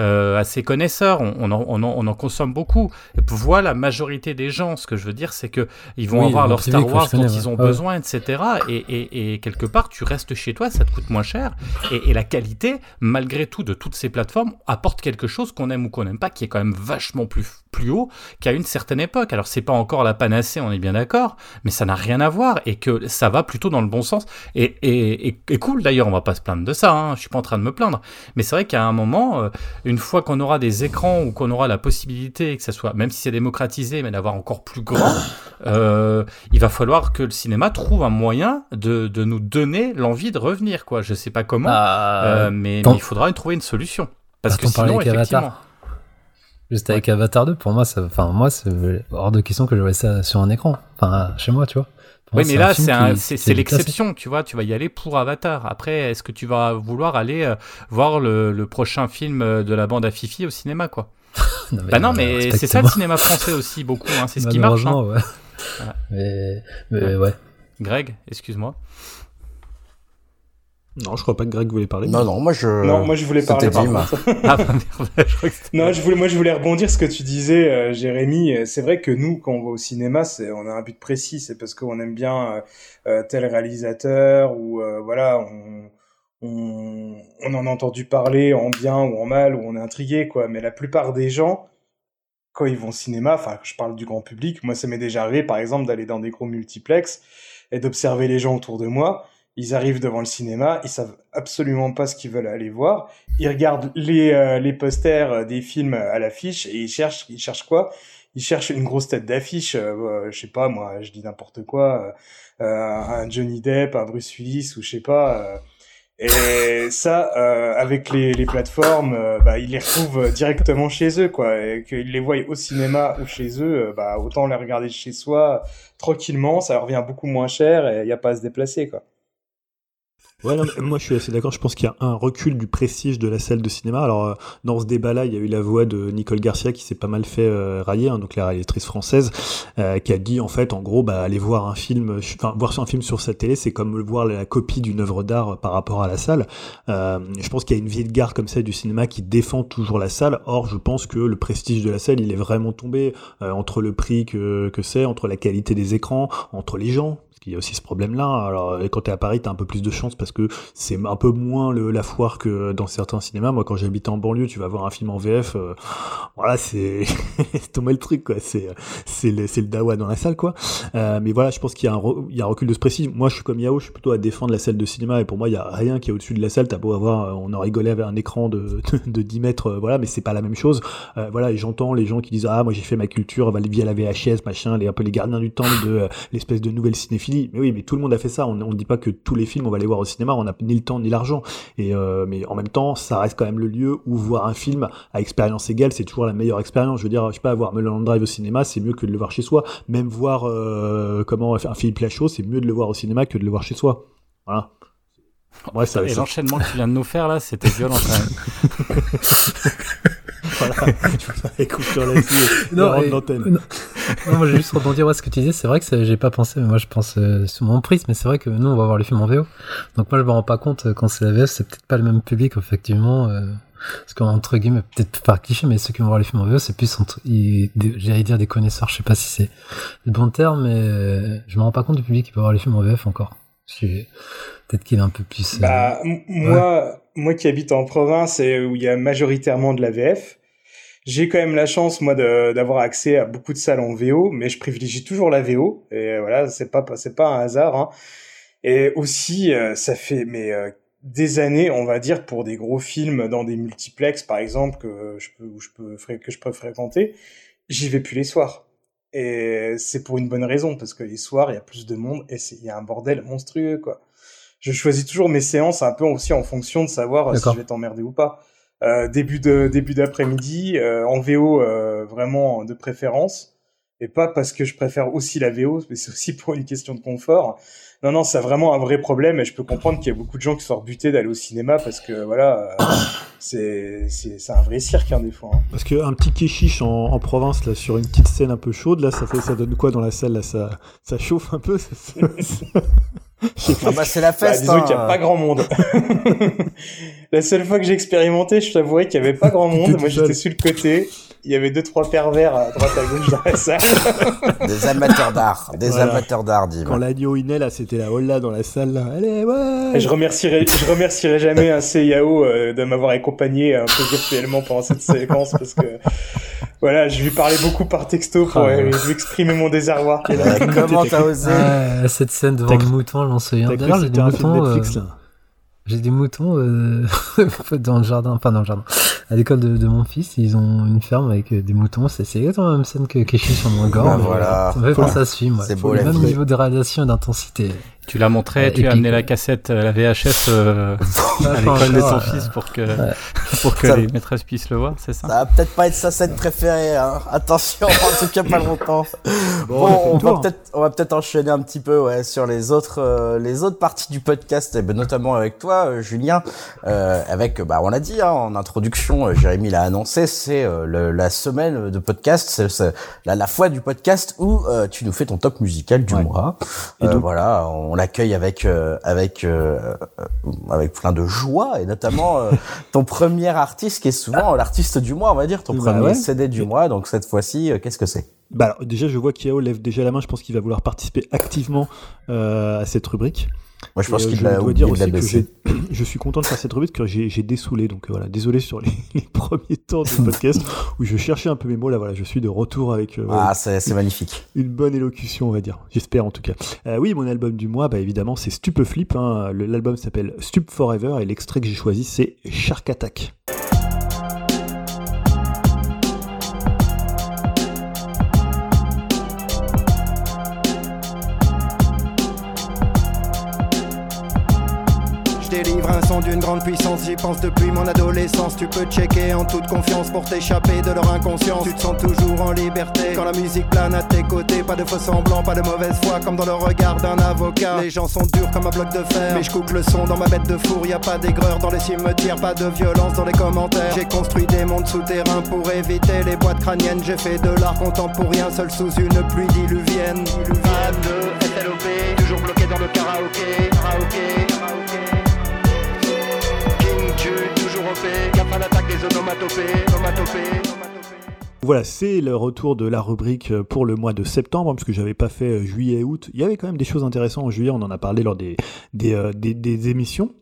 S3: euh, assez connaisseurs, on, on, en, on, en, on en consomme beaucoup. Vois la majorité des gens, ce que je veux dire, c'est que ils vont
S5: Oui,
S3: avoir
S5: le
S3: leur Star Wars
S5: ouais.
S3: ils ont
S5: Ouais.
S3: besoin, etc. Et, et, et quelque part, tu restes chez toi, ça te coûte moins cher. Et, et la qualité, malgré tout, de toutes ces plateformes, apporte quelque chose qu'on aime ou qu'on n'aime pas, qui est quand même vachement plus, plus haut qu'à une certaine époque. Alors c'est pas encore la panacée, on est bien d'accord, mais ça n'a rien à voir et que ça va plutôt dans le bon sens. Et, et, et, cool d'ailleurs, on va pas se plaindre de ça, hein, je suis pas en train de me plaindre. Mais c'est vrai qu'à un moment, euh, une fois qu'on aura des écrans ou qu'on aura la possibilité, que ça soit, même si c'est démocratisé, mais d'avoir encore plus grand, euh, il va falloir que le cinéma trouve un moyen de, de nous donner l'envie de revenir, quoi. Je sais pas comment,
S5: Ah,
S3: euh, mais, mais il faudra trouver une solution. Parce
S5: Bah,
S3: que sinon, effectivement.
S5: Juste avec Avatar 2, pour moi, ça, enfin, moi, c'est hors de question que je voyais ça sur un écran. Enfin, chez moi, tu vois. Pour
S3: Oui,
S5: moi,
S3: mais là, c'est l'exception, tu vois. Tu vas y aller pour Avatar. Après, est-ce que tu vas vouloir aller euh, voir le, le prochain film euh, de la bande à Fifi au cinéma, quoi?
S5: Non, mais
S3: Bah non, mais c'est ça le cinéma français aussi, beaucoup. hein, C'est ce qui marche. Hein.
S5: ouais.
S3: Voilà.
S5: Mais,
S3: ouais. Greg, excuse-moi.
S2: Non, je crois pas que Greg voulait parler.
S1: Non, non, moi je.
S4: Non, moi je voulais parler.
S3: Ah, bah, merde, je crois que c'était-
S4: Non, je voulais, moi je voulais rebondir ce que tu disais, euh, Jérémy. C'est vrai que nous, quand on va au cinéma, c'est, on a un but précis. C'est parce qu'on aime bien euh, euh, tel réalisateur ou euh, voilà, on, on, on en a entendu parler en bien ou en mal ou on est intrigué quoi. Mais la plupart des gens, quand ils vont au cinéma, enfin, je parle du grand public. Moi, ça m'est déjà arrivé, par exemple, d'aller dans des gros multiplex et d'observer les gens autour de moi. Ils arrivent devant le cinéma, ils savent absolument pas ce qu'ils veulent aller voir. Ils regardent les, euh, les posters euh, des films à l'affiche et ils cherchent, ils cherchent quoi? Ils cherchent une grosse tête d'affiche, euh, euh, je sais pas, moi, je dis n'importe quoi, un Johnny Depp, un Bruce Willis ou je sais pas. et ça, avec les, les plateformes, bah, ils les retrouvent directement chez eux, quoi. Qu'ils les voient au cinéma ou chez eux, bah, autant les regarder chez soi tranquillement, ça revient beaucoup moins cher et il n'y a pas à se déplacer, quoi.
S2: Ouais, non, moi je suis assez d'accord. Je pense qu'il y a un recul du prestige de la salle de cinéma. Alors, euh, dans ce débat-là, il y a eu la voix de Nicole Garcia qui s'est pas mal fait euh, railler, hein, donc la réalisatrice française, euh, qui a dit en fait, en gros, bah, aller voir un film, enfin, voir un film sur sa télé, c'est comme voir la copie d'une œuvre d'art euh, par rapport à la salle. Euh, je pense qu'il y a une vieille garde comme ça du cinéma qui défend toujours la salle. Or, je pense que le prestige de la salle, il est vraiment tombé euh, entre le prix que, que c'est, entre la qualité des écrans, entre les gens. Qu'il y a aussi ce problème-là. Alors, quand t'es à Paris, t'as un peu plus de chance parce que c'est un peu moins le, la foire que dans certains cinémas. Moi, quand j'habitais en banlieue, tu vas voir un film en VF, euh, voilà, c'est tombé le truc, quoi. C'est c'est le, le dawa dans la salle, quoi. Euh, mais voilà, je pense qu'il y a un, il recul de ce précis. Moi, je suis comme Yao, je suis plutôt à défendre la salle de cinéma et pour moi, il y a rien qui est au-dessus de la salle. T'as beau avoir, euh, on en rigolait avec un écran de, de, de 10 mètres, voilà, mais c'est pas la même chose. Voilà, et j'entends les gens qui disent ah moi j'ai fait ma culture via la VHS, machin, les un peu les gardiens du temps de l'espèce de nouvelle cinéphilie. Mais oui, mais tout le monde a fait ça. On, on dit pas que tous les films on va les voir au cinéma, on n'a ni le temps ni l'argent. Et euh, mais en même temps, ça reste quand même le lieu où voir un film à expérience égale, c'est toujours la meilleure expérience. Je veux dire, je sais pas, voir Mulholland Drive au cinéma, c'est mieux que de le voir chez soi. Même voir euh, comment un Philippe Lachaud, c'est mieux de le voir au cinéma que de le voir chez soi. Voilà. Ouais, ça,
S3: Et l'enchaînement que tu viens de nous faire là, c'était violent quand même.
S2: voilà. Je vous là-dessus.
S5: Non, et-
S2: l'antenne.
S5: non. Non, moi, j'ai juste rebondir à ce que tu disais. C'est vrai que ça- j'ai pas pensé, mais moi, je pense euh, sur mon prisme, mais c'est vrai que nous, on va voir les films en VO. Donc, moi, je me rends pas compte euh, quand c'est la VF, c'est peut-être pas le même public, effectivement. Euh, parce qu'entre guillemets, peut-être pas cliché, mais ceux qui vont voir les films en VO, c'est plus j'allais dire des connaisseurs. Je sais pas si c'est le bon terme, mais euh, je me rends pas compte du public qui va voir les films en VF encore. Peut-être qu'il est un peu plus. euh,
S4: Bah, moi, moi qui habite en province et où il y a majoritairement de la VF, j'ai quand même la chance, moi, d'avoir accès à beaucoup de salles en VO, mais je privilégie toujours la VO. Et voilà, c'est pas, c'est pas un hasard, hein. Et aussi, euh, ça fait, mais, euh, des années, on va dire, pour des gros films dans des multiplex, par exemple, que je peux, je peux, que je peux fréquenter, j'y vais plus les soirs. Et c'est pour une bonne raison, parce que les soirs, il y a plus de monde et il y a un bordel monstrueux, quoi. Je choisis toujours mes séances un peu aussi en fonction de savoir euh, si je vais t'emmerder ou pas. Euh, début de début d'après-midi, euh, en VO euh, vraiment de préférence, et pas parce que je préfère aussi la VO, mais c'est aussi pour une question de confort. Non, non, c'est vraiment un vrai problème et je peux comprendre qu'il y a beaucoup de gens qui sont rebutés d'aller au cinéma parce que voilà, c'est c'est un vrai cirque hein, des fois. hein.
S2: Parce qu'un petit kéchiche en, en province, là, sur une petite scène un peu chaude, là, ça fait, ça donne quoi dans la salle, là, ça, ça chauffe un peu, ça- ça-?
S1: Ah bah c'est la
S4: Bah,
S1: feste.
S4: disons qu'il n'y a
S1: hein.
S4: pas grand monde. la seule fois que j'ai expérimenté, je t'avouerais qu'il n'y avait pas grand monde. Moi, j'étais sur le côté. Il y avait deux, trois pervers à droite à gauche dans la salle.
S1: Des amateurs d'art. Des
S2: Voilà.
S1: amateurs d'art, dis
S2: Quand l'agneau naît, là, c'était la holla dans la salle, là. Allez, ouais!
S4: Et je remercierai, je remercierai jamais un CIAO euh, de m'avoir accompagné un peu virtuellement pendant cette séquence parce que Voilà, je lui parlais beaucoup par texto pour
S2: Ah,
S4: euh, lui exprimer mon désarroi.
S1: Euh, comment t'as osé
S5: Ah, cette scène devant le mouton, j'en souviens. D'ailleurs, moutons.
S2: Netflix
S5: euh,
S2: là
S5: J'ai des moutons euh, dans le jardin, enfin dans le jardin. À l'école de, de mon fils, ils ont une ferme avec euh, des moutons. C'est exactement la même scène que Keshi sur mon.
S1: Bah
S5: mais
S1: voilà.
S5: Ça me fait penser à ce film.
S1: C'est beau,
S5: même niveau de réalisation et d'intensité.
S3: Tu l'as montré,
S5: Euh,
S3: tu as amené la cassette, la VHS euh, à l'école de ton fils pour que,
S5: Ouais.
S3: pour que
S1: Ça-
S3: les maîtresses puissent le voir, c'est ça?
S1: Ça va peut-être pas être sa scène préférée, hein. Attention, en tout cas pas longtemps. Bon,
S2: on
S1: va peut-être, on va peut-être enchaîner un petit peu, ouais, sur les autres, euh, les autres parties du podcast, et ben, notamment avec toi, euh, Julien, euh, avec, bah, on l'a dit, hein, en introduction, euh, Jérémy l'a annoncé, c'est euh, le- la semaine de podcast, c'est, c'est la, la fois du podcast où euh, tu nous fais ton top musical du
S2: Ouais.
S1: mois.
S2: Et
S1: Euh,
S2: donc-
S1: voilà, on l'accueille avec, euh, avec, euh, euh, avec plein de joie, et notamment ton premier artiste qui est souvent l'artiste du mois, on va dire, ton
S2: Bah
S1: premier
S2: ouais.
S1: CD du mois. Donc cette fois-ci, qu'est-ce que c'est?
S2: Bah alors, déjà, je vois qu'Yao lève déjà la main. Je pense qu'il va vouloir participer activement euh, à cette rubrique.
S1: Moi, je pense
S2: euh,
S1: qu'il l'a
S2: dois
S1: oublié
S2: dire aussi que je suis content de faire cette rubrique que j'ai dessoulé. Donc euh, voilà, désolé sur les, les premiers temps du podcast où je cherchais un peu mes mots. Là, voilà, je suis de retour avec euh,
S1: Ah, c'est magnifique.
S2: une bonne élocution, on va dire. J'espère en tout cas. Euh, oui, mon album du mois, bah évidemment, c'est Stupeflip. Hein. L'album s'appelle Stup Forever et l'extrait que j'ai choisi, c'est Shark Attack.
S11: Délivre un son d'une grande puissance, j'y pense depuis mon adolescence. Tu peux checker en toute confiance pour t'échapper de leur inconscience. Tu te sens toujours en liberté quand la musique plane à tes côtés. Pas de faux semblants, pas de mauvaise foi, comme dans le regard d'un avocat. Les gens sont durs comme un bloc de fer, mais je coupe le son dans ma bête de four. Y a pas d'aigreur dans les cimetières, pas de violence dans les commentaires. J'ai construit des mondes souterrains pour éviter les boîtes crâniennes. J'ai fait de l'art contemporain seul sous une pluie diluvienne. Pas de SLOP, toujours bloqué dans le. Karaoké, karaoké.
S2: Voilà, c'est le retour de la rubrique euh, pour le mois de septembre, hein, parce que j'avais pas fait euh, juillet et août. Il y avait quand même des choses intéressantes en juillet, on en a parlé lors des, euh, émissions.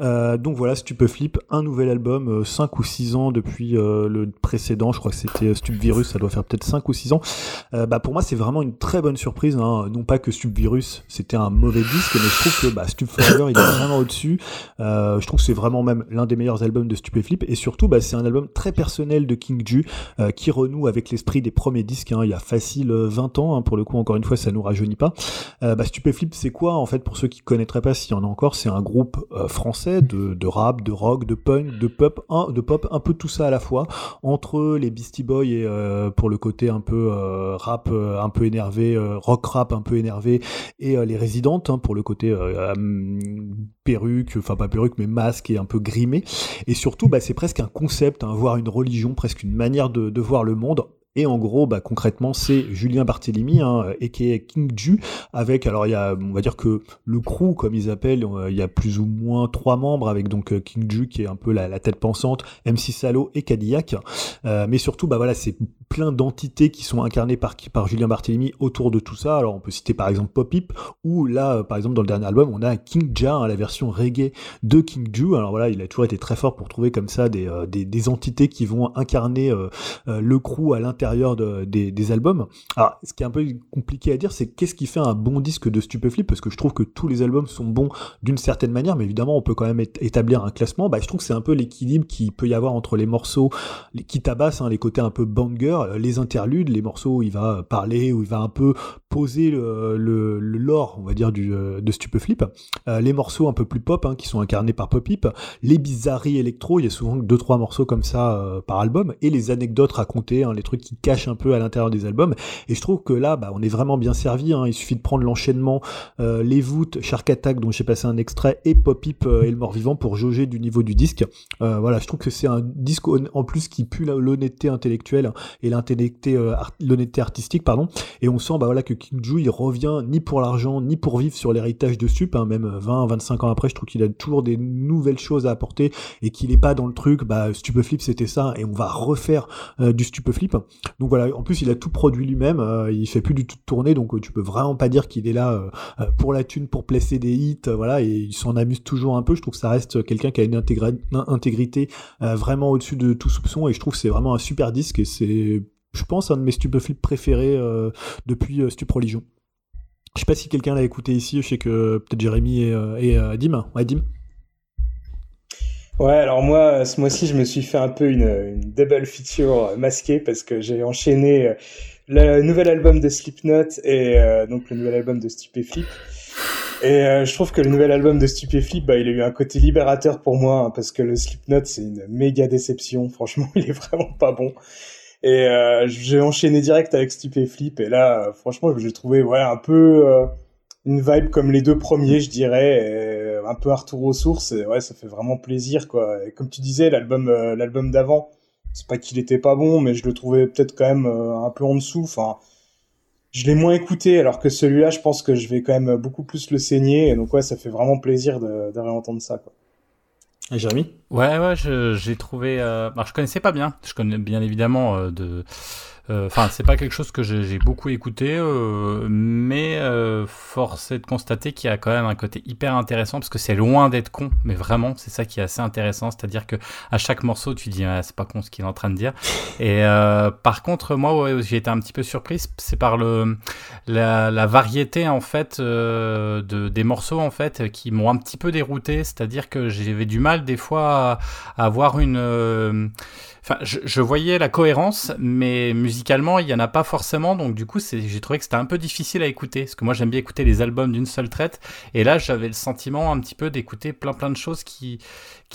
S2: Euh, donc voilà, Stupeflip, un nouvel album, 5 ou 6 ans depuis euh, le précédent, je crois que c'était euh, Stupvirus, ça doit faire peut-être 5 ou 6 ans. Euh, bah, pour moi, c'est vraiment une très bonne surprise. Hein. Non pas que Stupvirus, c'était un mauvais disque, mais je trouve que bah, Stup Forever, il est vraiment au-dessus. Euh, je trouve que c'est vraiment même l'un des meilleurs albums de Stupeflip. Et surtout, bah, c'est un album très personnel de King Ju, euh, qui renoue avec l'esprit des premiers disques. Hein. Il y a facile euh, 20 ans, hein. pour le coup, encore une fois, ça nous rajeunit pas. Euh, bah, Stupeflip, c'est quoi En fait, pour ceux qui connaîtraient pas, s'il y en a encore, c'est un groupe euh, français de, rap, de rock, de punk, de pop, un, de pop, un peu tout ça à la fois, entre les Beastie Boys et euh, pour le côté un peu euh, rap, euh, un peu énervé, rock rap un peu énervé, et les résidentes hein, pour le côté hum, perruque, enfin pas perruque, mais masque et un peu grimé. Et surtout, bah, c'est presque un concept, hein, voire une religion, presque une manière de voir le monde. Et en gros, bah, concrètement, c'est Julien Barthélemy, hein, et est King Ju, avec, alors il y a, on va dire que le crew, comme ils appellent, euh, il y a plus ou moins trois membres, avec donc euh, King Ju qui est un peu la, tête pensante, MC Salo et Cadillac. Euh, mais surtout, bah voilà, c'est plein d'entités qui sont incarnées par, Julien Barthélemy autour de tout ça. Alors on peut citer par exemple Popip, ou là, euh, par exemple, dans le dernier album, on a King Ja, hein, la version reggae de King Ju. Alors voilà, il a toujours été très fort pour trouver comme ça des, euh, entités qui vont incarner euh, euh, le crew à l'intérieur de- des, albums. Alors, ce qui est un peu compliqué à dire, c'est qu'est-ce qui fait un bon disque de Stupeflip Parce que je trouve que tous les albums sont bons d'une certaine manière, mais évidemment, on peut quand même établir un classement. Bah, je trouve que c'est un peu l'équilibre qu'il peut y avoir entre les morceaux qui tabassent, hein, les côtés un peu banger, euh, les interludes, les morceaux où il va parler, où il va un peu poser le, lore, on va dire, euh, de Stupeflip. Euh, les morceaux un peu plus pop, hein, qui sont incarnés par Popip. Les bizarreries électro, il y a souvent deux trois morceaux comme ça par album. Et les anecdotes racontées, hein, les trucs qui cachent un peu à l'intérieur des albums. Et je trouve que là, bah, on est vraiment bien servi. hein. Il suffit de prendre l'enchaînement, euh, les voûtes, Shark Attack, dont j'ai passé un extrait, et Popip euh, et le mort-vivant pour jauger du niveau du disque. Euh, voilà, je trouve que c'est un disque en plus qui pue l'honnêteté intellectuelle et euh, art- l'honnêteté artistique, pardon. Et on sent bah, voilà, que King Ju, il revient ni pour l'argent, ni pour vivre sur l'héritage de Stup. hein. même 20, 25 ans après, je trouve qu'il a toujours des nouvelles choses à apporter et qu'il est pas dans le truc, bah, Stupeflip c'était ça, et on va refaire euh, du Stupeflip. Donc voilà, en plus il a tout produit lui-même, euh, il fait plus du tout de tournée, donc euh, tu peux vraiment pas dire qu'il est là euh, pour la thune, pour placer des hits, voilà, et il s'en amuse toujours un peu. Je trouve que ça reste quelqu'un qui a une intégrité vraiment au-dessus de tout soupçon, et je trouve que c'est vraiment un super disque, et c'est je pense, un de mes stupeflips préférés depuis Stup Religion. Je sais pas si quelqu'un l'a écouté ici, je sais que peut-être Jérémy et, et euh, Dim. Ouais, Dim.
S4: Ouais, alors moi, ce mois-ci, je me suis fait un peu une, une double feature masquée parce que j'ai enchaîné euh, le nouvel album de Slipknot et euh, donc le nouvel album de Stupéflip. Et euh, je trouve que le nouvel album de Stupéflip, bah, il a eu un côté libérateur pour moi hein, parce que le Slipknot, c'est une méga déception. Franchement, il est vraiment pas bon. Et euh, j'ai enchaîné direct avec Stupéflip et là, euh, franchement, j'ai trouvé ouais un peu euh, une vibe comme les deux premiers, je dirais, et un peu un retour aux sources. Et ouais, ça fait vraiment plaisir, quoi. Et comme tu disais, l'album, euh, l'album d'avant, c'est pas qu'il était pas bon, mais je le trouvais peut-être quand même euh, un peu en dessous. Enfin, je l'ai moins écouté, alors que celui-là, je pense que je vais quand même beaucoup plus le saigner. Et donc ouais, ça fait vraiment plaisir de, de réentendre ça, quoi.
S2: Et Jérémy?
S3: Ouais, ouais, je- j'ai trouvé. Euh... Alors, je connaissais pas bien. Je connais bien évidemment euh, de. Euh, Enfin, c'est pas quelque chose que j'ai beaucoup écouté, euh, mais euh, force est de constater qu'il y a quand même un côté hyper intéressant parce que c'est loin d'être con, mais vraiment, c'est ça qui est assez intéressant. C'est-à-dire que à chaque morceau, tu dis, ah, c'est pas con ce qu'il est en train de dire. Et par contre, moi, ouais, j'ai été un petit peu surprise, c'est par le la, la variété en fait de, des morceaux en fait qui m'ont un petit peu dérouté. C'est-à-dire que j'avais du mal des fois à, à avoir une Enfin, je, voyais la cohérence, mais musicalement, il y en a pas forcément. Donc, du coup, j'ai trouvé que c'était un peu difficile à écouter. Parce que moi, j'aime bien écouter les albums d'une seule traite. Et là, j'avais le sentiment un petit peu d'écouter plein plein de choses qui,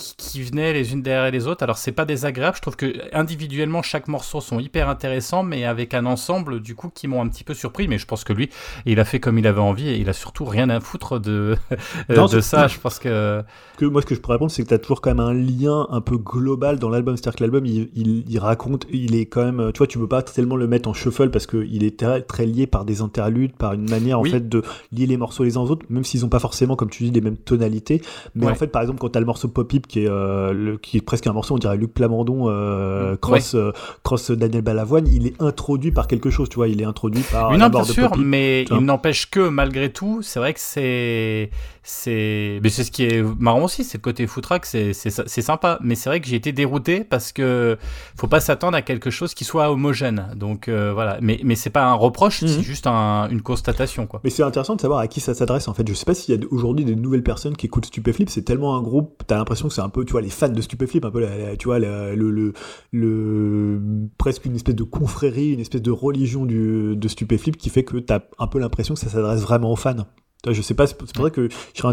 S3: qui, qui venaient les unes derrière les autres. Alors, c'est pas désagréable. Je trouve que individuellement, chaque morceau sont hyper intéressants, mais avec un ensemble, du coup, qui m'ont un petit peu surpris. Mais je pense que lui, il a fait comme il avait envie et il a surtout rien à foutre de,
S2: Non,
S3: de
S2: c'est-
S3: ça. Je pense que.
S2: que moi, ce que je pourrais répondre, c'est que tu as toujours quand même un lien un peu global dans l'album. C'est-à-dire que l'album, il, il, il raconte, il est quand même, tu vois, tu peux pas tellement le mettre en shuffle parce qu'il est très, très lié par des interludes, par une manière,
S3: Oui.
S2: en fait, de lier les morceaux les uns aux autres, même s'ils ont pas forcément, comme tu dis, les mêmes tonalités. Mais
S3: Ouais.
S2: en fait, par exemple, quand tu as le morceau Pop Hip, qui est, euh, le, qui est presque un morceau, on dirait Luc Plamondon, euh, cross, euh, cross Daniel Balavoine, il est introduit par quelque chose, tu vois, il est introduit par la
S3: non,
S2: mort
S3: bien
S2: de
S3: sûr, mais il n'empêche que malgré tout, c'est vrai que c'est c'est mais c'est ce qui est marrant aussi, c'est le côté footrack, c'est c'est sympa, mais c'est vrai que j'ai été dérouté parce que faut pas s'attendre à quelque chose qui soit homogène. Donc euh, voilà, mais mais c'est pas un reproche, c'est
S2: Mhm.
S3: juste un- une constatation quoi.
S2: Mais c'est intéressant de savoir à qui ça s'adresse en fait. Je sais pas s'il y a aujourd'hui des nouvelles personnes qui écoutent Stupéflip. C'est tellement un groupe, t'as l'impression que c'est un peu, tu vois, les fans de Stupéflip, un peu, la- la- tu vois, la- le, le, le- presque une espèce de confrérie, une espèce de religion du, de Stupéflip qui fait que t'as un peu l'impression que ça s'adresse vraiment aux fans. Je sais pas, c'est pour ça que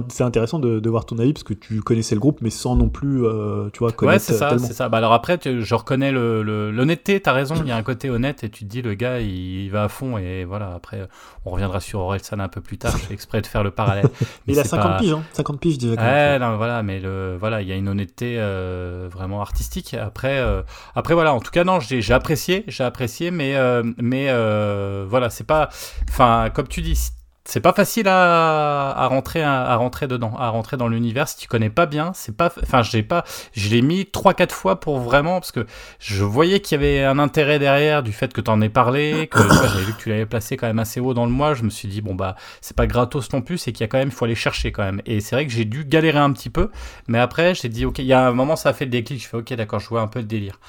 S2: c'est intéressant de, de voir ton avis parce que tu connaissais le groupe mais sans non plus, euh, tu vois,
S3: Ouais,
S2: connaître
S3: c'est ça,
S2: tellement.
S3: c'est ça. Bah alors après, tu- je reconnais le- le- l'honnêteté, t'as raison, il y a un côté honnête et tu te dis, le gars, il, il va à fond et voilà, après, on reviendra sur Orelsan un peu plus tard, je fais exprès de faire le parallèle. Mais
S2: il a
S3: c'est
S2: 50
S3: pas-
S2: piges, hein, 50 piges déjà.
S3: Ouais, non, voilà, mais le, voilà, il y a une honnêteté euh, vraiment artistique. Après, euh, après voilà, en tout cas non, j'ai apprécié, j'ai apprécié, mais euh, mais euh, voilà, c'est pas, enfin, comme tu dis. C'est pas facile à, à rentrer à, rentrer dedans, à rentrer dans l'univers si tu connais pas bien. C'est pas, enfin, j'ai pas, je l'ai mis trois quatre fois pour vraiment parce que je voyais qu'il y avait un intérêt derrière du fait que t'en aies parlé, que j'avais vu que tu l'avais placé quand même assez haut dans le mois. Je me suis dit bon bah c'est pas gratos non plus, c'est qu'il y a quand même, il faut aller chercher quand même. Et c'est vrai que j'ai dû galérer un petit peu, mais après j'ai dit ok, il y a un moment ça a fait le déclic. Je fais ok d'accord, je vois un peu le délire,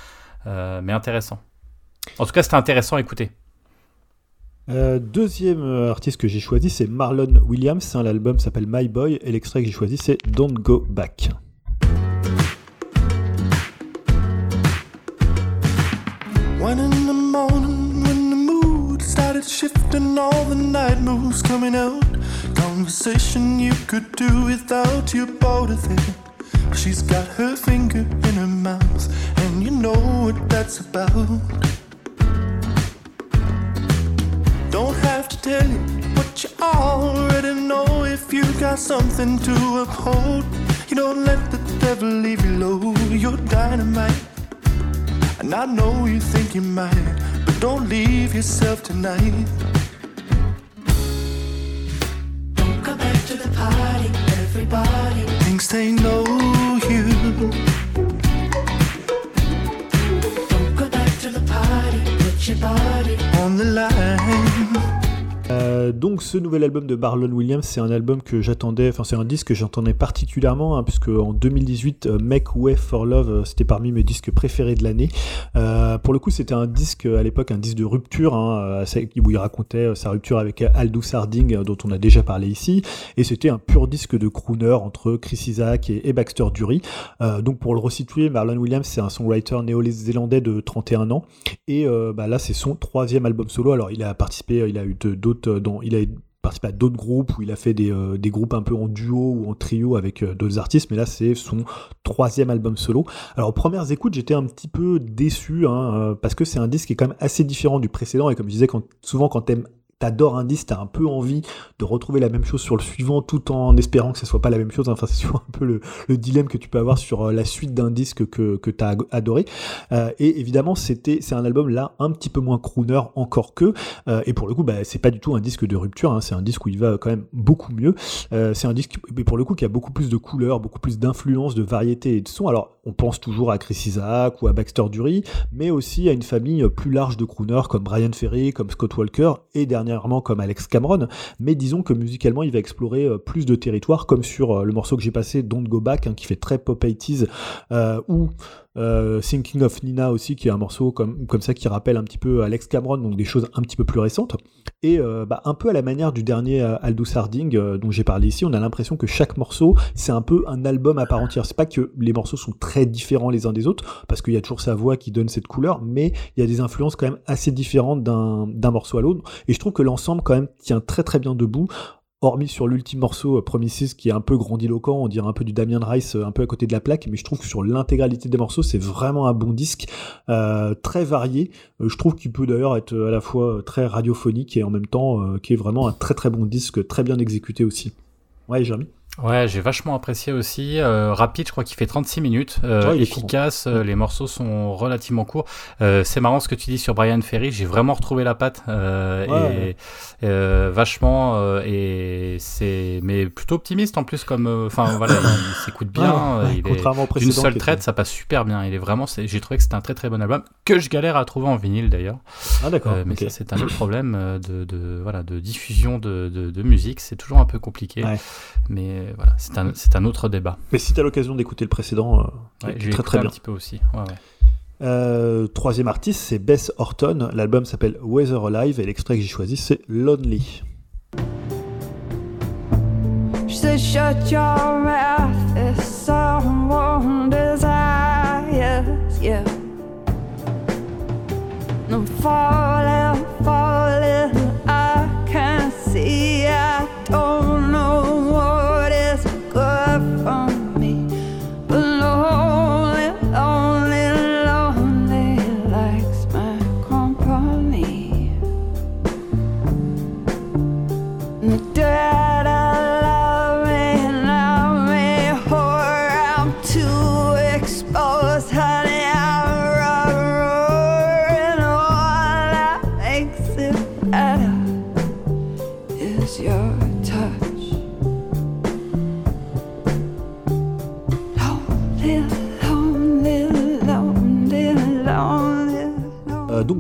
S3: Euh, mais intéressant. En tout cas c'était intéressant à écouter.
S2: Euh, deuxième euh, artiste que j'ai choisi, c'est Marlon Williams. Hein, L'album s'appelle My Boy et l'extrait que j'ai choisi, c'est Don't Go Back.
S12: One in the morning when the mood started shifting, all the night moves coming out. Conversation you could do without your both of. She's got her finger in her mouth, and you know what that's about. Tell you what you already know if you got something to uphold. You don't let the devil leave you low, you're dynamite. And I know you think you might, but don't leave yourself tonight.
S13: Don't go back to the party, everybody.
S12: Thinks they know
S2: ce nouvel album de Marlon Williams, c'est un album que j'attendais, enfin c'est un disque que j'entendais particulièrement, hein, puisque en 2018, euh, Make Way for Love, euh, c'était parmi mes disques préférés de l'année. Euh, pour le coup, c'était un disque à l'époque, un disque de rupture, hein, où il racontait sa rupture avec Aldous Harding, dont on a déjà parlé ici, et c'était un pur disque de crooner entre Chris Isaac et, Baxter Dury. donc pour le resituer, Marlon Williams, c'est un songwriter néo-zélandais de 31 ans, et bah, là c'est son troisième album solo. Alors il a participé, il a eu d'autres, il a participé à d'autres groupes où il a fait des, euh, des, groupes un peu en duo ou en trio avec euh, d'autres artistes, mais là c'est son troisième album solo. Alors premières écoutes j'étais un petit peu déçu hein, euh, parce que c'est un disque qui est quand même assez différent du précédent et comme je disais souvent quand t'aimes t'adores un disque, t'as un peu envie de retrouver la même chose sur le suivant tout en espérant que ce soit pas la même chose. Enfin, c'est souvent un peu le, le, dilemme que tu peux avoir sur euh, la suite d'un disque que, que t'as adoré. Euh, et évidemment, c'était, c'est un album là un petit peu moins crooner encore que. Euh, et pour le coup, bah, c'est pas du tout un disque de rupture. Hein, c'est un disque où il va quand même beaucoup mieux. Euh, c'est un disque, mais pour le coup, qui a beaucoup plus de couleurs, beaucoup plus d'influence, de variété et de son. Alors, on pense toujours à Chris Isaac ou à Baxter Dury, mais aussi à une famille plus large de crooners comme Brian Ferry, comme Scott Walker et dernièrement comme Alex Cameron, mais disons que musicalement il va explorer euh, plus de territoires, comme sur euh, le morceau que j'ai passé, Don't Go Back, hein, qui fait très pop 80s, euh, Thinking of Nina aussi, qui est un morceau comme, comme ça qui rappelle un petit peu Alex Cameron, donc des choses un petit peu plus récentes. Et bah, un peu à la manière du dernier Aldous Harding dont j'ai parlé ici, on a l'impression que chaque morceau, c'est un peu un album à part entière. C'est pas que les morceaux sont très différents les uns des autres, parce qu'il y a toujours sa voix qui donne cette couleur, mais il y a des influences quand même assez différentes d'un morceau à l'autre. Et je trouve que l'ensemble quand même tient très très bien debout hormis sur l'ultime morceau euh, Promises qui est un peu grandiloquent, on dirait un peu du Damien Rice euh, un peu à côté de la plaque, mais je trouve que sur l'intégralité des morceaux c'est vraiment un bon disque, euh, très varié. je trouve qu'il peut d'ailleurs être à la fois très radiophonique et en même temps qui est vraiment un très très bon disque, très bien exécuté aussi. Ouais, Jérémy
S3: Ouais, j'ai vachement apprécié aussi. Euh, rapide, je crois qu'il fait 36 minutes. Euh, efficace, euh, les morceaux sont relativement courts. Euh, c'est marrant ce que tu dis sur Brian Ferry. J'ai vraiment retrouvé la patte et vachement et c'est mais plutôt optimiste en plus comme. Enfin voilà, il, s'écoute bien. il est d'une seule traite, ça passe super bien. Il est vraiment. J'ai trouvé que c'était un très très bon album que je galère à trouver en vinyle d'ailleurs.
S2: Ah d'accord.
S3: mais ça c'est un autre problème de, de, voilà de diffusion de, de, de musique. C'est toujours un peu compliqué. Mais voilà, c'est un, c'est un autre débat.
S2: Mais si tu as l'occasion d'écouter le précédent,
S3: euh, très très bien. un petit peu aussi. Ouais, ouais.
S2: Euh, troisième artiste, c'est Bess Horton. L'album s'appelle Weather Alive et l'extrait que j'ai choisi, c'est Lonely. She said, Shut your mouth if someone desires you. I'm falling, falling,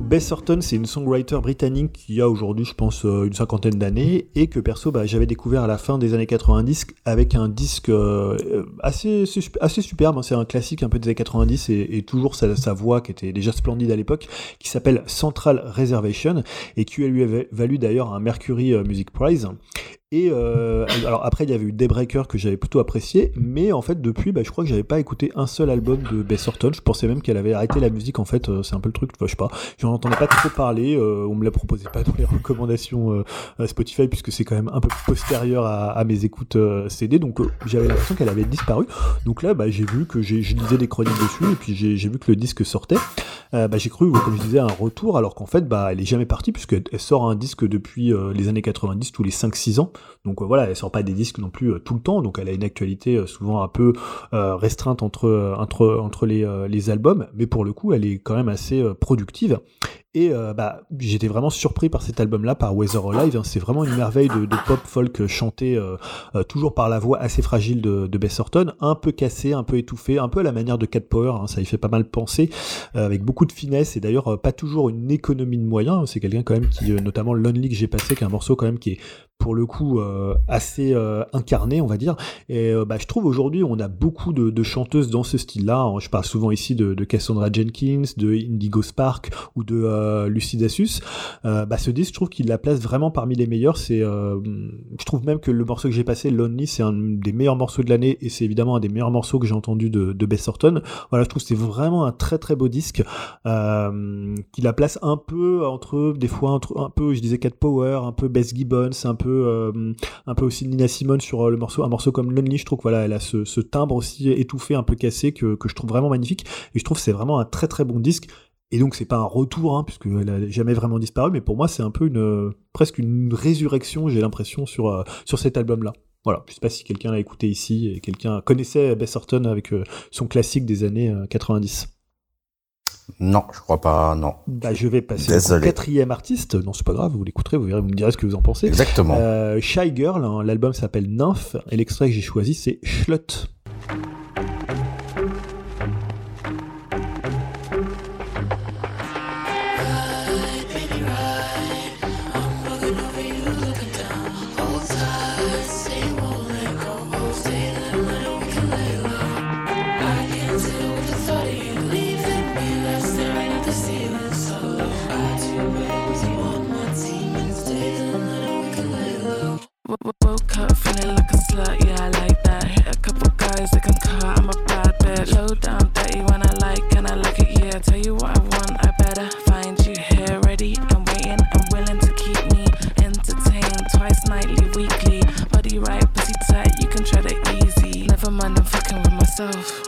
S2: Bess Horton, c'est une songwriter britannique qui a aujourd'hui, je pense, euh, une cinquantaine d'années et que perso, bah, j'avais découvert à la fin des années 90 avec un disque euh, assez, assez superbe. Hein. C'est un classique un peu des années 90 et, toujours sa, sa, voix qui était déjà splendide à l'époque, qui s'appelle Central Reservation et qui lui avait valu d'ailleurs un Mercury euh, Music Prize. Et euh, alors après, il y avait eu Daybreaker que j'avais plutôt apprécié, mais en fait depuis, bah, je crois que j'avais pas écouté un seul album de Bess Horton. Je pensais même qu'elle avait arrêté la musique. En fait, euh, c'est un peu le truc. je sais pas. J'en entendais pas trop parler. Euh, on me la proposait pas dans les recommandations euh, Spotify puisque c'est quand même un peu postérieur à, mes écoutes CD. Donc j'avais l'impression qu'elle avait disparu. Donc là, bah, j'ai vu que j'ai lisais des chroniques dessus et puis j'ai vu que le disque sortait. bah, j'ai cru, comme je disais, un retour alors qu'en fait, bah, elle est jamais partie puisqu'elle sort un disque depuis les années 90 tous les 5-6 ans. Donc euh, voilà, elle sort pas des disques non plus euh, tout le temps, donc elle a une actualité euh, souvent un peu restreinte entre les albums, mais pour le coup, elle est quand même assez productive. Et euh, bah, j'étais vraiment surpris par cet album-là, par Weather Alive. Hein. C'est vraiment une merveille de, pop folk chanté euh, euh, toujours par la voix assez fragile de, Bess Orton, un peu cassé, un peu étouffé, un peu à la manière de Cat Power. Hein. Ça y fait pas mal penser, euh, avec beaucoup de finesse et d'ailleurs euh, pas toujours une économie de moyens. C'est quelqu'un quand même qui, euh, notamment Lonely que j'ai passé, qui est un morceau quand même qui est pour le coup euh, assez euh, incarné, on va dire. Et euh, bah, je trouve aujourd'hui on a beaucoup de, chanteuses dans ce style-là. hein. Je parle souvent ici de, de Cassandra Jenkins, de Indigo Spark ou de euh, Lucy Dacus. Euh, bah, ce disque, je trouve qu'il la place vraiment parmi les meilleurs. C'est, euh, je trouve même que le morceau que j'ai passé, Lonely, c'est un des meilleurs morceaux de l'année et c'est évidemment un des meilleurs morceaux que j'ai entendu de, de Bess Orton. Voilà, je trouve que c'est vraiment un très très beau disque qui la place un peu entre des fois entre, un peu, je disais Cat Power, un peu Bess Gibbons, un peu un peu aussi Nina Simone sur le morceau, un morceau comme Lonely. Je trouve voilà, elle a ce, ce timbre aussi étouffé, un peu cassé que, que je trouve vraiment magnifique et je trouve c'est vraiment un très très bon disque. Et donc c'est pas un retour, hein, puisque elle a jamais vraiment disparu, mais pour moi c'est un peu une euh, presque une résurrection, j'ai l'impression sur euh, sur cet album-là. Voilà, je sais pas si quelqu'un l'a écouté ici et quelqu'un connaissait Bess Orton avec euh, son classique des années euh, 90.
S1: Non, je crois pas, non.
S2: Bah, je vais passer au quatrième artiste. Non, c'est pas grave, vous l'écouterez, vous verrez, vous me direz ce que vous en pensez.
S1: Exactement.
S2: Euh, Shy Girl, hein, l'album s'appelle Nymph, et l'extrait que j'ai choisi, c'est Schlut.
S14: Woke up feeling like a slut, yeah, I like that. Hit a couple guys that can cut, I'm a bad bitch. Low down, dirty when I like, and I like it, yeah. Tell you what I want, I better find you here, ready and waiting and willing to keep me entertained twice nightly, weekly. Body right, pussy tight, you can try it easy. Never mind, I'm fucking with myself.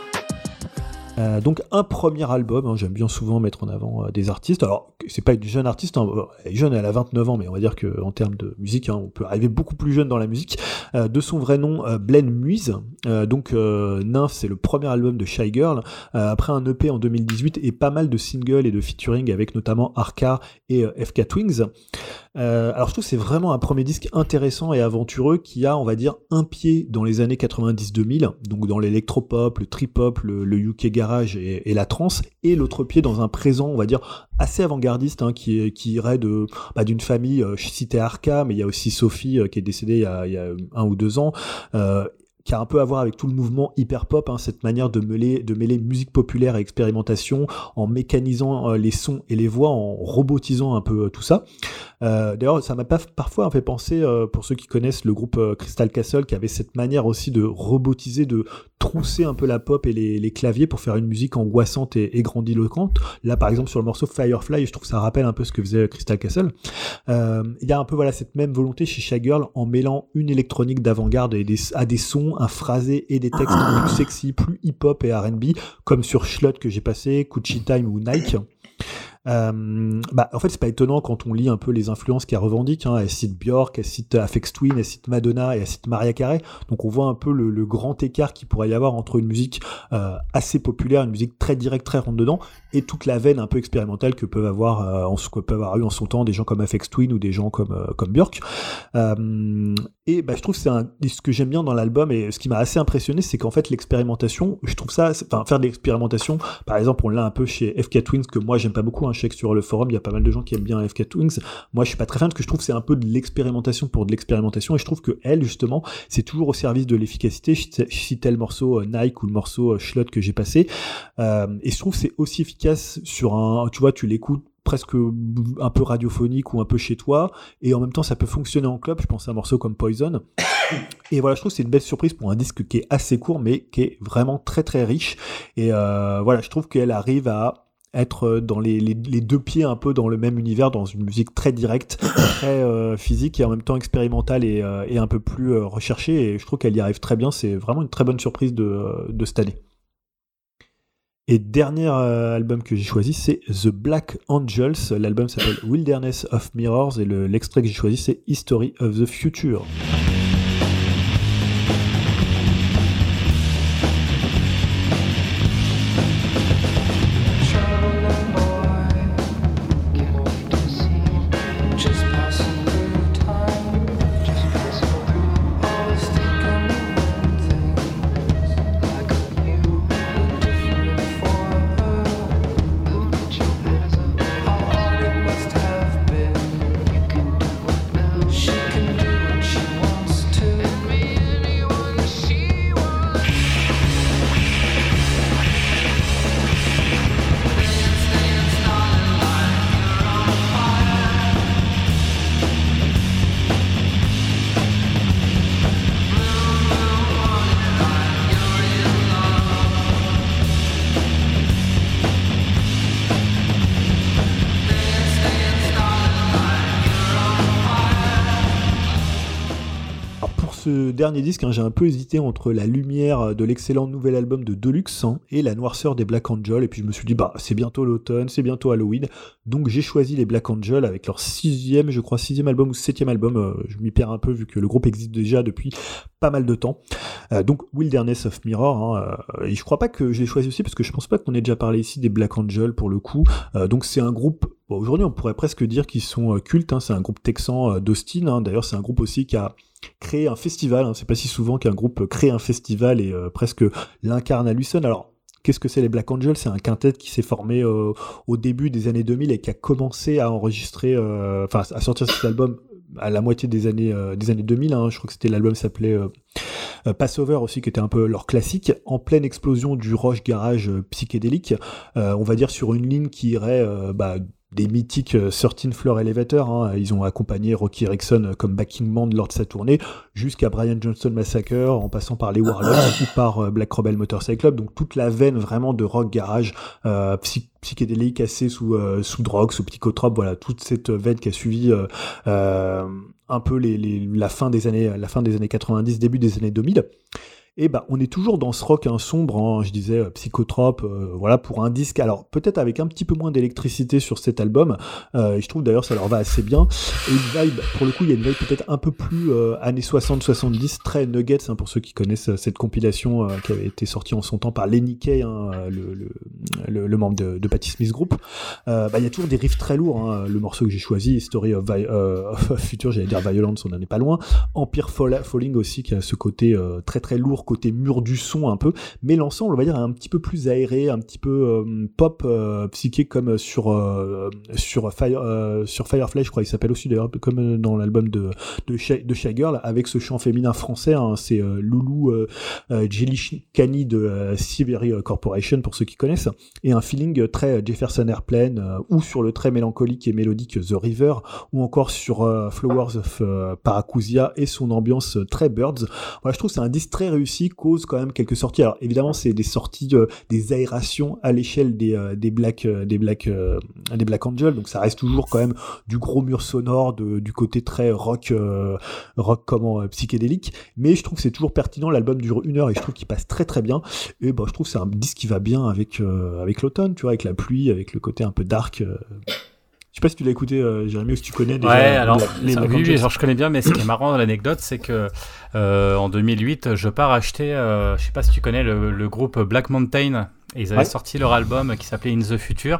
S2: Euh, donc un premier album, hein, j'aime bien souvent mettre en avant euh, des artistes. Alors c'est pas une jeune artiste, hein, elle est jeune, elle a 29 ans, mais on va dire que en termes de musique, hein, on peut arriver beaucoup plus jeune dans la musique. Euh, de son vrai nom, euh, Blaine Muise. Euh, donc euh, Nymph, c'est le premier album de Shy Girl. Euh, après un EP en 2018 et pas mal de singles et de featuring avec notamment Arca et euh, FK Twings. Euh, alors je trouve que c'est vraiment un premier disque intéressant et aventureux qui a, on va dire, un pied dans les années 90-2000, donc dans l'électropop, le trip-hop, le, UK garage et, la trance, et l'autre pied dans un présent, on va dire, assez avant-gardiste, hein, qui, irait de bah, d'une famille, euh, je citais Arca, mais il y a aussi Sophie euh, qui est décédée il y a, un ou deux ans, euh, qui a un peu à voir avec tout le mouvement hyper pop, hein, cette manière de mêler, de mêler musique populaire et expérimentation en mécanisant euh, les sons et les voix, en robotisant un peu euh, tout ça. Euh, D'ailleurs, ça m'a parfois fait penser, euh, pour ceux qui connaissent le groupe euh, Crystal Castle, qui avait cette manière aussi de robotiser, de trousser un peu la pop et les, les claviers pour faire une musique angoissante et, et grandiloquente. Là, par exemple, sur le morceau Firefly, je trouve que ça rappelle un peu ce que faisait Crystal Castle. Il y a un peu voilà cette même volonté chez Shy Girl en mêlant une électronique d'avant-garde et des, à des sons, un phrasé et des textes plus sexy, plus hip-hop et R&B, comme sur Schlut que j'ai passé, Gucci Time ou Nike. Euh, bah, en fait, c'est pas étonnant quand on lit un peu les influences qu'elle revendique. Hein. Elle cite Björk, elle cite Afex Twin, elle cite Madonna et elle cite Maria Carey. Donc on voit un peu le, grand écart qu'il pourrait y avoir entre une musique euh, assez populaire, une musique très directe, très rentre dedans, et toute la veine un peu expérimentale que peuvent avoir, euh, en, que peuvent avoir eu en son temps des gens comme Afex Twin ou des gens comme euh, comme Björk. Et bah, je trouve que c'est un ce que j'aime bien dans l'album et ce qui m'a assez impressionné, c'est qu'en fait l'expérimentation, je trouve ça, enfin faire de l'expérimentation, par exemple, on l'a un peu chez FK Twins que moi j'aime pas beaucoup. Hein, je sais que sur le forum il y a pas mal de gens qui aiment bien FK Twins. Moi je suis pas très fan parce que je trouve c'est un peu de l'expérimentation pour de l'expérimentation et je trouve que elle justement c'est toujours au service de l'efficacité. Je citais- le morceau euh, Nike ou le morceau euh, Schlut que j'ai passé euh, et je trouve c'est aussi efficace sur un, tu vois, tu l'écoutes presque un peu radiophonique ou un peu chez toi et en même temps ça peut fonctionner en club. Je pense à un morceau comme Poison. Et voilà je trouve que c'est une belle surprise pour un disque qui est assez court mais qui est vraiment très très riche. Et euh, voilà je trouve qu'elle arrive à être dans les, les, deux pieds un peu dans le même univers dans une musique très directe très euh, physique et en même temps expérimentale et, euh, et un peu plus recherchée. Et je trouve qu'elle y arrive très bien. C'est vraiment une très bonne surprise de, de cette année et dernier euh, album que j'ai choisi, c'est The Black Angels. L'album s'appelle Wilderness of Mirrors et le- l'extrait que j'ai choisi, c'est History of the Future. Dernier disque, hein, j'ai un peu hésité entre la lumière de l'excellent nouvel album de Deluxe hein, et la noirceur des Black Angel. Et puis je me suis dit, bah c'est bientôt l'automne, c'est bientôt Halloween. Donc j'ai choisi les Black Angel avec leur sixième, je crois, sixième album ou septième album. Euh, je m'y perds un peu vu que le groupe existe déjà depuis pas mal de temps. Euh, donc Wilderness of Mirror. Hein, euh, et je crois pas que je l'ai choisi aussi parce que je pense pas qu'on ait déjà parlé ici des Black Angel pour le coup. Euh, donc c'est un groupe Aujourd'hui, on pourrait presque dire qu'ils sont cultes. C'est un groupe texan d'Austin. D'ailleurs, c'est un groupe aussi qui a créé un festival. Hein. C'est pas si souvent qu'un groupe crée un festival et euh, presque l'incarne à lui seul. Alors, qu'est-ce que c'est les Black Angels? C'est un quintet qui s'est formé euh, au début des années 2000 et qui a commencé à enregistrer, euh, enfin, à sortir cet album à la moitié des années des années 2000. hein. Je crois que c'était l'album s'appelait Passover aussi, qui était un peu leur classique, en pleine explosion du roche garage psychédélique. On va dire sur une ligne qui irait bah, des mythiques euh, 13 Floor Elevator. hein. Ils ont accompagné Rocky Erickson euh, comme backing band lors de sa tournée, jusqu'à Brian Johnston Massacre, en passant par les Warlocks ou par euh, Black Rebel Motorcycle Club. Donc toute la veine vraiment de rock garage euh, psy- psychédélique assez sous euh, sous drogue, sous psychotrope. Voilà toute cette veine qui a suivi euh, euh, un peu les, les- la fin des années la fin des années 90, début des années 2000. Et bah, on est toujours dans ce rock hein, sombre, je disais euh, psychotrope, euh, voilà pour un disque. Alors peut-être avec un petit peu moins d'électricité sur cet album. Euh, je trouve d'ailleurs ça leur va assez bien. Et une vibe, pour le coup, il y a une vibe peut-être un peu plus euh, années 60-70, très nuggets hein, pour ceux qui connaissent cette compilation qui avait été sortie en son temps par Lenny Kay, hein, le, le, le, membre de, de Patti Smith Group. Bah, il y a toujours des riffs très lourds. hein. Le morceau que j'ai choisi, Story of, Future, j'allais dire Violence, on n'en est pas loin. Empire Fall- Falling aussi, qui a ce côté très très lourd, côté mur du son un peu, mais l'ensemble, on va dire, est un petit peu plus aéré, un petit peu euh, pop, euh, psyché comme sur euh, sur Fire euh, sur Firefly, je crois, il s'appelle aussi d'ailleurs comme dans l'album de de, Shy, Girl, avec ce chant féminin français, hein, c'est Loulou Jelly de Severy Corporation pour ceux qui connaissent, et un feeling très Jefferson Airplane, ou sur le très mélancolique et mélodique The River, ou encore sur Flowers of Paracusia et son ambiance très Birds. Voilà, je trouve c'est un disque très cause quand même quelques sorties. Alors évidemment, c'est des sorties, des aérations à l'échelle des, euh, des Black, euh, des Black, euh, des Black Angel, donc ça reste toujours quand même du gros mur sonore, de, du côté très rock, rock comment psychédélique. Mais je trouve que c'est toujours pertinent. L'album dure une heure et je trouve qu'il passe très très bien. Et ben, je trouve que c'est un disque qui va bien avec avec l'automne, tu vois, avec la pluie, avec le côté un peu dark. Euh. Je sais pas si tu l'as écouté, euh, Jérémy, ou si tu connais déjà
S3: Ouais, alors,
S2: les
S3: ça- oui, alors je connais bien, mais ce qui est marrant dans l'anecdote, c'est que euh, en 2008, je pars acheter, euh, je sais pas si tu connais le, le groupe Black Mountain. Et ils avaient
S2: Ouais.
S3: sorti leur album qui s'appelait In the Future.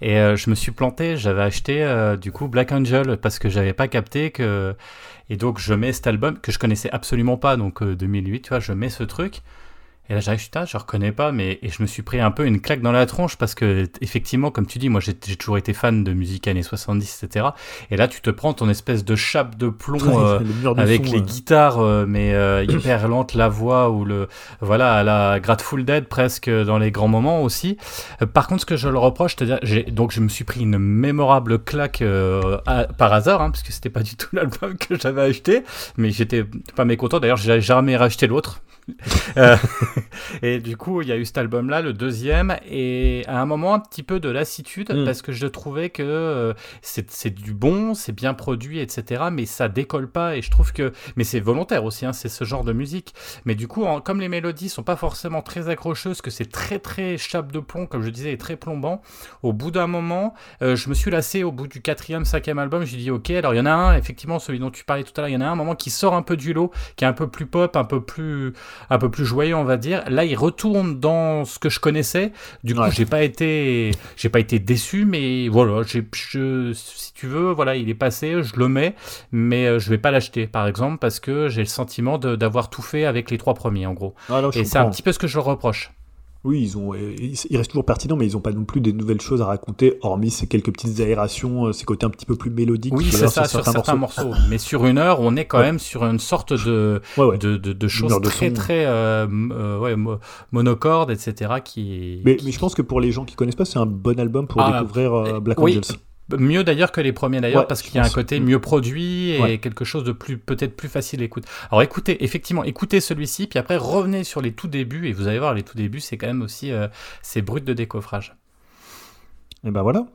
S3: Et euh, je me suis planté, j'avais acheté euh, du coup Black Angel parce que j'avais pas capté que. Et donc je mets cet album que je connaissais absolument pas, donc euh, 2008, tu vois, je mets ce truc. Et là, j'arrive, putain, je reconnais pas, mais et je me suis pris un peu une claque dans la tronche parce que, effectivement, comme tu dis, moi j'ai j'ai toujours été fan de musique années 70, etc. Et là, tu te prends ton espèce de chape de plomb euh,
S2: le
S3: avec
S2: son,
S3: les
S2: euh.
S3: guitares, euh, mais euh, hyper lente, la voix ou le. Voilà, à la Grateful Dead presque dans les grands moments aussi. Euh, par contre, ce que je le reproche, c'est-à-dire, j'ai- donc je me suis pris une mémorable claque euh, à- par hasard, hein, parce que c'était pas du tout l'album que j'avais acheté, mais j'étais pas mécontent. D'ailleurs, j'ai jamais racheté l'autre. Euh, et du coup, il y a eu cet album-là, le deuxième, et à un moment un petit peu de lassitude
S2: Mm.
S3: parce que je trouvais que euh, c'est du bon, c'est bien produit, etc. Mais ça décolle pas et je trouve que, mais c'est volontaire aussi, hein, c'est ce genre de musique. Mais du coup, en- comme les mélodies sont pas forcément très accrocheuses, que c'est très très chape de plomb, comme je disais, et très plombant, au bout d'un moment, euh, je me suis lassé au bout du quatrième, cinquième album. J'ai dit ok, alors il y en a un, effectivement, celui dont tu parlais tout à l'heure, il y en a un, un moment qui sort un peu du lot, qui est un peu plus pop, un peu plus, un peu plus joyeux, on va dire. Là, il retourne dans ce que je connaissais. Du coup, j'ai pas été, j'ai pas été déçu, mais voilà, j'ai, je, si tu veux, voilà, il est passé, je le mets, mais euh, je vais pas l'acheter, par exemple, parce que j'ai le sentiment d'avoir tout fait avec les trois premiers, en gros.
S2: Ah,
S3: Et c'est un petit peu ce que je leur reproche.
S2: Oui, ils ont, ils restent toujours pertinents, mais ils n'ont pas non plus des nouvelles choses à raconter, hormis ces quelques petites aérations, euh, ces côtés un petit peu plus mélodiques.
S3: Oui, c'est ça, sur certains morceaux. Mais sur une heure, on est quand
S2: Ouais.
S3: même sur une sorte de,
S2: Ouais, ouais.
S3: de, de, de choses très,
S2: son.
S3: très euh, euh, monocorde, etc. qui,
S2: Mais, mais je pense que pour les gens qui connaissent pas, c'est un bon album pour
S3: Ah,
S2: découvrir euh, Black
S3: oui,
S2: Angels.
S3: Mieux d'ailleurs que les premiers d'ailleurs
S2: Ouais,
S3: parce qu'il y a un côté mieux produit et
S2: Ouais.
S3: quelque chose de plus peut-être plus facile à écouter. Alors écoutez, effectivement, écoutez celui-ci puis après revenez sur les tout débuts et vous allez voir les tout débuts c'est quand même aussi euh, c'est brut de décoffrage.
S2: Et ben voilà.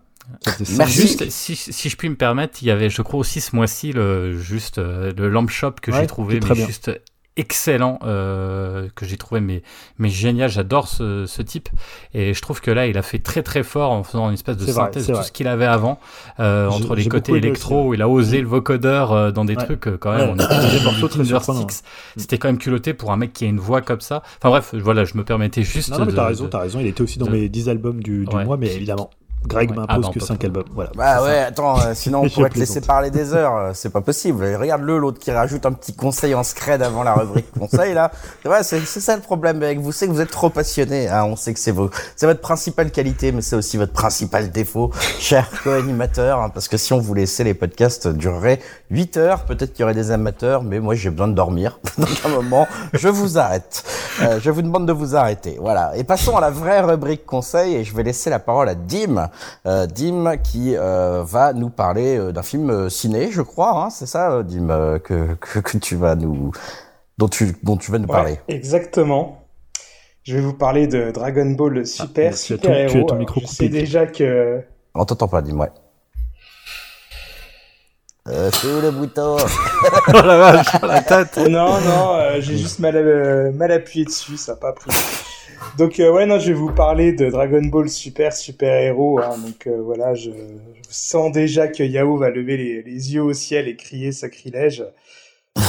S1: Merci.
S3: Juste, si, si, je puis me permettre, il y avait, je crois aussi ce mois-ci, le, juste euh, le Lamp Shop que
S2: Ouais,
S3: j'ai trouvé, mais
S2: très bien.
S3: juste excellent, euh, que j'ai trouvé mais, mais génial. J'adore ce, ce type. Et je trouve que là, il a fait très très fort en faisant une espèce de
S2: vrai,
S3: synthèse de tout
S2: vrai.
S3: ce qu'il avait avant, euh, entre les côtés électro, où il a osé le vocodeur euh, dans des
S2: Ouais.
S3: trucs euh, quand même.
S2: Ouais,
S3: on. Six. C'était quand même culotté pour un mec qui a une voix comme ça. Enfin bref, voilà, je me permettais juste.
S2: Non, non, mais t'as raison, t'as raison. Il était aussi dans
S3: de-
S2: mes 10 albums du, du
S3: Ouais.
S2: mois, mais évidemment, Greg
S3: Ouais.
S2: m'impose
S3: Ah, bah,
S2: que
S3: peut
S2: 5
S3: pas.
S2: albums. Voilà.
S1: Bah ouais,
S2: ça.
S1: attends, euh, sinon on pourrait te laisser parler des heures, euh, c'est pas possible. Et Regarde-le, l'autre qui rajoute un petit conseil en scred avant la rubrique conseil là. C'est vrai, c'est c'est ça le problème avec vous, c'est que vous êtes trop passionné. Hein, on sait que c'est vos, c'est votre principale qualité, mais c'est aussi votre principal défaut, cher co-animateur. hein, parce que si on vous laissait les podcasts durerait 8 heures, peut-être qu'il y aurait des amateurs, mais moi j'ai besoin de dormir. Donc à un moment, je vous arrête. Euh, je vous demande de vous arrêter. Voilà. Et passons à la vraie rubrique conseil et je vais laisser la parole à Dim. Euh, Dim qui euh, va nous parler euh, d'un film ciné, je crois. Hein, c'est ça, Dim, que, que, que tu vas nous dont tu dont tu vas nous
S4: Ouais,
S1: parler.
S4: exactement. Je vais vous parler de Dragon Ball Super,
S2: Ah, ton-
S4: Super
S2: tu as
S4: Héros.
S2: ton
S4: Alors,
S2: micro
S4: je
S2: coupé.
S4: sais déjà que
S1: On t'entend pas, Dim, ouais. Euh, c'est où le bouton
S3: oh la vache, la tête.
S4: non, non, euh, j'ai juste mal, euh, mal appuyé dessus, ça n'a pas pris. Donc euh, ouais, non, je vais vous parler de Dragon Ball Super Super Héros. Hein, donc euh, voilà, je, je sens déjà que Yao va lever les, les yeux au ciel et crier sacrilège.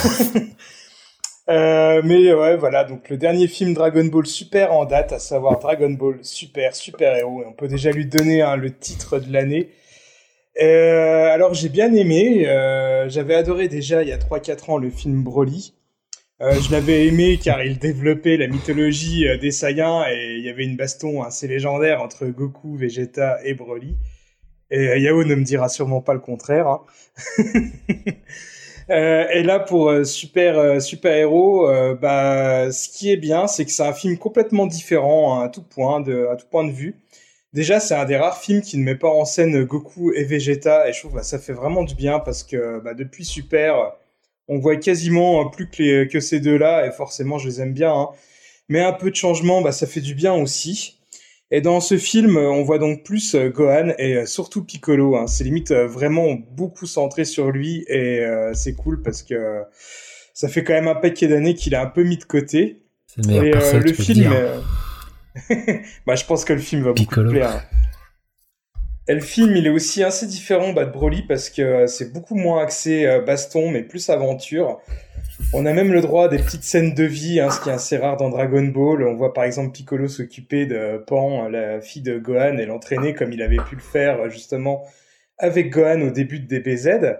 S4: Euh, mais ouais, voilà, donc le dernier film Dragon Ball Super en date, à savoir Dragon Ball Super Super Héros, et on peut déjà lui donner hein, le titre de l'année. Alors j'ai bien aimé, j'avais adoré déjà il y a 3-4 ans le film Broly. Euh, je l'avais aimé car il développait la mythologie euh, des Saiyans et il y avait une baston assez légendaire entre Goku, Vegeta et Broly. Et euh, Yao ne me dira sûrement pas le contraire. hein. Et là pour super super héros, bah ce qui est bien, c'est que c'est un film complètement différent hein, à tout point de à tout point de vue. Déjà, c'est un des rares films qui ne met pas en scène Goku et Vegeta, et je trouve bah, ça fait vraiment du bien parce que bah, depuis Super, on voit quasiment plus que, les, que ces deux-là, et forcément, je les aime bien. hein. Mais un peu de changement, bah, ça fait du bien aussi. Et dans ce film, on voit donc plus euh, Gohan et euh, surtout Piccolo. hein. C'est limite euh, vraiment beaucoup centré sur lui, et euh, c'est cool parce que ça fait quand même un paquet d'années qu'il a un peu mis de côté.
S5: C'est le meilleur
S4: Et, euh, le film, euh, bah, je pense que le film va
S5: Piccolo.
S4: beaucoup plaire. Et le film, il est aussi assez différent de Broly parce que euh, c'est beaucoup moins axé euh, baston, mais plus aventure. On a même le droit à des petites scènes de vie, hein, ce qui est assez rare dans Dragon Ball. On voit par exemple Piccolo s'occuper de Pan, la fille de Gohan, et l'entraîner comme il avait pu le faire euh, justement avec Gohan au début de DBZ.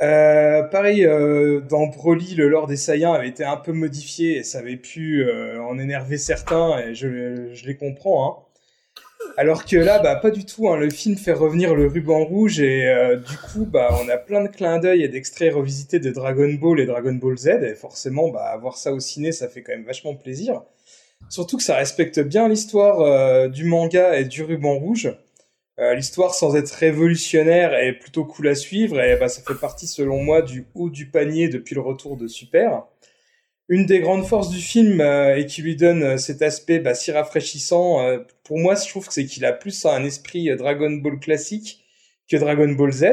S4: Euh, pareil, euh, dans Broly, le lore des Saiyans avait été un peu modifié et ça avait pu euh, en énerver certains, et je, je les comprends. Hein. Alors que là, bah, pas du tout. Hein. Le film fait revenir le ruban rouge et euh, du coup, bah, on a plein de clins d'œil et d'extraits revisités de Dragon Ball et Dragon Ball Z. Et forcément, bah, voir ça au ciné, ça fait quand même vachement plaisir. Surtout que ça respecte bien l'histoire euh, du manga et du ruban rouge. Euh, l'histoire, sans être révolutionnaire, est plutôt cool à suivre et bah, ça fait partie, selon moi, du haut du panier depuis le retour de Super. Une des grandes forces du film euh, et qui lui donne euh, cet aspect bah, si rafraîchissant, euh, pour moi, je trouve que c'est qu'il a plus un esprit euh, Dragon Ball classique que Dragon Ball Z.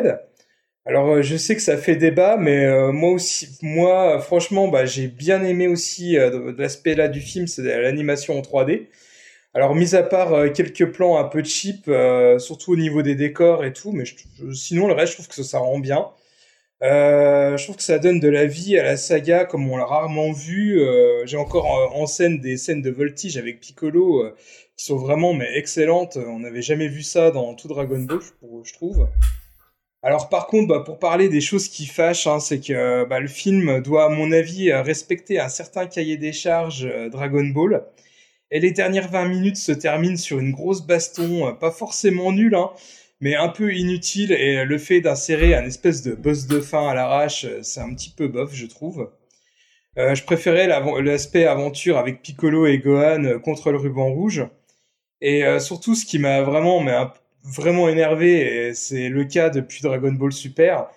S4: Alors, euh, je sais que ça fait débat, mais moi aussi, moi, franchement, bah, j'ai bien aimé aussi l'aspect là du film, c'est l'animation en 3D. Alors, mis à part quelques plans un peu cheap, surtout au niveau des décors et tout, mais je- je- sinon, le reste, je trouve que ça rend bien. Euh, je trouve que ça donne de la vie à la saga comme on l'a rarement vu. Euh, J'ai encore en scène des scènes de voltige avec Piccolo euh, qui sont vraiment mais excellentes. On n'avait jamais vu ça dans tout Dragon Ball, je, trouve. Alors par contre, bah, pour parler des choses qui fâchent, hein, c'est que bah, le film doit, à mon avis, euh, respecter un certain cahier des charges Dragon Ball. Et les dernières 20 minutes se terminent sur une grosse baston, pas forcément nulle, hein, mais un peu inutile. Et le fait d'insérer un espèce de boss de fin à l'arrache, euh, c'est un petit peu bof, je trouve. Euh, je préférais l'aspect aventure avec Piccolo et Gohan euh, contre le ruban rouge. Et surtout, ce qui m'a vraiment, vraiment énervé, et c'est le cas depuis Dragon Ball Super,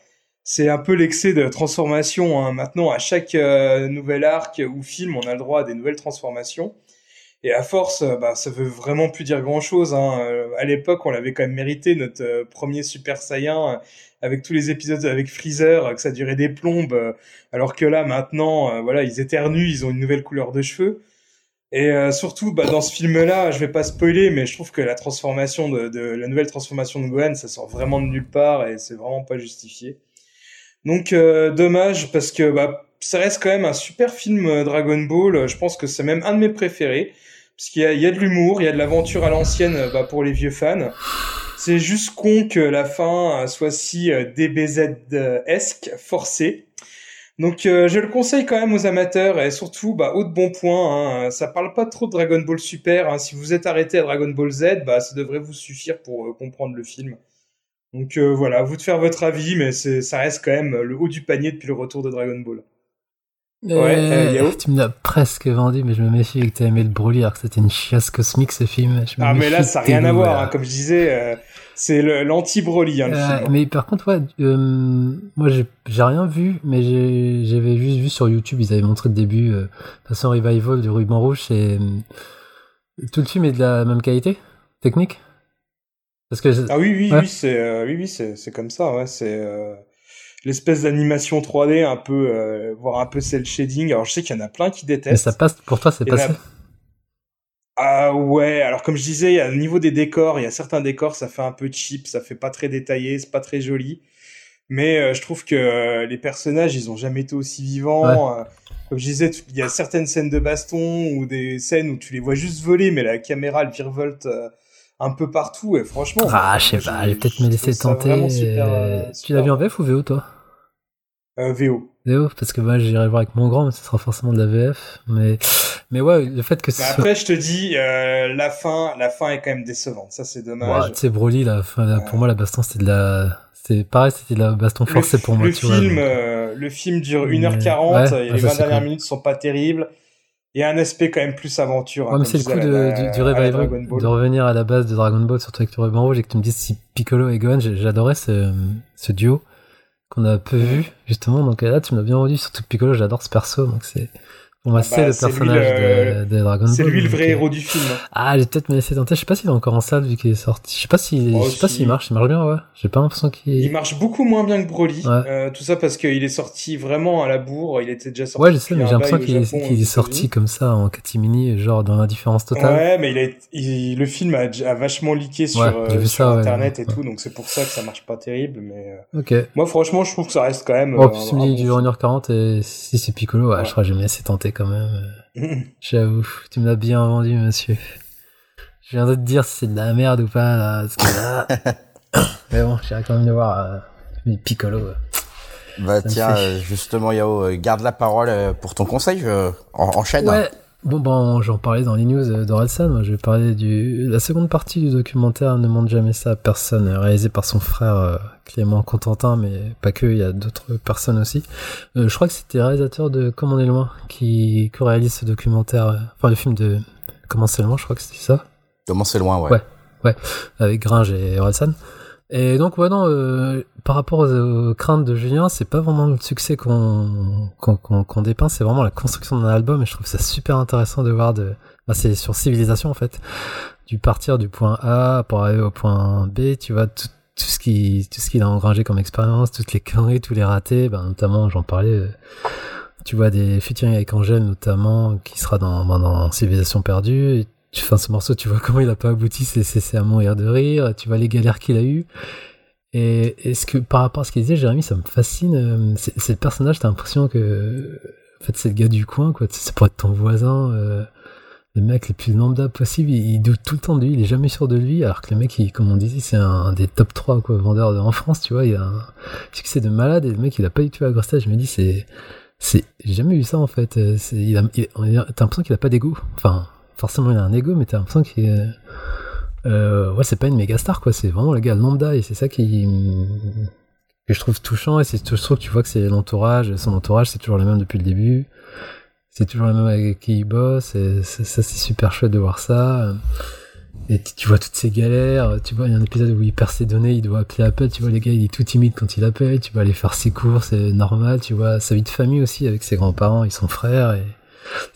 S4: c'est un peu l'excès de transformation. hein. Maintenant, à chaque nouvel arc ou film, on a le droit à des nouvelles transformations. Et à force, euh, bah, ça veut vraiment plus dire grand-chose. Hein. Euh, À l'époque, on l'avait quand même mérité, notre euh, premier Super Saiyan, avec tous les épisodes avec Freezer, que ça durait des plombes, alors que là, maintenant, voilà, ils éternuent, ils ont une nouvelle couleur de cheveux. Et surtout, bah, dans ce film-là, je vais pas spoiler, mais je trouve que la transformation de, de la nouvelle transformation de Gohan, ça sort vraiment de nulle part et c'est vraiment pas justifié. Donc dommage parce que bah, ça reste quand même un super film Dragon Ball. Je pense que c'est même un de mes préférés parce qu'il y a, de l'humour, il y a de l'aventure à l'ancienne euh, bah, pour les vieux fans. C'est juste con que la fin euh, soit si euh, DBZ-esque, forcée. Donc je le conseille quand même aux amateurs et surtout bah, haut de bon point. Hein, ça parle pas trop de Dragon Ball Super. Hein. Si vous êtes arrêté à Dragon Ball Z, bah, ça devrait vous suffire pour comprendre le film. Donc euh, voilà, à vous de faire votre avis, mais ça reste quand même le haut du panier depuis le retour de Dragon Ball. Ouais, euh,
S5: Euh, tu me l'as presque vendu, mais je me méfie que t'as aimé le Broly alors que c'était une chiasse cosmique ce film. Je me
S4: Ah mais là ça n'a rien à voir, hein. comme je disais, euh, c'est l'anti-Broly hein, le
S5: Euh,
S4: film.
S5: mais par contre, ouais, moi j'ai rien vu, mais j'avais juste vu sur YouTube, ils avaient montré le début, façon revival du ruban rouge, euh, tout le film est de la même qualité technique? Parce que je-
S4: Ah oui oui
S5: Ouais.
S4: oui c'est oui oui comme ça ouais c'est l'espèce d'animation 3D un peu euh, voire un peu cel shading. Alors je sais qu'il y en a plein qui
S5: mais
S4: détestent.
S5: ça passe pour toi, c'est passé.
S4: Ah ouais, alors comme je disais, au niveau des décors, il y a certains décors, ça fait un peu cheap, ça fait pas très détaillé, c'est pas très joli. Mais euh, je trouve que euh, les personnages, ils ont jamais été aussi vivants. Euh, comme je disais, il y a certaines scènes de baston ou des scènes où tu les vois juste voler, mais la caméra, elle virevolte un peu partout. Et franchement,
S5: Ah, je sais pas, je vais peut-être me laisser tenter.
S4: super, euh,
S5: Tu l'as vu en VF ou VO toi?
S4: Euh, VO.
S5: VO, parce que moi j'irai voir avec mon grand, mais ce sera forcément de la VF. Mais, mais ouais, le fait que soit-
S4: après, je te dis, euh, la fin, la fin est quand même décevante. Ça, c'est dommage.
S5: Ouais, tu sais, Broly, enfin, là, pour moi, la baston, c'était de la. C'était pareil, c'était de la baston forcée pour moi,
S4: le
S5: tu vois.
S4: film,
S5: donc.
S4: euh, le film dure
S5: Mais-
S4: 1h40,
S5: ouais,
S4: et les
S5: ça,
S4: 20
S5: c'est
S4: dernières minutes sont pas terribles. Il y a un aspect quand même plus aventure. hein,
S5: Ouais, c'est le coup de,
S4: la-
S5: du, du de revenir à la base de Dragon Ball, surtout avec le ruban rouge, et que tu me dises si Piccolo et Gohan, j'adorais ce, ce duo qu'on a peu vu, justement. Donc là, tu me l'as bien rendu, surtout que Piccolo, j'adore ce perso, donc c'est. Pour moi,
S4: Ah
S5: c'est
S4: bah,
S5: le personnage de, de Dragon Ball.
S4: C'est lui le vrai
S5: euh,
S4: héros du film. hein.
S5: Ah, j'ai peut-être me laissé tenter. Je sais pas s'il est encore en salle vu qu'il est sorti. Je sais pas s'il,
S4: Oh, si.
S5: s'il marche. Il marche bien, ouais. J'ai pas l'impression qu'il.
S4: Il marche beaucoup moins bien que Broly.
S5: Ouais.
S4: Euh, tout ça parce qu'il est sorti vraiment à la bourre. Il était déjà sorti.
S5: Ouais, je sais, mais j'ai l'impression qu'il est, est sorti comme ça en catimini, genre dans l'indifférence totale.
S4: Ouais, mais il a, il- le film a, a vachement leaké sur,
S5: Ouais,
S4: euh, sur
S5: ça, ouais.
S4: internet et tout, donc c'est pour ça que ça marche pas terrible. Mais euh,
S5: Ok.
S4: moi, franchement, je trouve que ça reste quand même.
S5: Oh,
S4: euh, bon
S5: du 1h40 et si c'est Piccolo, je crois que j'ai me laissé tenter quand même.
S4: film.
S5: J'avoue, tu me l'as bien vendu, monsieur. Je viendrai te dire si c'est de la merde ou pas, là, parce que là... Mais bon, j'irai quand même le voir, euh, mais Piccolo. ouais.
S1: Bah tiens,
S5: fait-
S1: euh, justement Yao, euh, garde la parole euh, pour ton conseil, je... en, enchaîne.
S5: Ouais. Bon, bon, j'en parlais dans les news euh, d'Orelsan. Moi, je vais parler du la seconde partie du documentaire Ne montre jamais ça à personne, euh, réalisé par son frère euh, Clément Contentin, mais pas que, il y a d'autres personnes aussi. Euh, je crois que c'était le réalisateur de Comme on est loin qui co-réalise ce documentaire, euh, enfin le film de Comment c'est loin, je crois que c'était ça.
S1: Comment c'est loin, ouais.
S5: Ouais, ouais, avec Gringe et Orelsan. Et donc, ouais, non, euh, par rapport aux, craintes de Julien, c'est pas vraiment le succès qu'on qu'on qu'on- qu'on dépeint, c'est vraiment la construction d'un album, et je trouve ça super intéressant de voir de. Bah, c'est sur civilisation, en fait. Du partir du point A pour arriver au point B, tu vois, tout, tout ce qui tout ce qu'il a engrangé comme expérience, toutes les conneries, tous les ratés, ben, notamment, j'en parlais. euh, tu vois des featuring avec Angèle notamment qui sera dans, ben, dans Civilisation perdue tu fais ce morceau tu vois comment il a pas abouti c'est c'est à mourir de rire tu vois les galères qu'il a eu et est-ce que par rapport à ce qu'il disait Jérémy ça me fascine euh, c'est le personnage t'as l'impression que en fait c'est le gars du coin quoi c'est pour être ton voisin euh, le mec le plus lambda possible il, doute tout le temps de lui il est jamais sûr de lui alors que le mec il, comme on disait c'est un, des top 3 quoi vendeurs de- en France tu vois il a un succès de malade et le mec il a pas du tout agressé je me dis c'est j'ai jamais vu ça en fait Euh, c'est il t'as l'impression qu'il a pas d'ego enfin forcément il a un ego mais t'as l'impression qu'il euh, ouais c'est pas une méga star quoi c'est vraiment le gars lambda et c'est ça qui que je trouve touchant et c'est je trouve que tu vois que c'est l'entourage son entourage c'est toujours le même depuis le début c'est toujours le même avec qui il bosse et ça, c'est super chouette de voir ça et tu vois toutes ces galères, tu vois, il y a un épisode où il perd ses données, il doit appeler Apple, tu vois, le gars, il est tout timide quand il appelle, tu vas aller faire ses courses, c'est normal, tu vois, sa vie de famille aussi avec ses grands-parents et son frère, et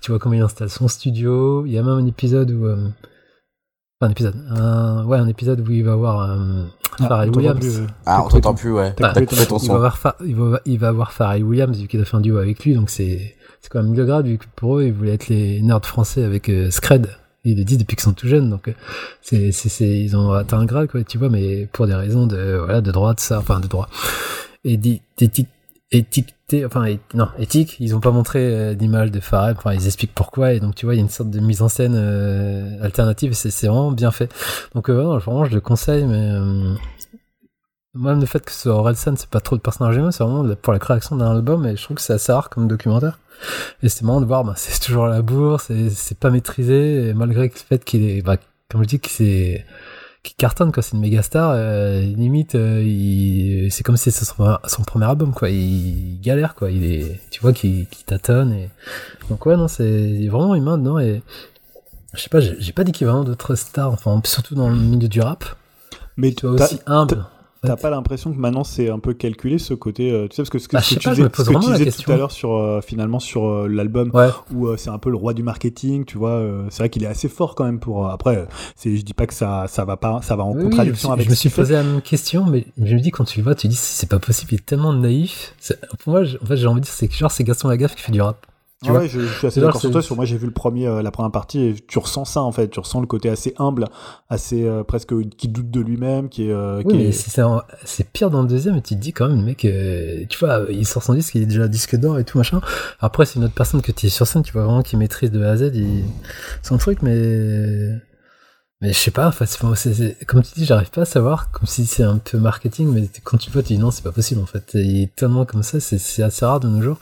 S5: Tu vois comment il installe son studio. Il y a même un épisode où. euh, Enfin, un épisode. Un... Ouais, un épisode où il va voir euh,
S2: Ah,
S5: Pharrell Williams.
S2: plus, euh.
S1: Ah, on t'entend plus, ouais.
S5: Bah,
S1: T'as coupé ton
S5: il, va voir Fa- il, va, il va voir Pharrell Williams vu qu'il a fait un duo avec lui, donc c'est c'est quand même mieux grave vu que pour eux ils voulaient être les nerds français avec euh, Scred. Ils le disent depuis qu'ils sont tout jeunes, donc euh, c'est ils ont atteint un grade quoi, tu vois, mais pour des raisons de voilà de droit de ça, enfin de droit et d'é- d'éthique enfin non éthique, ils ont pas montré euh, d'image de Pharrell, enfin ils expliquent pourquoi et donc tu vois il y a une sorte de mise en scène euh, alternative et c'est vraiment bien fait. Donc euh, non, vraiment je le conseille, mais même le fait que ce Orelsan, c'est pas trop de personnages humains, c'est vraiment pour la création d'un album et je trouve que c'est assez rare comme documentaire. Et c'est marrant de voir, bah, c'est toujours à la bourse, et c'est pas maîtrisé, malgré le fait qu'il est, bah, comme je dis, qu'il c'est qui cartonne quoi, c'est une méga star, euh, limite, euh, il- c'est comme si c'était son, son premier album quoi, il galère quoi, il est, tu vois qu'il tâtonne et donc ouais non c'est vraiment humain dedans et je sais pas, j'ai pas d'équivalent d'autres stars, enfin surtout dans le milieu du rap.
S2: Mais
S5: tu vois
S2: t'as-
S5: aussi humble.
S2: T'as- pas l'impression que maintenant c'est un peu calculé ce côté, euh, tu sais, parce que ce que,
S5: Bah,
S2: ce
S5: je
S2: que
S5: sais
S2: tu
S5: je
S2: disais, ce que tu tout à l'heure sur euh, finalement sur euh, l'album
S5: Ouais.
S2: où c'est un peu le roi du marketing, tu vois, c'est vrai qu'il est assez fort quand même pour. après, c'est, je dis pas que ça ça va pas, ça va en
S5: Oui, je
S2: contradiction
S5: suis-
S2: avec.
S5: Je me suis posé la même question, mais je me dis quand tu le vois, tu dis c'est pas possible, il est tellement naïf. C'est- Pour moi, en fait, j'ai envie de dire c'est que genre c'est Gaston Lagaffe qui fait du rap. Tu
S2: Ah
S5: vois
S2: ouais, je, je suis assez d'accord sur toi. Sur moi, j'ai vu le premier, euh, la première partie, et tu ressens ça en fait. Tu ressens le côté assez humble, assez euh, presque qui doute de lui-même, qui est. euh,
S5: Oui,
S2: qui
S5: mais c'est pire dans le deuxième, et tu te dis quand même, le mec, euh, tu vois, il sort son disque, il est déjà disque d'or et tout machin. Après, c'est une autre personne que tu es sur scène, tu vois vraiment qu'il maîtrise de A à Z il- son truc, mais. Mais je sais pas, enfin, c'est- c'est- c'est- comme tu dis, j'arrive pas à savoir, comme si c'est un peu marketing, mais quand tu vois, tu dis non, c'est pas possible en fait. Il est tellement comme ça, c'est assez rare de nos jours.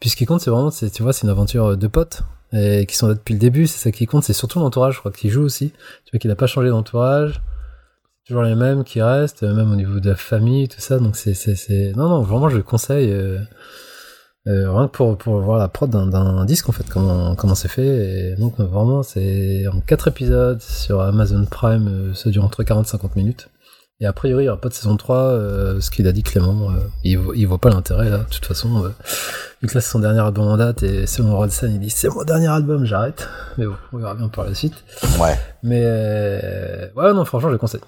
S5: Puis ce qui compte, c'est vraiment, tu vois, c'est une aventure de potes et qui sont là depuis le début, c'est ça qui compte, c'est surtout l'entourage, je crois, qui joue aussi. Tu vois qu'il a pas changé d'entourage, toujours les mêmes qui restent, même au niveau de la famille, tout ça. Donc c'est, non, non, vraiment, je le conseille. Euh, euh, rien que pour, pour voir la prod d'un, disque en fait, comment, comment c'est fait. Et donc vraiment, c'est en 4 épisodes sur Amazon Prime, euh, ça dure entre 40 et 50 minutes. Et a priori, il n'y aura pas de saison 3, euh, ce qu'il a dit Clément. euh, il, il voit pas l'intérêt là, de toute façon. euh, vu que là, c'est son dernier album en date, et selon Rolson, il dit c'est mon dernier album, j'arrête. Mais bon, on verra bien par la suite.
S1: Ouais.
S5: Mais euh, ouais, non, franchement, je le conseille.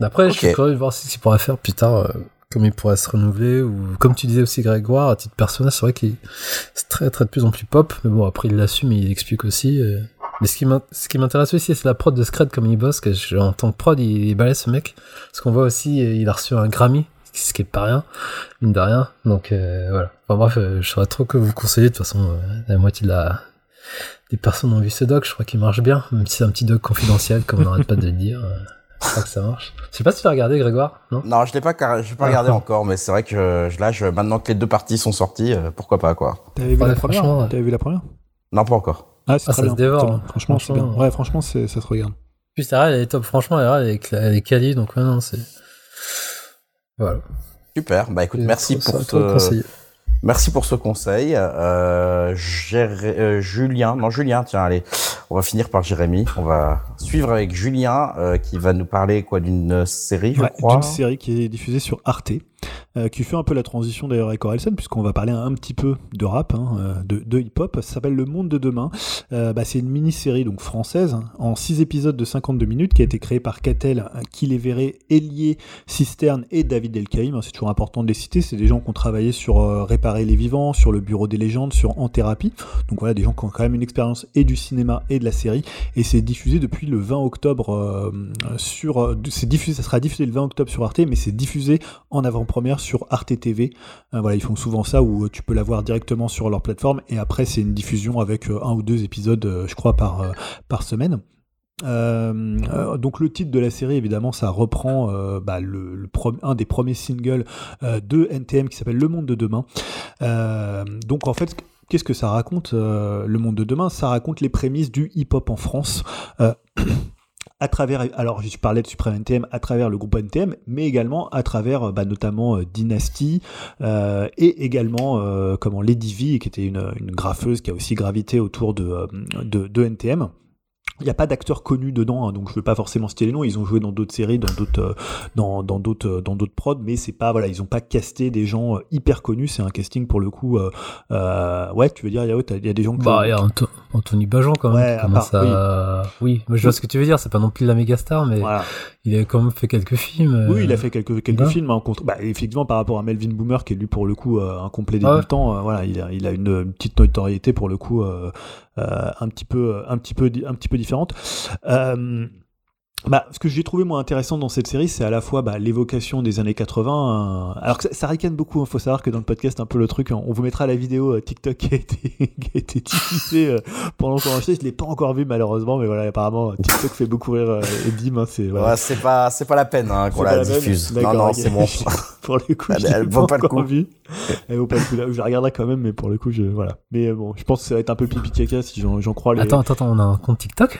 S5: Après, je suis curieux de voir ce qu'il pourra faire plus tard, euh, comme il pourrait se renouveler, ou comme tu disais aussi, Grégoire, à titre personnel, c'est vrai qu'il c'est très, très de plus en plus pop, mais bon, après, il l'assume, il explique aussi. euh. Mais ce qui m'intéresse aussi, c'est la prod de Scred, comme il bosse, que je- en tant que prod, il balèze ce mec. Parce qu'on voit aussi, euh, il a reçu un Grammy, ce qui est pas rien, mine de rien. Donc euh, voilà. Enfin bref, je saurais trop que vous conseiller, de toute façon, la moitié de la, des personnes ont vu ce doc, je crois qu'il marche bien, même si c'est un petit doc confidentiel, comme on n'arrête pas de le dire. Je crois que ça marche. Je sais pas si tu l'as regardé, Grégoire, non?
S1: Non, je l'ai pas, car- je l'ai pas regardé
S5: Ah.
S1: encore, mais c'est vrai que je- là, je, maintenant que les deux parties sont sorties, euh, pourquoi pas, quoi.
S2: T'avais vu
S5: Ouais,
S2: la première
S5: franchement, ouais.
S2: T'avais vu la première?
S1: Non, pas encore.
S2: Ah, c'est
S5: Ah, ça
S2: bien.
S5: se dévore,
S2: bien.
S5: hein.
S2: Franchement, c'est bien. Ouais, franchement, c'est- ça se regarde.
S5: Puis Sarah, elle est top, franchement, elle est, elle est quali, donc ouais, non, c'est. Voilà.
S1: Super. Bah écoute,
S5: Et
S1: merci pour
S5: conseillé.
S1: Merci pour ce conseil. Euh, euh, Julien, non Julien, tiens, allez, on va finir par Jérémy. On va suivre avec Julien euh, qui va nous parler quoi d'une série, je
S2: Ouais,
S1: crois.
S2: d'une série qui est diffusée sur Arte, euh, qui fait un peu la transition d'ailleurs avec Orelsan, puisqu'on va parler un petit peu de rap, hein, euh, de, hip-hop. S'appelle Le Monde de Demain. Euh, bah, c'est une mini-série donc française hein, en 6 épisodes de 52 minutes qui a été créée par Catel, Kiléveré, Elie Cisterne et David Elkaïm. C'est toujours important de les citer. C'est des gens qui ont travaillé sur Réparer les vivants, sur le Bureau des légendes, sur En thérapie. Donc voilà, des gens qui ont quand même une expérience et du cinéma et de la série. Et c'est diffusé depuis le 20 octobre sur. c'est diffusé, ça sera diffusé le 20 octobre sur Arte, mais c'est diffusé en avant-première sur Arte TV. Euh, voilà, ils font souvent ça où euh, tu peux la voir directement sur leur plateforme et après c'est une diffusion avec euh, un ou deux épisodes, je crois, par, par semaine. Donc le titre de la série évidemment ça reprend bah, le, un des premiers singles de NTM qui s'appelle Le Monde de demain. Donc en fait qu'est-ce que ça raconte Le Monde de demain? Ça raconte les prémices du hip-hop en France. Euh, à travers, alors je parlais de Supreme NTM à travers le groupe NTM, mais également à travers bah, notamment euh, Dynasty euh, et également euh, comment Lady V, qui était une, graffeuse qui a aussi gravité autour euh, de NTM. Il n'y a pas d'acteurs connus dedans, hein, donc je ne veux pas forcément citer les noms. Ils ont joué dans d'autres séries, dans d'autres, euh, dans, dans d'autres, euh, dans d'autres prods, mais c'est pas, voilà, ils n'ont pas casté des gens euh, hyper connus. C'est un casting pour le coup. Euh, euh, ouais, tu veux dire, il y a des gens. Que
S5: bah, il y a Anthony Bajon quand même.
S2: Ouais,
S5: qui
S2: à part-
S5: à... oui. moi je vois ce que tu veux dire. C'est pas non plus la méga star, mais
S2: Voilà.
S5: Il a quand même fait quelques films. euh,
S2: Oui, il a fait quelques, quelques
S5: voilà.
S2: films. hein, contre... bah, effectivement, par rapport à Melvin Boomer, qui est lui pour le coup euh, un complet
S5: Ah ouais.
S2: débutant, euh, voilà, il a, il a une, une petite notoriété pour le coup euh, euh, un petit peu, un petit peu, un petit peu différente. Euh, bah, ce que j'ai trouvé moi intéressant dans cette série, c'est à la fois bah, l'évocation des années 80. euh, alors que ça, ça ricane beaucoup. Il faut savoir que dans le podcast, un peu le truc, on vous mettra la vidéo euh, TikTok qui a été, qui a été diffusée euh, pendant qu'on enregistrait. Je l'ai pas encore vu malheureusement, mais voilà, apparemment TikTok fait beaucoup rire euh, et bim. hein, c'est voilà.
S1: Ouais, c'est pas, c'est pas la peine hein, qu'on la
S2: la
S1: diffuse. Non,
S2: D'accord,
S1: non, c'est bon.
S2: pour le coup,
S1: Elle- elle vaut pas le
S2: encore
S1: coup.
S2: vu. Elle vaut pas le coup. Là, je la regarderai quand même, mais pour le coup, je voilà. Mais euh, bon, je pense que ça va être un peu pipi caca si j'en j'en crois les.
S5: Attends, attends, attends, on a un compte TikTok?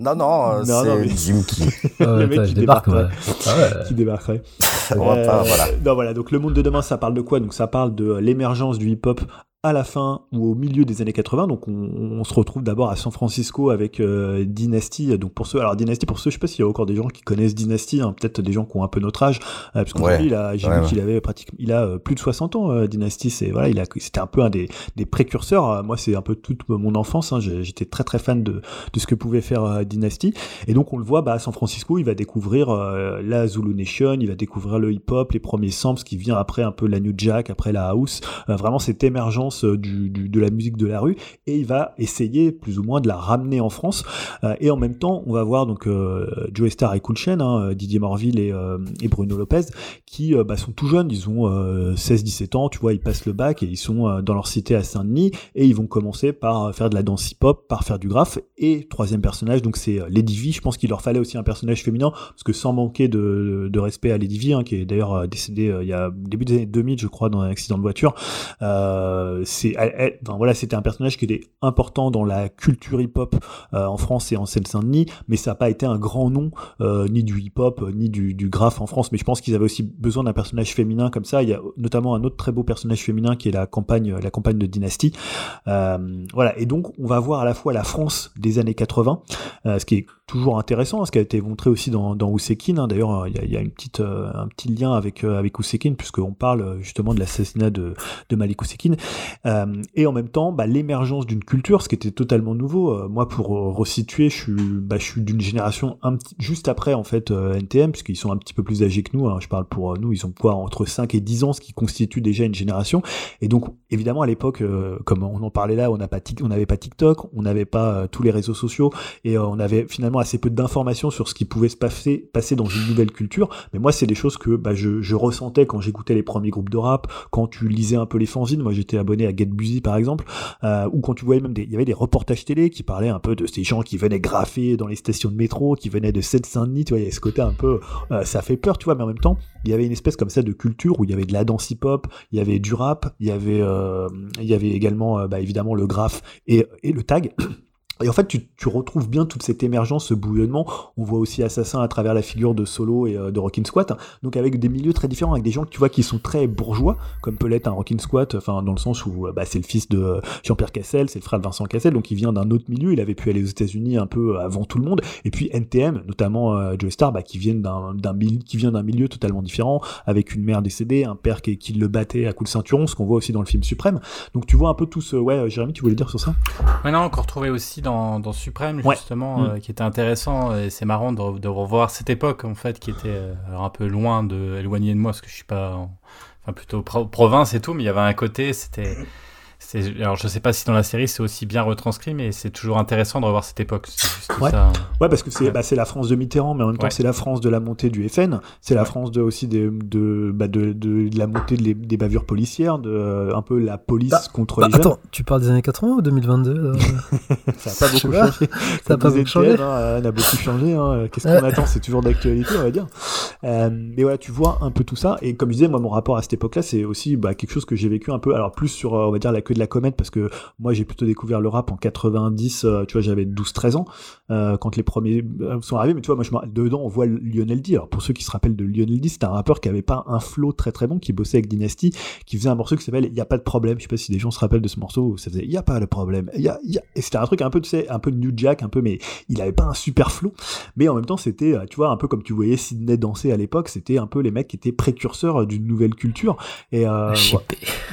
S1: Non, non, euh,
S2: Non, non,
S1: c'est
S2: mais-
S1: Jim qui.
S2: Le mec qui débarquerait.
S5: ouais. Ah ouais.
S2: qui débarquerait.
S1: Voilà.
S2: Non, voilà. Donc, le monde de demain, ça parle de quoi? Donc, ça parle de l'émergence du hip-hop à la fin ou au milieu des années 80. Donc, on, on se retrouve d'abord à San Francisco avec euh, Dynasty. Donc, pour ceux, alors Dynasty, pour ceux, je sais pas s'il y a encore des gens qui connaissent Dynasty, hein, peut-être des gens qui ont un peu notre âge, euh, parce qu'aujourd'hui,
S1: Ouais.
S2: il a- j'ai
S1: Ouais,
S2: vu
S1: ouais.
S2: qu'il avait pratiquement, il a euh, plus de 60 ans. euh, Dynasty, c'est voilà, il a, c'était un peu un des, des précurseurs. Euh, Moi, c'est un peu toute mon enfance. hein. J'étais très très fan de, de ce que pouvait faire Dynasty. Et donc on le voit bah, à San Francisco, il va découvrir euh, la Zulu Nation, il va découvrir le hip-hop, les premiers samples, qui vient après un peu la New Jack, après la house, vraiment cette émergence euh, de la musique de la rue, et il va essayer plus ou moins de la ramener en France. Euh, et en même temps, on va voir donc euh, Joe Star et Cool hein, Didier Morville et, euh, Bruno Lopez, qui euh, bah, sont tout jeunes, ils ont euh, 16-17 ans, tu vois, ils passent le bac et ils sont euh, dans leur cité à Saint-Denis, et ils vont commencer par euh, faire de la danse hip-hop, par faire du graphe, et troisième personnage, donc c'est euh, Lady V, je pense qu'il leur fallait aussi un personnage féminin, parce que sans manquer de, respect à Lady V, hein, qui est d'ailleurs euh, décédée euh, il y a début des années 2000, je crois, dans un accident de voiture, euh, c'est, enfin, voilà, c'était un personnage qui était important dans la culture hip-hop euh, en France et en Seine-Saint-Denis, mais ça n'a pas été un grand nom, euh, ni du hip-hop, euh, ni du, du graphe en France, mais je pense qu'ils avaient aussi besoin d'un personnage féminin comme ça, il y a notamment un autre très beau personnage féminin qui est la campagne, la campagne de Dynasty, voilà, et donc on va voir à la fois la France des années 80, euh, ce qui est toujours intéressant, hein, ce qui a été montré aussi dans, dans hein. D'ailleurs, il y a, y a une petite, euh, un petit lien avec, euh, avec Ousekine, puisqu'on parle justement de l'assassinat de, de Malik Ousekine. Euh, et en même temps, bah, l'émergence d'une culture, ce qui était totalement nouveau. Euh, moi, pour euh, resituer, je suis, bah, je suis d'une génération un petit, juste après en fait NTM, puisqu'ils sont un petit peu plus âgés que nous. hein. Je parle pour nous, ils ont quoi entre 5 et 10 ans, ce qui constitue déjà une génération. Et donc, évidemment, à l'époque, comme on en parlait là, on n'avait pas TikTok, on n'avait pas tous les réseaux sociaux, et on avait finalement assez peu d'informations sur ce qui pouvait se passer, passer dans une nouvelle culture. Mais moi, c'est des choses que bah, je, je ressentais quand j'écoutais les premiers groupes de rap, quand tu lisais un peu les fanzines. Moi, j'étais abonné à Get Busy, par exemple, euh, ou quand tu voyais même des, il y avait des reportages télé qui parlaient un peu de ces gens qui venaient graffer dans les stations de métro, qui venaient de Seine-Saint-Denis. Tu vois, il y avait ce côté un peu, euh, ça fait peur, tu vois, mais en même temps, il y avait une espèce comme ça de culture où il y avait de la danse hip-hop, il y avait du rap, il y avait, euh, également, bah, évidemment, le graphe et le tag. Et en fait, tu, retrouves bien toute cette émergence, ce bouillonnement. On voit aussi Assassin à travers la figure de Solo et euh, de Rockin' Squat. Donc avec des milieux très différents, avec des gens que tu vois qui sont très bourgeois, comme peut l'être un Rockin' Squat, enfin dans le sens où euh, bah, c'est le fils de euh, Jean-Pierre Cassel, c'est le frère de Vincent Cassel, donc il vient d'un autre milieu. Il avait pu aller aux États-Unis un peu avant tout le monde. Et puis NTM, notamment Joe Star, bah, qui vient d'un milieu totalement différent, avec une mère décédée, un père qui, le battait à coups de ceinturon, ce qu'on voit aussi dans le film Suprême. Donc tu vois un peu tout ce. Ouais, Jérémy, tu voulais dire sur ça?
S3: Maintenant, qu'on retrouvait aussi dans, dans Suprême,
S2: Ouais.
S3: justement,
S2: Mm.
S3: euh, qui était intéressant. Et c'est marrant de, de revoir cette époque, en fait, qui était euh, alors un peu loin de, éloignée de moi, parce que je suis pas. en- enfin, plutôt pro- province et tout, mais il y avait un côté, c'était. Alors, je sais pas si dans la série c'est aussi bien retranscrit, mais c'est toujours intéressant de revoir cette époque. C'est juste
S2: Ouais.
S3: ça.
S2: Ouais, parce que c'est bah, c'est la France de Mitterrand, mais en même temps
S3: Ouais.
S2: c'est la France de la montée du FN, c'est la France de, aussi des- de, bah, de, de, de la montée de les- des bavures policières, de euh, un peu la police
S5: Bah,
S2: contre
S5: bah,
S2: les jeunes.
S5: attends, tu parles des années 80 ou 2022 là
S2: ça n'a pas beaucoup changé.
S5: Ça a pas beaucoup changé.
S2: Étienne, hein, on a beaucoup changé. hein. Qu'est-ce qu'on
S5: Ouais.
S2: attend? C'est toujours d'actualité, on va dire. Euh, mais voilà, tu vois un peu tout ça. Et comme je disais, moi, mon rapport à cette époque-là, c'est aussi bah, quelque chose que j'ai vécu un peu, alors plus sur, euh, on va dire, la de la comète parce que moi j'ai plutôt découvert le rap en 90, euh, tu vois, j'avais 12-13 ans euh, quand les premiers euh, sont arrivés. Mais tu vois, moi je dedans on voit Lionel D. Alors pour ceux qui se rappellent de Lionel D, c'était un rappeur qui avait pas un flow très très bon, qui bossait avec Dynasty, qui faisait un morceau qui s'appelle Y a pas de problème. Je sais pas si des gens se rappellent de ce morceau où ça faisait Y a pas de problème. Y a, y a- Et c'était un truc un peu, tu sais, un peu New Jack, un peu, mais il avait pas un super flow. Mais en même temps, c'était, tu vois, un peu comme tu voyais Sydney danser à l'époque, c'était un peu les mecs qui étaient précurseurs d'une nouvelle culture. Et euh, ouais.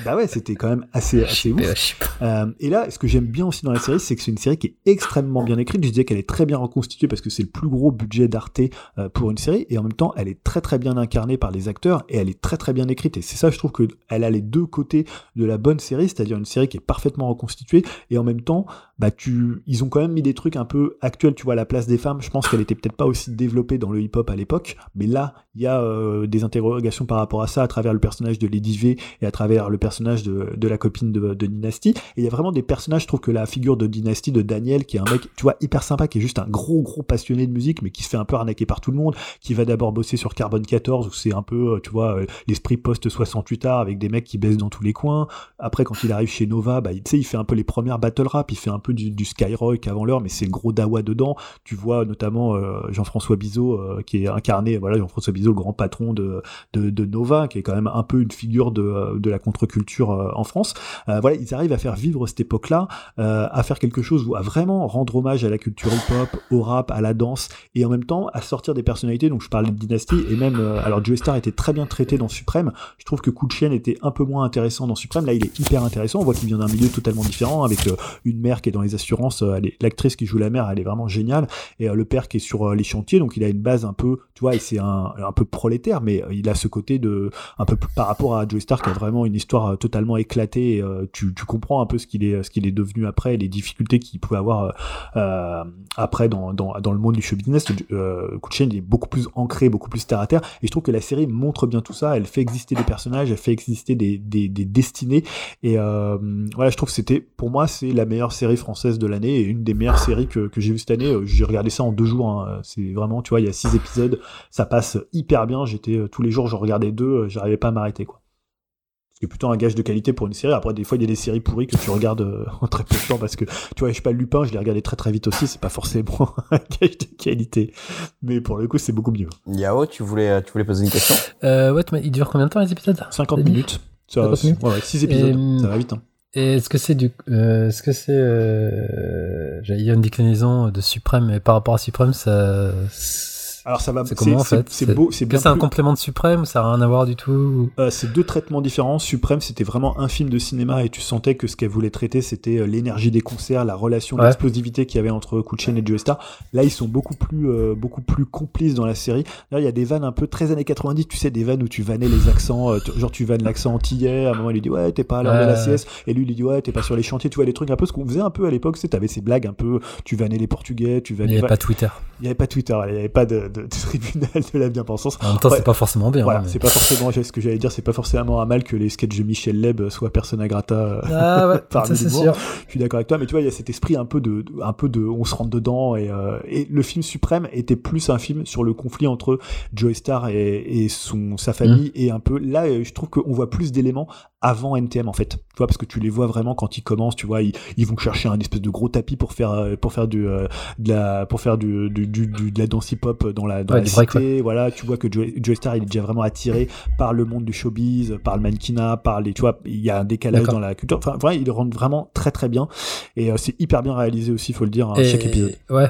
S2: bah ouais, c'était quand même assez, assez ouf. Euh, et là, ce que j'aime bien aussi dans la série, c'est que c'est une série qui est extrêmement bien écrite. Je disais qu'elle est très bien reconstituée parce que c'est le plus gros budget d'Arte euh, pour une série, et en même temps, elle est très très bien incarnée par les acteurs et elle est très très bien écrite. Et c'est ça, je trouve que elle a les deux côtés de la bonne série, c'est-à-dire une série qui est parfaitement reconstituée et en même temps, bah tu, ils ont quand même mis des trucs un peu actuels. Tu vois, la place des femmes. Je pense qu'elle était peut-être pas aussi développée dans le hip-hop à l'époque, mais là, il y a euh, des interrogations par rapport à ça à travers le personnage de Lady V et à travers le personnage de, de la copine de, de Dynasty. Et il y a vraiment des personnages. Je trouve que la figure de Dynasty, de Daniel, qui est un mec, tu vois, hyper sympa, qui est juste un gros gros passionné de musique, mais qui se fait un peu arnaquer par tout le monde, qui va d'abord bosser sur Carbon 14 où c'est un peu, euh, tu vois, euh, l'esprit post 68 art avec des mecs qui baissent dans tous les coins. Après, quand il arrive chez Nova, bah, tu sais, il fait un peu les premières battle rap, il fait un peu du, Skyrock avant l'heure, mais c'est le gros dawa dedans. Tu vois notamment euh, Jean-François Bizot, qui est incarné, voilà, Jean-François Bizot, le grand patron de, de, Nova, qui est quand même un peu une figure de, de la contre-culture en France. Euh, ils arrivent à faire vivre cette époque-là, euh, à faire quelque chose à vraiment rendre hommage à la culture hip-hop, au rap, à la danse, et en même temps à sortir des personnalités. Donc je parlais de Dynasty, et même, euh, alors Joe Star était très bien traité dans Suprême. Je trouve que Coup de Chienne était un peu moins intéressant dans Suprême. Là, il est hyper intéressant. On voit qu'il vient d'un milieu totalement différent, avec euh, une mère qui est dans les assurances. L'actrice qui joue la mère, elle est vraiment géniale. Et le père qui est sur les chantiers, donc il a une base un peu, tu vois, et c'est un, un peu prolétaire, mais il a ce côté de, un peu par rapport à Joe Star qui a vraiment une histoire totalement éclatée. Et, tu, tu comprends un peu ce qu'il est, ce qu'il est devenu après, les difficultés qu'il pouvait avoir euh, euh, après dans, dans, dans le monde du show business. Euh, Chaîne, il est beaucoup plus ancré, beaucoup plus terre à terre. Et je trouve que la série montre bien tout ça. Elle fait exister des personnages, elle fait exister des, des, des destinées. Et euh, voilà, je trouve que c'était, pour moi, c'est la meilleure série française de l'année et une des meilleures séries que, que j'ai vues cette année. Euh, J'ai regardé ça en deux jours. hein. C'est vraiment, tu vois, il y a six épisodes, ça passe hyper bien. J'étais euh, tous les jours, je regardais deux, j'arrivais pas à m'arrêter, quoi. Qui est plutôt un gage de qualité pour une série. Après, des fois, il y a des séries pourries que tu regardes euh, en très peu de temps parce que, tu vois, je sais pas, Lupin, je l'ai regardé très très vite aussi. C'est pas forcément un gage de qualité. Mais pour le coup, c'est beaucoup mieux.
S1: Yao, tu voulais, tu voulais poser une question?
S5: Euh, ouais, il dure combien de temps les épisodes?
S2: 50
S5: T'as dit
S2: minutes. Ça,
S5: 50 minutes
S2: ouais, ouais, six épisodes.
S5: Et,
S2: Ça va vite, hein.
S5: Et est-ce que c'est du, euh, est-ce que c'est, euh, j'allais dire une déclinaison de Suprême, mais par rapport à Suprême, ça,
S2: Alors ça va.
S5: c'est comment en
S2: c'est-
S5: fait
S2: C'est beau, c'est
S5: que
S2: bien.
S5: c'est un
S2: plus-
S5: complément de Suprême, ça a rien à voir du tout.
S2: Euh, c'est deux traitements différents. Suprême, c'était vraiment un film de cinéma et tu sentais que ce qu'elle voulait traiter, c'était euh, l'énergie des concerts, la relation,
S5: Ouais.
S2: l'explosivité qu'il y avait entre Kuchen et Joe Star. Là, ils sont beaucoup plus, euh, beaucoup plus complices dans la série. Là, il y a des vannes un peu très années 90, tu sais, des vannes où tu vannais les accents, euh, tu- genre tu vannes l'accent antillais. À un moment, il lui dit ouais, t'es pas à l'heure de la sieste, et lui il lui dit ouais, t'es pas sur les chantiers. Tu vois les trucs un peu ce qu'on faisait un peu à l'époque. Tu sais, t'avais ces blagues un peu, tu vannais les Portugais, tu
S5: Il
S2: vannais.
S5: n'y avait pas Twitter.
S2: Il n'y avait pas Twitter, il n'y avait pas de, de- de tribunal de la bien-pensance.
S5: En même temps,
S2: Ouais.
S5: c'est pas forcément bien.
S2: Voilà,
S5: hein, mais-
S2: c'est pas forcément, ce que j'allais dire, c'est pas forcément un mal que les sketchs de Michel Leb soient persona grata euh,
S5: Ah ouais,
S2: parmi
S5: ça,
S2: l'humour.
S5: sûr.
S2: Je suis d'accord avec toi, mais tu vois, il y a cet esprit un peu de, un peu de, on se rentre dedans et, euh, et le film suprême était plus un film sur le conflit entre Joe Star et, et son sa famille
S5: Mm.
S2: et un peu là, euh, je trouve qu'on voit plus d'éléments avant NTM en fait, tu vois, parce que tu les vois vraiment quand ils commencent, tu vois, ils, ils vont chercher un espèce de gros tapis pour faire pour faire du euh, de la pour faire du, du, du- du- de la danse hip hop dans la dans
S5: Ouais,
S2: la
S5: du break,
S2: cité, voilà, tu vois que Joe, Joe Star il est déjà vraiment attiré par le monde du showbiz, par le mannequinat, par les, tu vois, il y a un décalage dans la culture. Enfin, vraiment, il le rend vraiment très très bien et euh, c'est hyper bien réalisé aussi, faut le dire, hein,
S5: Et-
S2: chaque épisode.
S5: Ouais.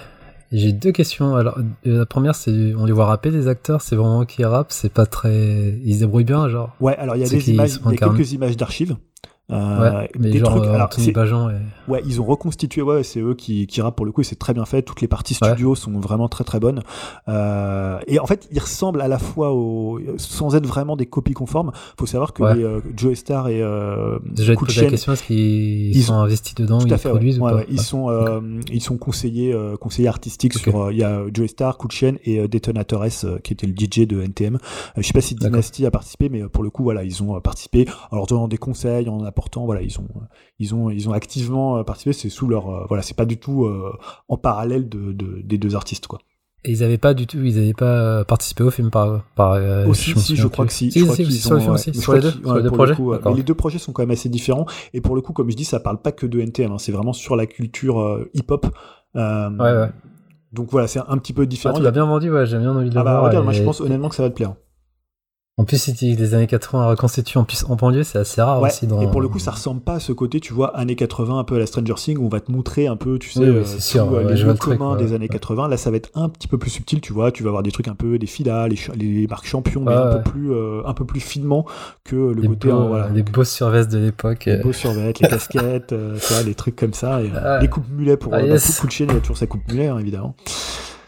S5: J'ai deux questions. Alors, euh, la première, c'est on les voit rapper des acteurs, c'est vraiment qui rappent, c'est pas très. Ils se débrouillent bien, genre.
S2: Ouais, alors il y a des images, il y a quelques images d'archives.
S5: Ouais,
S2: Euh,
S5: mais
S2: des
S5: genre
S2: trucs.
S5: euh,
S2: alors,
S5: Anthony Bajan et.
S2: Ouais, ils ont reconstitué, ouais, c'est eux qui, qui rappent pour le coup, et c'est très bien fait. Toutes les parties studio sont vraiment très très bonnes. Euh, et en fait, ils ressemblent à la fois au, sans être vraiment des copies conformes. Faut savoir que
S5: Ouais.
S2: les, euh, Joe Star et euh,
S5: Déjà, te pose la question est-ce qu'ils
S2: Ils
S5: sont
S2: ont-
S5: investis dedans,
S2: Tout
S5: ils
S2: à fait, ouais.
S5: produisent ou
S2: Ouais,
S5: pas
S2: ouais. Ils
S5: Ouais.
S2: sont, euh, ils sont conseillers, conseillers artistiques sur. Il y a Joe Star, Chaîne et Detonator S, qui était le DJ de NTM. Je sais pas si. Dynasty a participé, mais pour le coup, voilà, ils ont participé en leur donnant des conseils, en voilà, ils ont, ils ont, ils ont activement euh, participé. C'est sous leur, euh, voilà, c'est pas du tout euh, en parallèle de, de- des deux artistes, quoi.
S5: Et ils avaient pas du tout, ils avaient pas participé au film par. par
S2: aussi,
S5: je
S2: si, crois que si. Je crois qu'ils ont,
S5: sur les deux, sur les projets.
S2: le coup, ouais.
S5: D'accord.
S2: Mais les deux projets sont quand même assez différents. Et pour le coup, comme je dis, ça parle pas que de NTM. hein, c'est vraiment sur la culture euh, hip-hop. Euh,
S5: Ouais, ouais.
S2: Donc voilà, c'est un petit peu
S5: Ah,
S2: différent.
S5: tu l'as bien vendu, ouais, j'ai bien envie de le
S2: Ah bah
S5: voir.
S2: regarde, moi je pense honnêtement que ça va te plaire.
S5: En plus, dis que les années 80 reconstituent en plus en banlieue, c'est assez rare
S2: Ouais,
S5: aussi. Dans...
S2: Et pour le coup, ça ressemble pas à ce côté, tu vois, années 80, un peu à la Stranger Things, où on va te montrer un peu, tu sais,
S5: Oui, oui,
S2: euh, tout,
S5: sûr,
S2: euh, les
S5: je vois
S2: lieux
S5: le truc,
S2: communs des années 80. Là, ça va être un petit peu plus subtil, tu vois. Tu vas avoir des trucs un peu, des filas, les, marques champions, mais
S5: Ouais,
S2: un,
S5: ouais.
S2: peu plus, euh, un peu plus finement que le
S5: les
S2: côté,
S5: beaux,
S2: hein, voilà.
S5: les beaux survestes de l'époque.
S2: Les beaux survêtements, les casquettes, euh, les trucs comme ça, et,
S5: Ah.
S2: les coupes mulets pour
S5: Ah,
S2: bah,
S5: yes.
S2: Cool Chain, il y a toujours sa coupe mulet, hein, évidemment.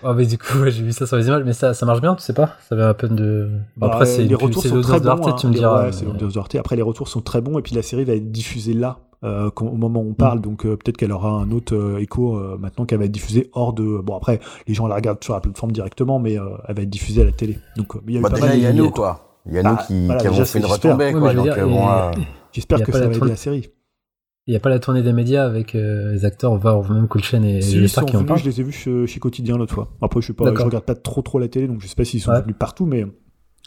S5: Oh, mais du coup, ouais, j'ai vu ça sur les images, mais ça, ça marche bien, tu sais pas? Ça avait un peu de. Bon,
S2: Bah,
S5: après, c'est
S2: les retours sont très
S5: de
S2: bons.
S5: Arte,
S2: hein.
S5: tu me diras.
S2: ouais, c'est l'audience de Arte. Après, les retours sont très bons et puis la série va être diffusée là. euh, quand- au moment où
S5: Mm.
S2: on parle, donc euh, peut-être qu'elle aura un autre euh, écho euh, maintenant qu'elle va être diffusée hors de. Bon après, les gens la regardent sur la plateforme directement, mais euh, elle va être diffusée à la télé. Donc euh, il y a eu
S1: Bah,
S2: pas
S1: déjà,
S2: mal
S1: il y a nous, quoi. Il y a nous
S2: Bah,
S1: qui,
S2: voilà,
S1: qui avons fait une retombée,
S5: Oui,
S1: quoi. Donc, euh, bon,
S2: J'espère que ça va aider
S5: tourne-
S2: la série.
S5: Il n'y a pas la tournée des médias avec euh, les acteurs, voire même Cool Chain et
S2: Si,
S5: les stars
S2: sont
S5: qui en
S2: venus,
S5: parlent.
S2: je les ai vus chez, chez Quotidien l'autre fois. Après, je
S5: D'accord.
S2: regarde pas trop trop la télé, donc je sais pas s'ils sont
S5: Ouais.
S2: venus partout, mais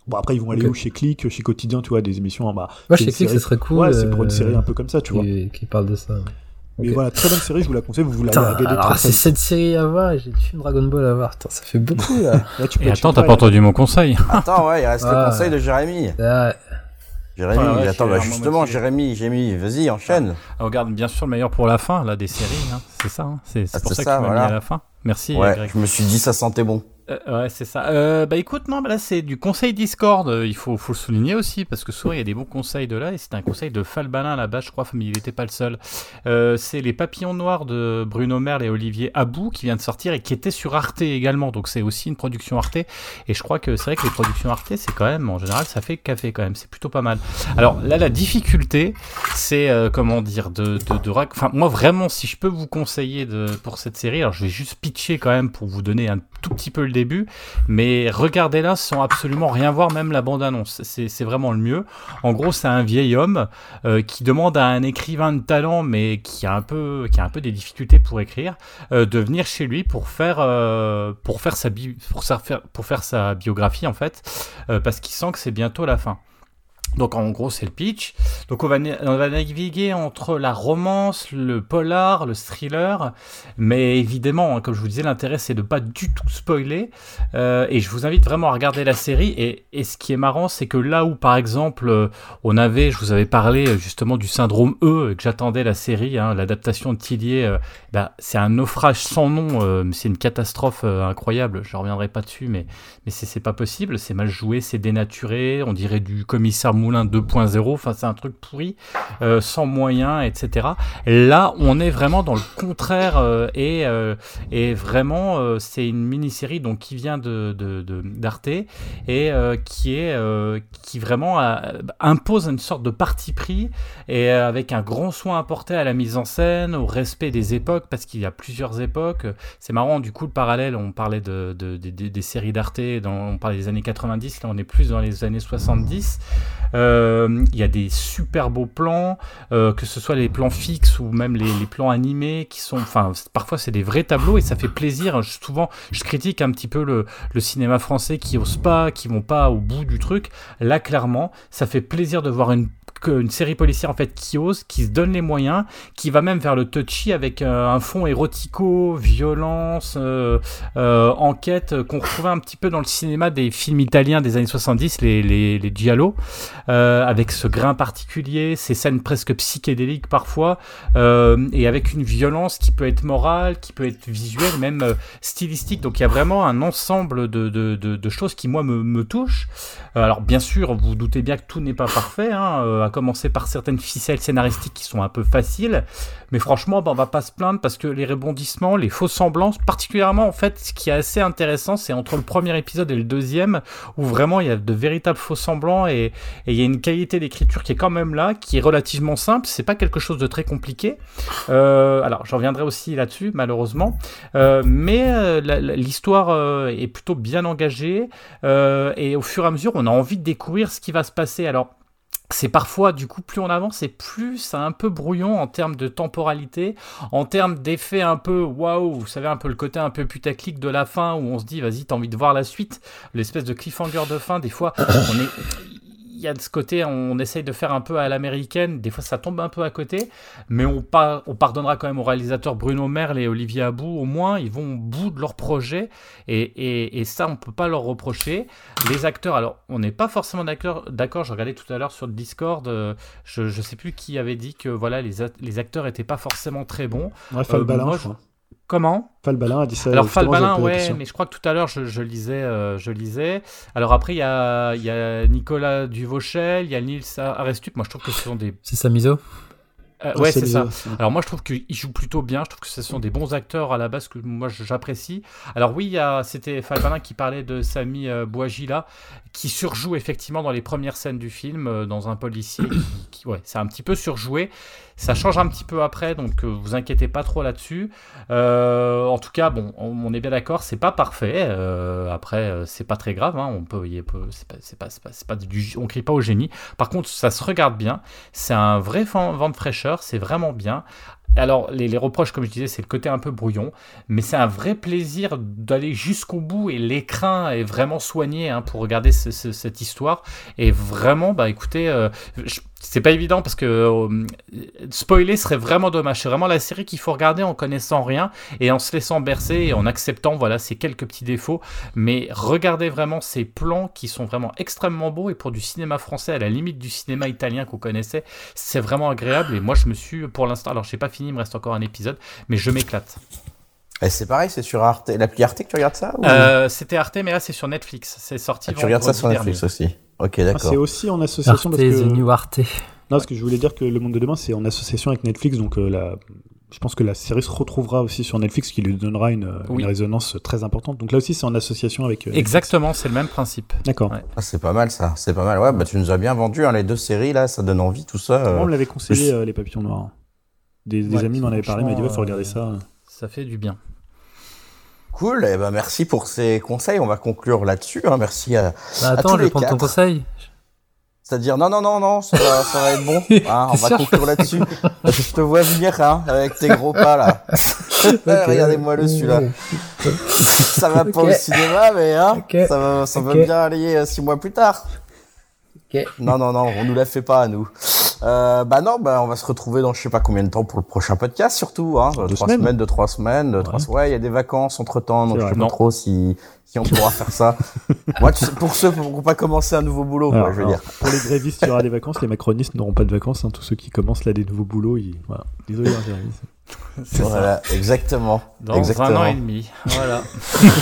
S2: bon après ils vont aller où? Chez Click, chez Quotidien, tu vois, des émissions. Bah,
S5: Ouais,
S2: c'est
S5: chez Click,
S2: série-
S5: ce serait cool.
S2: Ouais, c'est pour une
S5: euh,
S2: série un peu comme ça, tu vois.
S5: qui, parle de ça.
S2: Mais voilà, très bonne série, je vous la conseille, vous vous la regardez
S5: alors c'est cette série à voir j'ai tué Dragon Ball à voir. Putain, ça fait beaucoup là.
S2: Là, tu peux
S3: Et attends, t'as pas entendu mon conseil
S1: Attends, ouais, il reste
S5: Ah.
S1: le conseil de Jérémy.
S5: Ah,
S1: Jérémy,
S3: Ah ouais,
S1: attends, bah justement,
S3: motivé.
S1: Jérémy, Jérémy, vas-y, enchaîne.
S3: On regarde bien sûr le meilleur pour la fin, là, des séries. hein. C'est ça, hein. c'est
S1: Ah,
S3: pour ça,
S1: ça,
S3: que tu m'as
S1: voilà.
S3: mis à la fin. Merci,
S1: Ouais,
S3: Greg.
S1: je me suis dit, ça sentait bon.
S3: Euh, ouais, c'est ça. Euh, bah écoute, non, bah là c'est du conseil Discord. Euh, il faut, le souligner aussi parce que souvent il y a des bons conseils de là et c'est un conseil de Falbalin là-bas, je crois, mais il n'était pas le seul. C'est les Papillons Noirs de Bruno Merle et Olivier Abou qui vient de sortir et qui était sur Arte également. Donc c'est aussi une production Arte et je crois que c'est vrai que les productions Arte c'est quand même en général ça fait café quand même. C'est plutôt pas mal. Alors là la difficulté c'est comment dire de, de, de enfin moi vraiment si je peux vous conseiller de pour cette série alors je vais juste pitcher quand même pour vous donner un tout petit peu le début mais regardez-la sans absolument rien voir même la bande annonce c'est vraiment le mieux. En gros c'est un vieil homme euh, qui demande à un écrivain de talent mais qui a un peu qui a un peu des difficultés pour écrire euh, de venir chez lui pour faire euh, pour faire sa bi- pour pour faire sa biographie en fait parce qu'il sent que c'est bientôt la fin donc en gros c'est le pitch. Donc on va, naviguer entre la romance, le polar, le thriller, mais évidemment, hein, comme je vous disais, l'intérêt c'est de pas du tout spoiler. Euh, et je vous invite vraiment à regarder la série. Et, et ce qui est marrant, c'est que là où par exemple euh, on avait, je vous avais parlé euh, justement du syndrome E, que j'attendais la série, hein, l'adaptation de Tillier, bah, c'est un naufrage sans nom, euh, c'est une catastrophe incroyable. Je reviendrai pas dessus, mais mais c'est pas possible, c'est mal joué, c'est dénaturé, on dirait du commissaire Moulin 2.0, enfin c'est un truc pourri, euh, sans moyens, etc. Là, on est vraiment dans le contraire euh, et, euh, et vraiment c'est une mini-série donc qui vient de d'Arte et qui est qui vraiment impose une sorte de parti pris et avec un grand soin apporté à la mise en scène, au respect des époques parce qu'il y a plusieurs époques. C'est marrant du coup le parallèle, on parlait de, de- de- de- des séries d'Arte, on parlait des années 90, là on est plus dans les années 70. Euh, Il y a des super beaux plans, euh, que ce soit les plans fixes ou même les, plans animés qui sont, enfin parfois c'est des vrais tableaux et ça fait plaisir. Souvent je critique un petit peu le, cinéma français qui ose pas, qui vont pas au bout du truc. Là clairement, ça fait plaisir de voir une une série policière en fait qui ose, qui se donne les moyens, qui va même vers le touchy avec euh, un fond érotico, violence, euh, euh, enquête qu'on retrouvait un petit peu dans le cinéma des films italiens des années 70, les, les, giallo, avec ce grain particulier, ces scènes presque psychédéliques parfois, et avec une violence qui peut être morale, qui peut être visuelle, même stylistique. Donc il y a vraiment un ensemble de, choses qui moi me, me touchent. Alors bien sûr, vous doutez bien que tout n'est pas parfait, hein, commencer par certaines ficelles scénaristiques qui sont un peu faciles, mais franchement, ben, on va pas se plaindre parce que les rebondissements, les faux semblances, particulièrement en fait, ce qui est assez intéressant, c'est entre le premier épisode et le deuxième, où vraiment il y a de véritables faux semblants et, il y a une qualité d'écriture qui est quand même là, qui est relativement simple, c'est pas quelque chose de très compliqué. Euh, alors j'en reviendrai aussi là-dessus, malheureusement, Euh, mais euh, l'histoire est plutôt bien engagée et au fur et à mesure, on a envie de découvrir ce qui va se passer. Alors c'est parfois, du coup, plus on avance et plus c'est un peu brouillon en termes de temporalité, en termes d'effet un peu waouh, vous savez, un peu le côté un peu putaclic de la fin où on se dit, vas-y, t'as envie de voir la suite, l'espèce de cliffhanger de fin, des fois, on est il y a de ce côté, on essaye de faire un peu à l'américaine. Des fois, ça tombe un peu à côté, mais on, par- on pardonnera quand même aux réalisateurs Bruno Merle et Olivier Abou. Au moins, ils vont au bout de leur projet, et, et- et ça, on peut pas leur reprocher. Les acteurs, alors, on n'est pas forcément d'accord. Je regardais tout à l'heure sur le Discord, euh, je, je sais plus qui avait dit que voilà, les, acteurs étaient pas forcément très bons.
S2: Ouais,
S3: moi,
S2: je crois.
S3: Comment?
S2: Falbalin a dit ça.
S3: alors Falbalin, ouais, mais je crois que tout à l'heure je, je lisais, euh, je lisais. Alors après il y a, il y a Nicolas Duvauchel, il y a Nils Arestup. Moi je trouve que ce sont des
S5: C'est Samizo?
S3: Euh, ouais,
S2: c'est
S3: ça. Alors moi, je trouve qu'ils jouent plutôt bien. Je trouve que ce sont des bons acteurs à la base que moi j'apprécie. Alors oui, c'était Falbalin qui parlait de Samy euh, Bouagila, qui surjoue effectivement dans les premières scènes du film, euh, dans un policier. qui, qui- ouais, c'est un petit peu surjoué. Ça change un petit peu après, donc euh, vous inquiétez pas trop là-dessus. Euh, en tout cas, bon, on, est bien d'accord, c'est pas parfait. Euh, après, euh, c'est pas très grave. hein, on peut, crie pas au génie. Par contre, ça se regarde bien. C'est un vrai vent de fraîcheur. C'est vraiment bien. Alors, les, reproches, comme je disais, c'est le côté un peu brouillon, mais c'est un vrai plaisir d'aller jusqu'au bout et l'écran est vraiment soigné hein, pour regarder ce- ce- cette histoire. Et vraiment, bah écoutez, je- c'est pas évident parce que euh, spoiler serait vraiment dommage. C'est vraiment la série qu'il faut regarder en connaissant rien et en se laissant bercer et en acceptant voilà ces quelques petits défauts. Mais regardez vraiment ces plans qui sont vraiment extrêmement beaux et pour du cinéma français à la limite du cinéma italien qu'on connaissait, c'est vraiment agréable. Et moi, je me suis pour l'instant, alors j'ai pas fini, il me reste encore un épisode, mais je m'éclate.
S1: Et c'est pareil, c'est sur Arte, l'appli Arte que tu regardes ça ou-
S3: Euh, C'était Arte, mais là c'est sur Netflix. C'est sorti.
S1: Ah, tu regardes ça sur Netflix
S3: dernier.
S1: aussi. Ok,
S2: Ah,
S1: d'accord.
S2: c'est aussi en association
S5: Arte,
S2: parce que...
S5: The New Arte.
S2: Non, parce que je voulais dire que Le Monde de Demain, c'est en association avec Netflix, donc euh, la... je pense que la série se retrouvera aussi sur Netflix, ce qui lui donnera une, euh,
S3: Oui.
S2: une résonance très importante. Donc là aussi, c'est en association avec. euh,
S3: Exactement, c'est le même principe.
S2: D'accord.
S3: Ouais.
S1: Ah, c'est pas mal ça, c'est pas mal. Ouais, bah tu nous as bien vendu hein, les deux séries là, ça donne envie tout ça. euh.
S2: Moi, on me l'avait conseillé,
S1: je-
S2: euh, Les Papillons Noirs? Des, des
S3: Ouais,
S2: amis m'en avaient parlé, mais dit, ouais, faut regarder ça.
S3: Ça fait du bien.
S1: Cool, et ben merci pour ces conseils. On va conclure là-dessus. hein. Merci à,
S5: Bah,
S1: à
S5: attends,
S1: tous
S5: je vais prendre ton conseil.
S1: C'est-à-dire non non non non, ça va, ça va être bon. Hein, on va conclure là-dessus. Je te vois venir hein, avec tes gros pas là. Regardez-moi le celui-là. ça va pas au cinéma, mais hein, ça va, ça va bien aller euh, six mois plus tard. Non, non, non, on nous la fait pas à nous. Euh, bah non, bah on va se retrouver dans je sais pas combien de temps pour le prochain podcast surtout. Hein,
S2: Deux
S1: trois
S2: semaines.
S1: semaines, deux trois semaines, deux, trois. Ouais, il y a des vacances entre temps, donc je sais pas
S2: Non.
S1: trop si si on pourra faire ça. Moi, tu sais, pour ceux qui n'ont pas commencé un nouveau boulot, quoi,
S2: Alors,
S1: je veux
S2: alors,
S1: dire.
S2: Pour les grévistes, il y aura des vacances. Les macronistes n'auront pas de vacances. hein. Tous ceux qui commencent là des nouveaux boulots, ils... voilà. Désolé, hein,
S1: Voilà, exactement.
S3: Dans
S1: exactement.
S3: un an et demi. Voilà.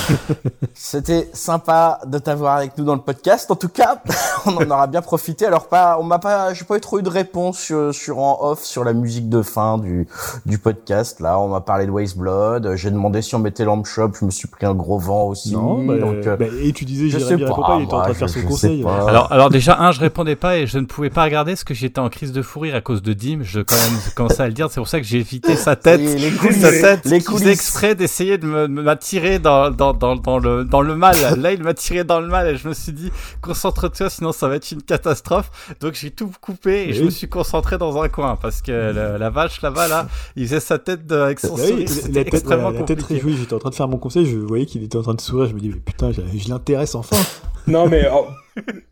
S1: C'était sympa de t'avoir avec nous dans le podcast. En tout cas, on en aura bien profité. Alors pas, on m'a pas, j'ai pas eu trop eu de réponse sur, sur en off sur la musique de fin du du podcast. Là, on m'a parlé de Waste Blood. J'ai demandé si on mettait Lamp Shop. Je me suis pris un gros vent aussi.
S2: Non, bah,
S1: donc, euh,
S2: bah, et tu disais
S1: je sais pas,
S2: pas, il était en train de faire son conseil.
S3: Alors, alors déjà, un, je répondais pas et je ne pouvais pas regarder parce que j'étais en crise de fou rire à cause de Dim. Je quand même commençais à le dire. C'est pour ça que j'ai évité sa tête.
S1: Les- coulisses.
S3: sa tête
S1: Les coulisses.
S3: exprès d'essayer de m'attirer dans, dans, dans, dans, le, dans le mal. Là, il m'a tiré dans le mal et je me suis dit, concentre-toi, sinon ça va être une catastrophe. Donc j'ai tout coupé et
S2: Mais
S3: je
S2: oui.
S3: me suis concentré dans un coin parce que le- la vache là-bas, là, il faisait sa tête de- avec son
S2: Bah oui,
S3: sourire.
S2: la
S3: C'était
S2: tête,
S3: extrêmement
S2: la tête réjouie, j'étais en train de faire mon conseil, je voyais qu'il était en train de sourire, je me mais putain, je, l'intéresse enfin.
S4: Non, mais oh,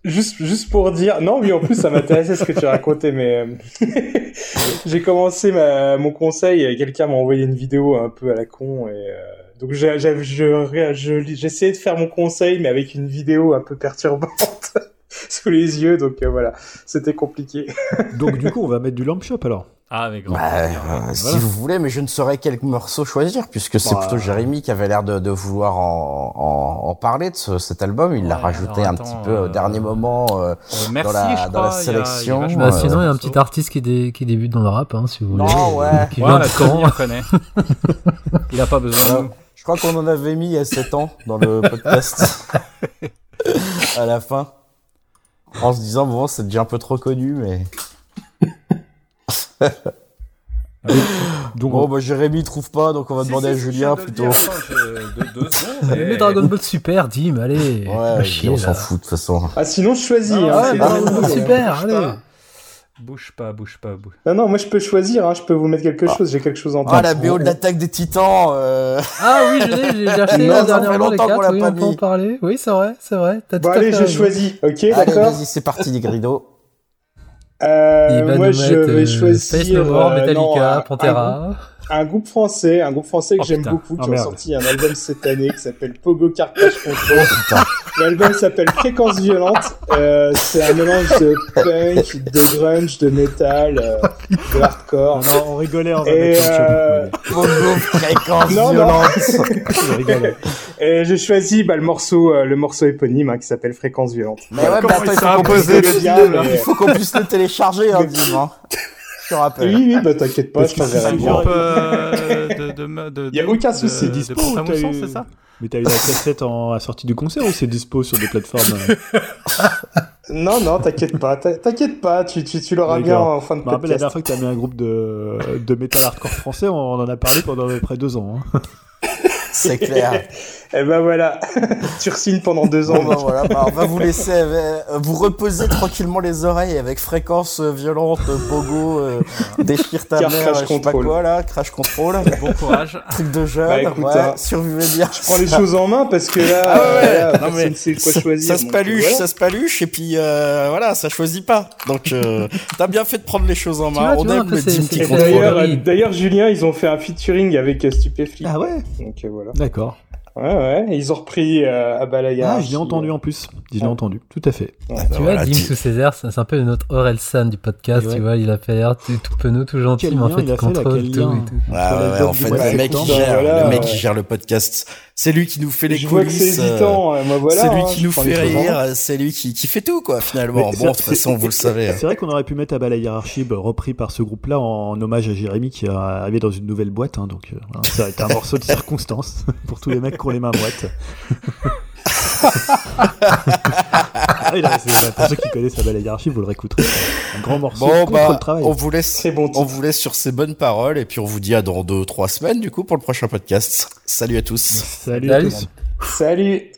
S4: juste, juste pour dire, non, oui, en plus, ça m'intéressait ce que tu racontais, mais euh, j'ai commencé ma, mon conseil et quelqu'un m'a envoyé une vidéo un peu à la con et euh, donc j'ai- j'essayais de faire mon conseil, mais avec une vidéo un peu perturbante sous les yeux, donc euh, voilà, c'était compliqué.
S2: Donc du coup, on va mettre du lamp shop alors.
S3: Ah, avec grand
S1: Bah,
S3: plaisir.
S1: euh, Si vous voulez, mais je ne saurais quel morceau choisir, puisque c'est
S2: Bah.
S1: plutôt Jérémy qui avait l'air de, de vouloir en, en, en parler de ce- cet album. Il l'a rajouté
S3: alors
S1: un petit peu au
S3: euh,
S1: dernier moment euh,
S3: merci,
S1: dans la,
S3: je
S1: dans la
S3: crois, il y a- il y a
S1: sélection.
S5: Bah, sinon, il y a un petit artiste qui, dé- qui débute dans le rap, hein, si vous voulez.
S1: Non, ouais.
S5: Qui
S3: Ouais,
S5: vient de
S3: connaît. Il a pas besoin de nous.
S1: Je crois qu'on en avait mis il y a 7 ans dans le podcast. à la fin. En se disant, bon, c'est déjà un peu trop connu, mais...
S2: Donc,
S1: Bon, bah, Jérémy trouve pas, donc on va
S3: Si,
S1: demander
S3: si,
S1: à
S3: si,
S1: Julien plutôt.
S3: dire. Je- deux secondes.
S5: Dragon Ball Super, Dim, allez.
S1: Ouais,
S5: chier,
S1: on s'en fout de toute façon.
S4: Ah, sinon, je choisis. Hein,
S5: Ouais, Dragon Ball Super, allez.
S4: pas-
S3: Bouge pas, bouge pas, bouge.
S4: Non, non, moi je peux choisir, hein, je peux vous mettre quelque chose, j'ai quelque chose en tête.
S1: Ah, la BO de l'attaque des titans. euh,
S5: Ah oui, je l'ai, j'ai acheté
S1: Non, fait
S5: dernièrement les
S1: longtemps qu'on
S5: 4,
S1: l'a
S5: oui,
S1: pas
S5: on peut en parler. Oui, c'est vrai, c'est vrai. T'as
S4: Bon,
S5: tout à
S4: allez,
S5: fait
S4: je choisis, ok,
S1: Allez,
S4: d'accord
S1: vas-y, c'est parti, les gridos.
S4: Euh,
S5: Il va
S4: moi,
S5: nous
S4: je vais
S5: euh,
S4: choisir.
S5: Space No More,
S4: euh,
S5: Metallica,
S4: non,
S5: Pantera.
S4: Un groupe, français, un groupe français que
S3: Oh,
S4: j'aime beaucoup,
S2: Oh,
S4: qui a
S2: merde.
S4: sorti un album cette année qui s'appelle Pogo Cartage Control.
S1: Putain.
S4: L'album s'appelle Fréquence Violente. Euh, c'est un mélange de punk, de grunge, de metal, euh, de hardcore.
S2: Non, non, on rigolait en
S4: Et, euh,
S1: Pogo fréquence
S4: Non, non.
S1: violente.
S2: On rigolait.
S4: Et j'ai choisi bah, le morceau, euh, le morceau éponyme hein, qui s'appelle Fréquence Violente.
S1: Mais ouais, mais
S3: Comment
S1: attends,
S3: il
S1: faut qu'on puisse
S3: imposé,
S1: le
S4: le
S1: bien,
S4: diable,
S1: Il
S4: mais-
S1: faut qu'on puisse le télécharger, hein, hein. Te rappelle.
S4: Oui, oui, bah t'inquiète pas,
S2: Parce
S4: je
S2: c'est
S4: t'enverrai
S3: Un
S4: le
S2: du
S4: lien.
S3: groupe euh, de, de, de,
S4: Y a aucun souci.
S2: Dispo,
S3: Pont-à-Mousson,
S2: t'as eu-
S3: c'est ça
S2: Mais t'as eu la cassette en, à sortie du concert ou c'est dispo sur des plateformes
S4: Non, non, t'inquiète pas, t'in- t'inquiète pas, tu, tu, tu l'auras bien en fin de
S2: Je me rappelle la
S4: podcast.
S2: dernière fois que t'as mis un groupe de, de metal hardcore français, on en a parlé pendant à peu près deux ans. hein.
S1: C'est clair.
S4: Et ben voilà, tu re-signes pendant deux ans.
S1: Bah, voilà, bah, on va vous laisser euh, vous reposer tranquillement les oreilles avec fréquence euh, violente, euh, pogo, euh, déchire ta
S4: Car
S1: mère,
S4: crash
S1: je sais pas
S4: control.
S1: quoi là, crash control,
S3: Bon courage.
S1: truc de jeune,
S4: Bah, écoute,
S1: ouais,
S4: hein,
S1: survivez bien.
S4: Je prends les choses en main parce que là,
S1: Ah ouais,
S4: euh, là,
S1: Non, mais
S4: quoi
S1: ça,
S4: choisir.
S1: ça se
S4: donc,
S1: paluche,
S4: voilà.
S1: ça se paluche, et puis euh, voilà, ça choisit pas. Donc euh, t'as bien fait de prendre les choses en
S5: Tu
S1: main. on aime le
S5: c'est
S1: qui.
S4: D'ailleurs, Julien, ils ont fait un featuring avec Stupéflip.
S2: Ah ouais
S4: Donc euh, voilà.
S2: D'accord.
S4: Ouais, ouais, et ils ont repris euh, à Balaya.
S2: Ah, je l'ai entendu en plus. Je l'ai
S4: Ouais.
S2: entendu, tout à fait.
S5: Tu
S1: Bah,
S5: vois,
S1: voilà,
S5: Dim sous ses airs, c'est un peu notre Orelsan du podcast,
S2: ouais.
S5: tu vois, il a fait l'air tout tout penaud, tout gentil, mais en fait
S2: il
S5: contrôle tout et tout.
S1: Ouais, en fait, le mec gère, le mec qui gère le podcast, c'est lui qui nous fait les
S4: Je c'est
S1: coulisses. euh,
S4: euh, moi voilà.
S1: c'est lui
S4: hein,
S1: qui
S4: je
S1: nous fait rire, c'est lui qui, qui fait tout, quoi, finalement.
S2: Mais
S1: Bon, de toute façon, vous le savez. hein.
S2: C'est vrai qu'on aurait pu mettre à bas la hiérarchie bah, repris par ce groupe-là en, hommage à Jérémy qui est arrivé dans une nouvelle boîte. hein, donc euh, ça a été un morceau de circonstance pour tous les mecs qui ont les mains moites. Ah, oui, là, c'est- pour ceux qui connaissent la hiérarchie, vous le réécouterez. Un grand morceau
S1: Bon,
S2: contre
S1: bah,
S2: le travail.
S1: on vous laisse,
S4: Très bon
S1: on
S4: titre.
S1: vous laisse sur ces bonnes paroles, et puis on vous dit à dans deux, trois semaines, du coup, pour le prochain podcast. Salut à tous.
S2: Salut,
S5: Salut.
S2: à tous.
S4: Salut.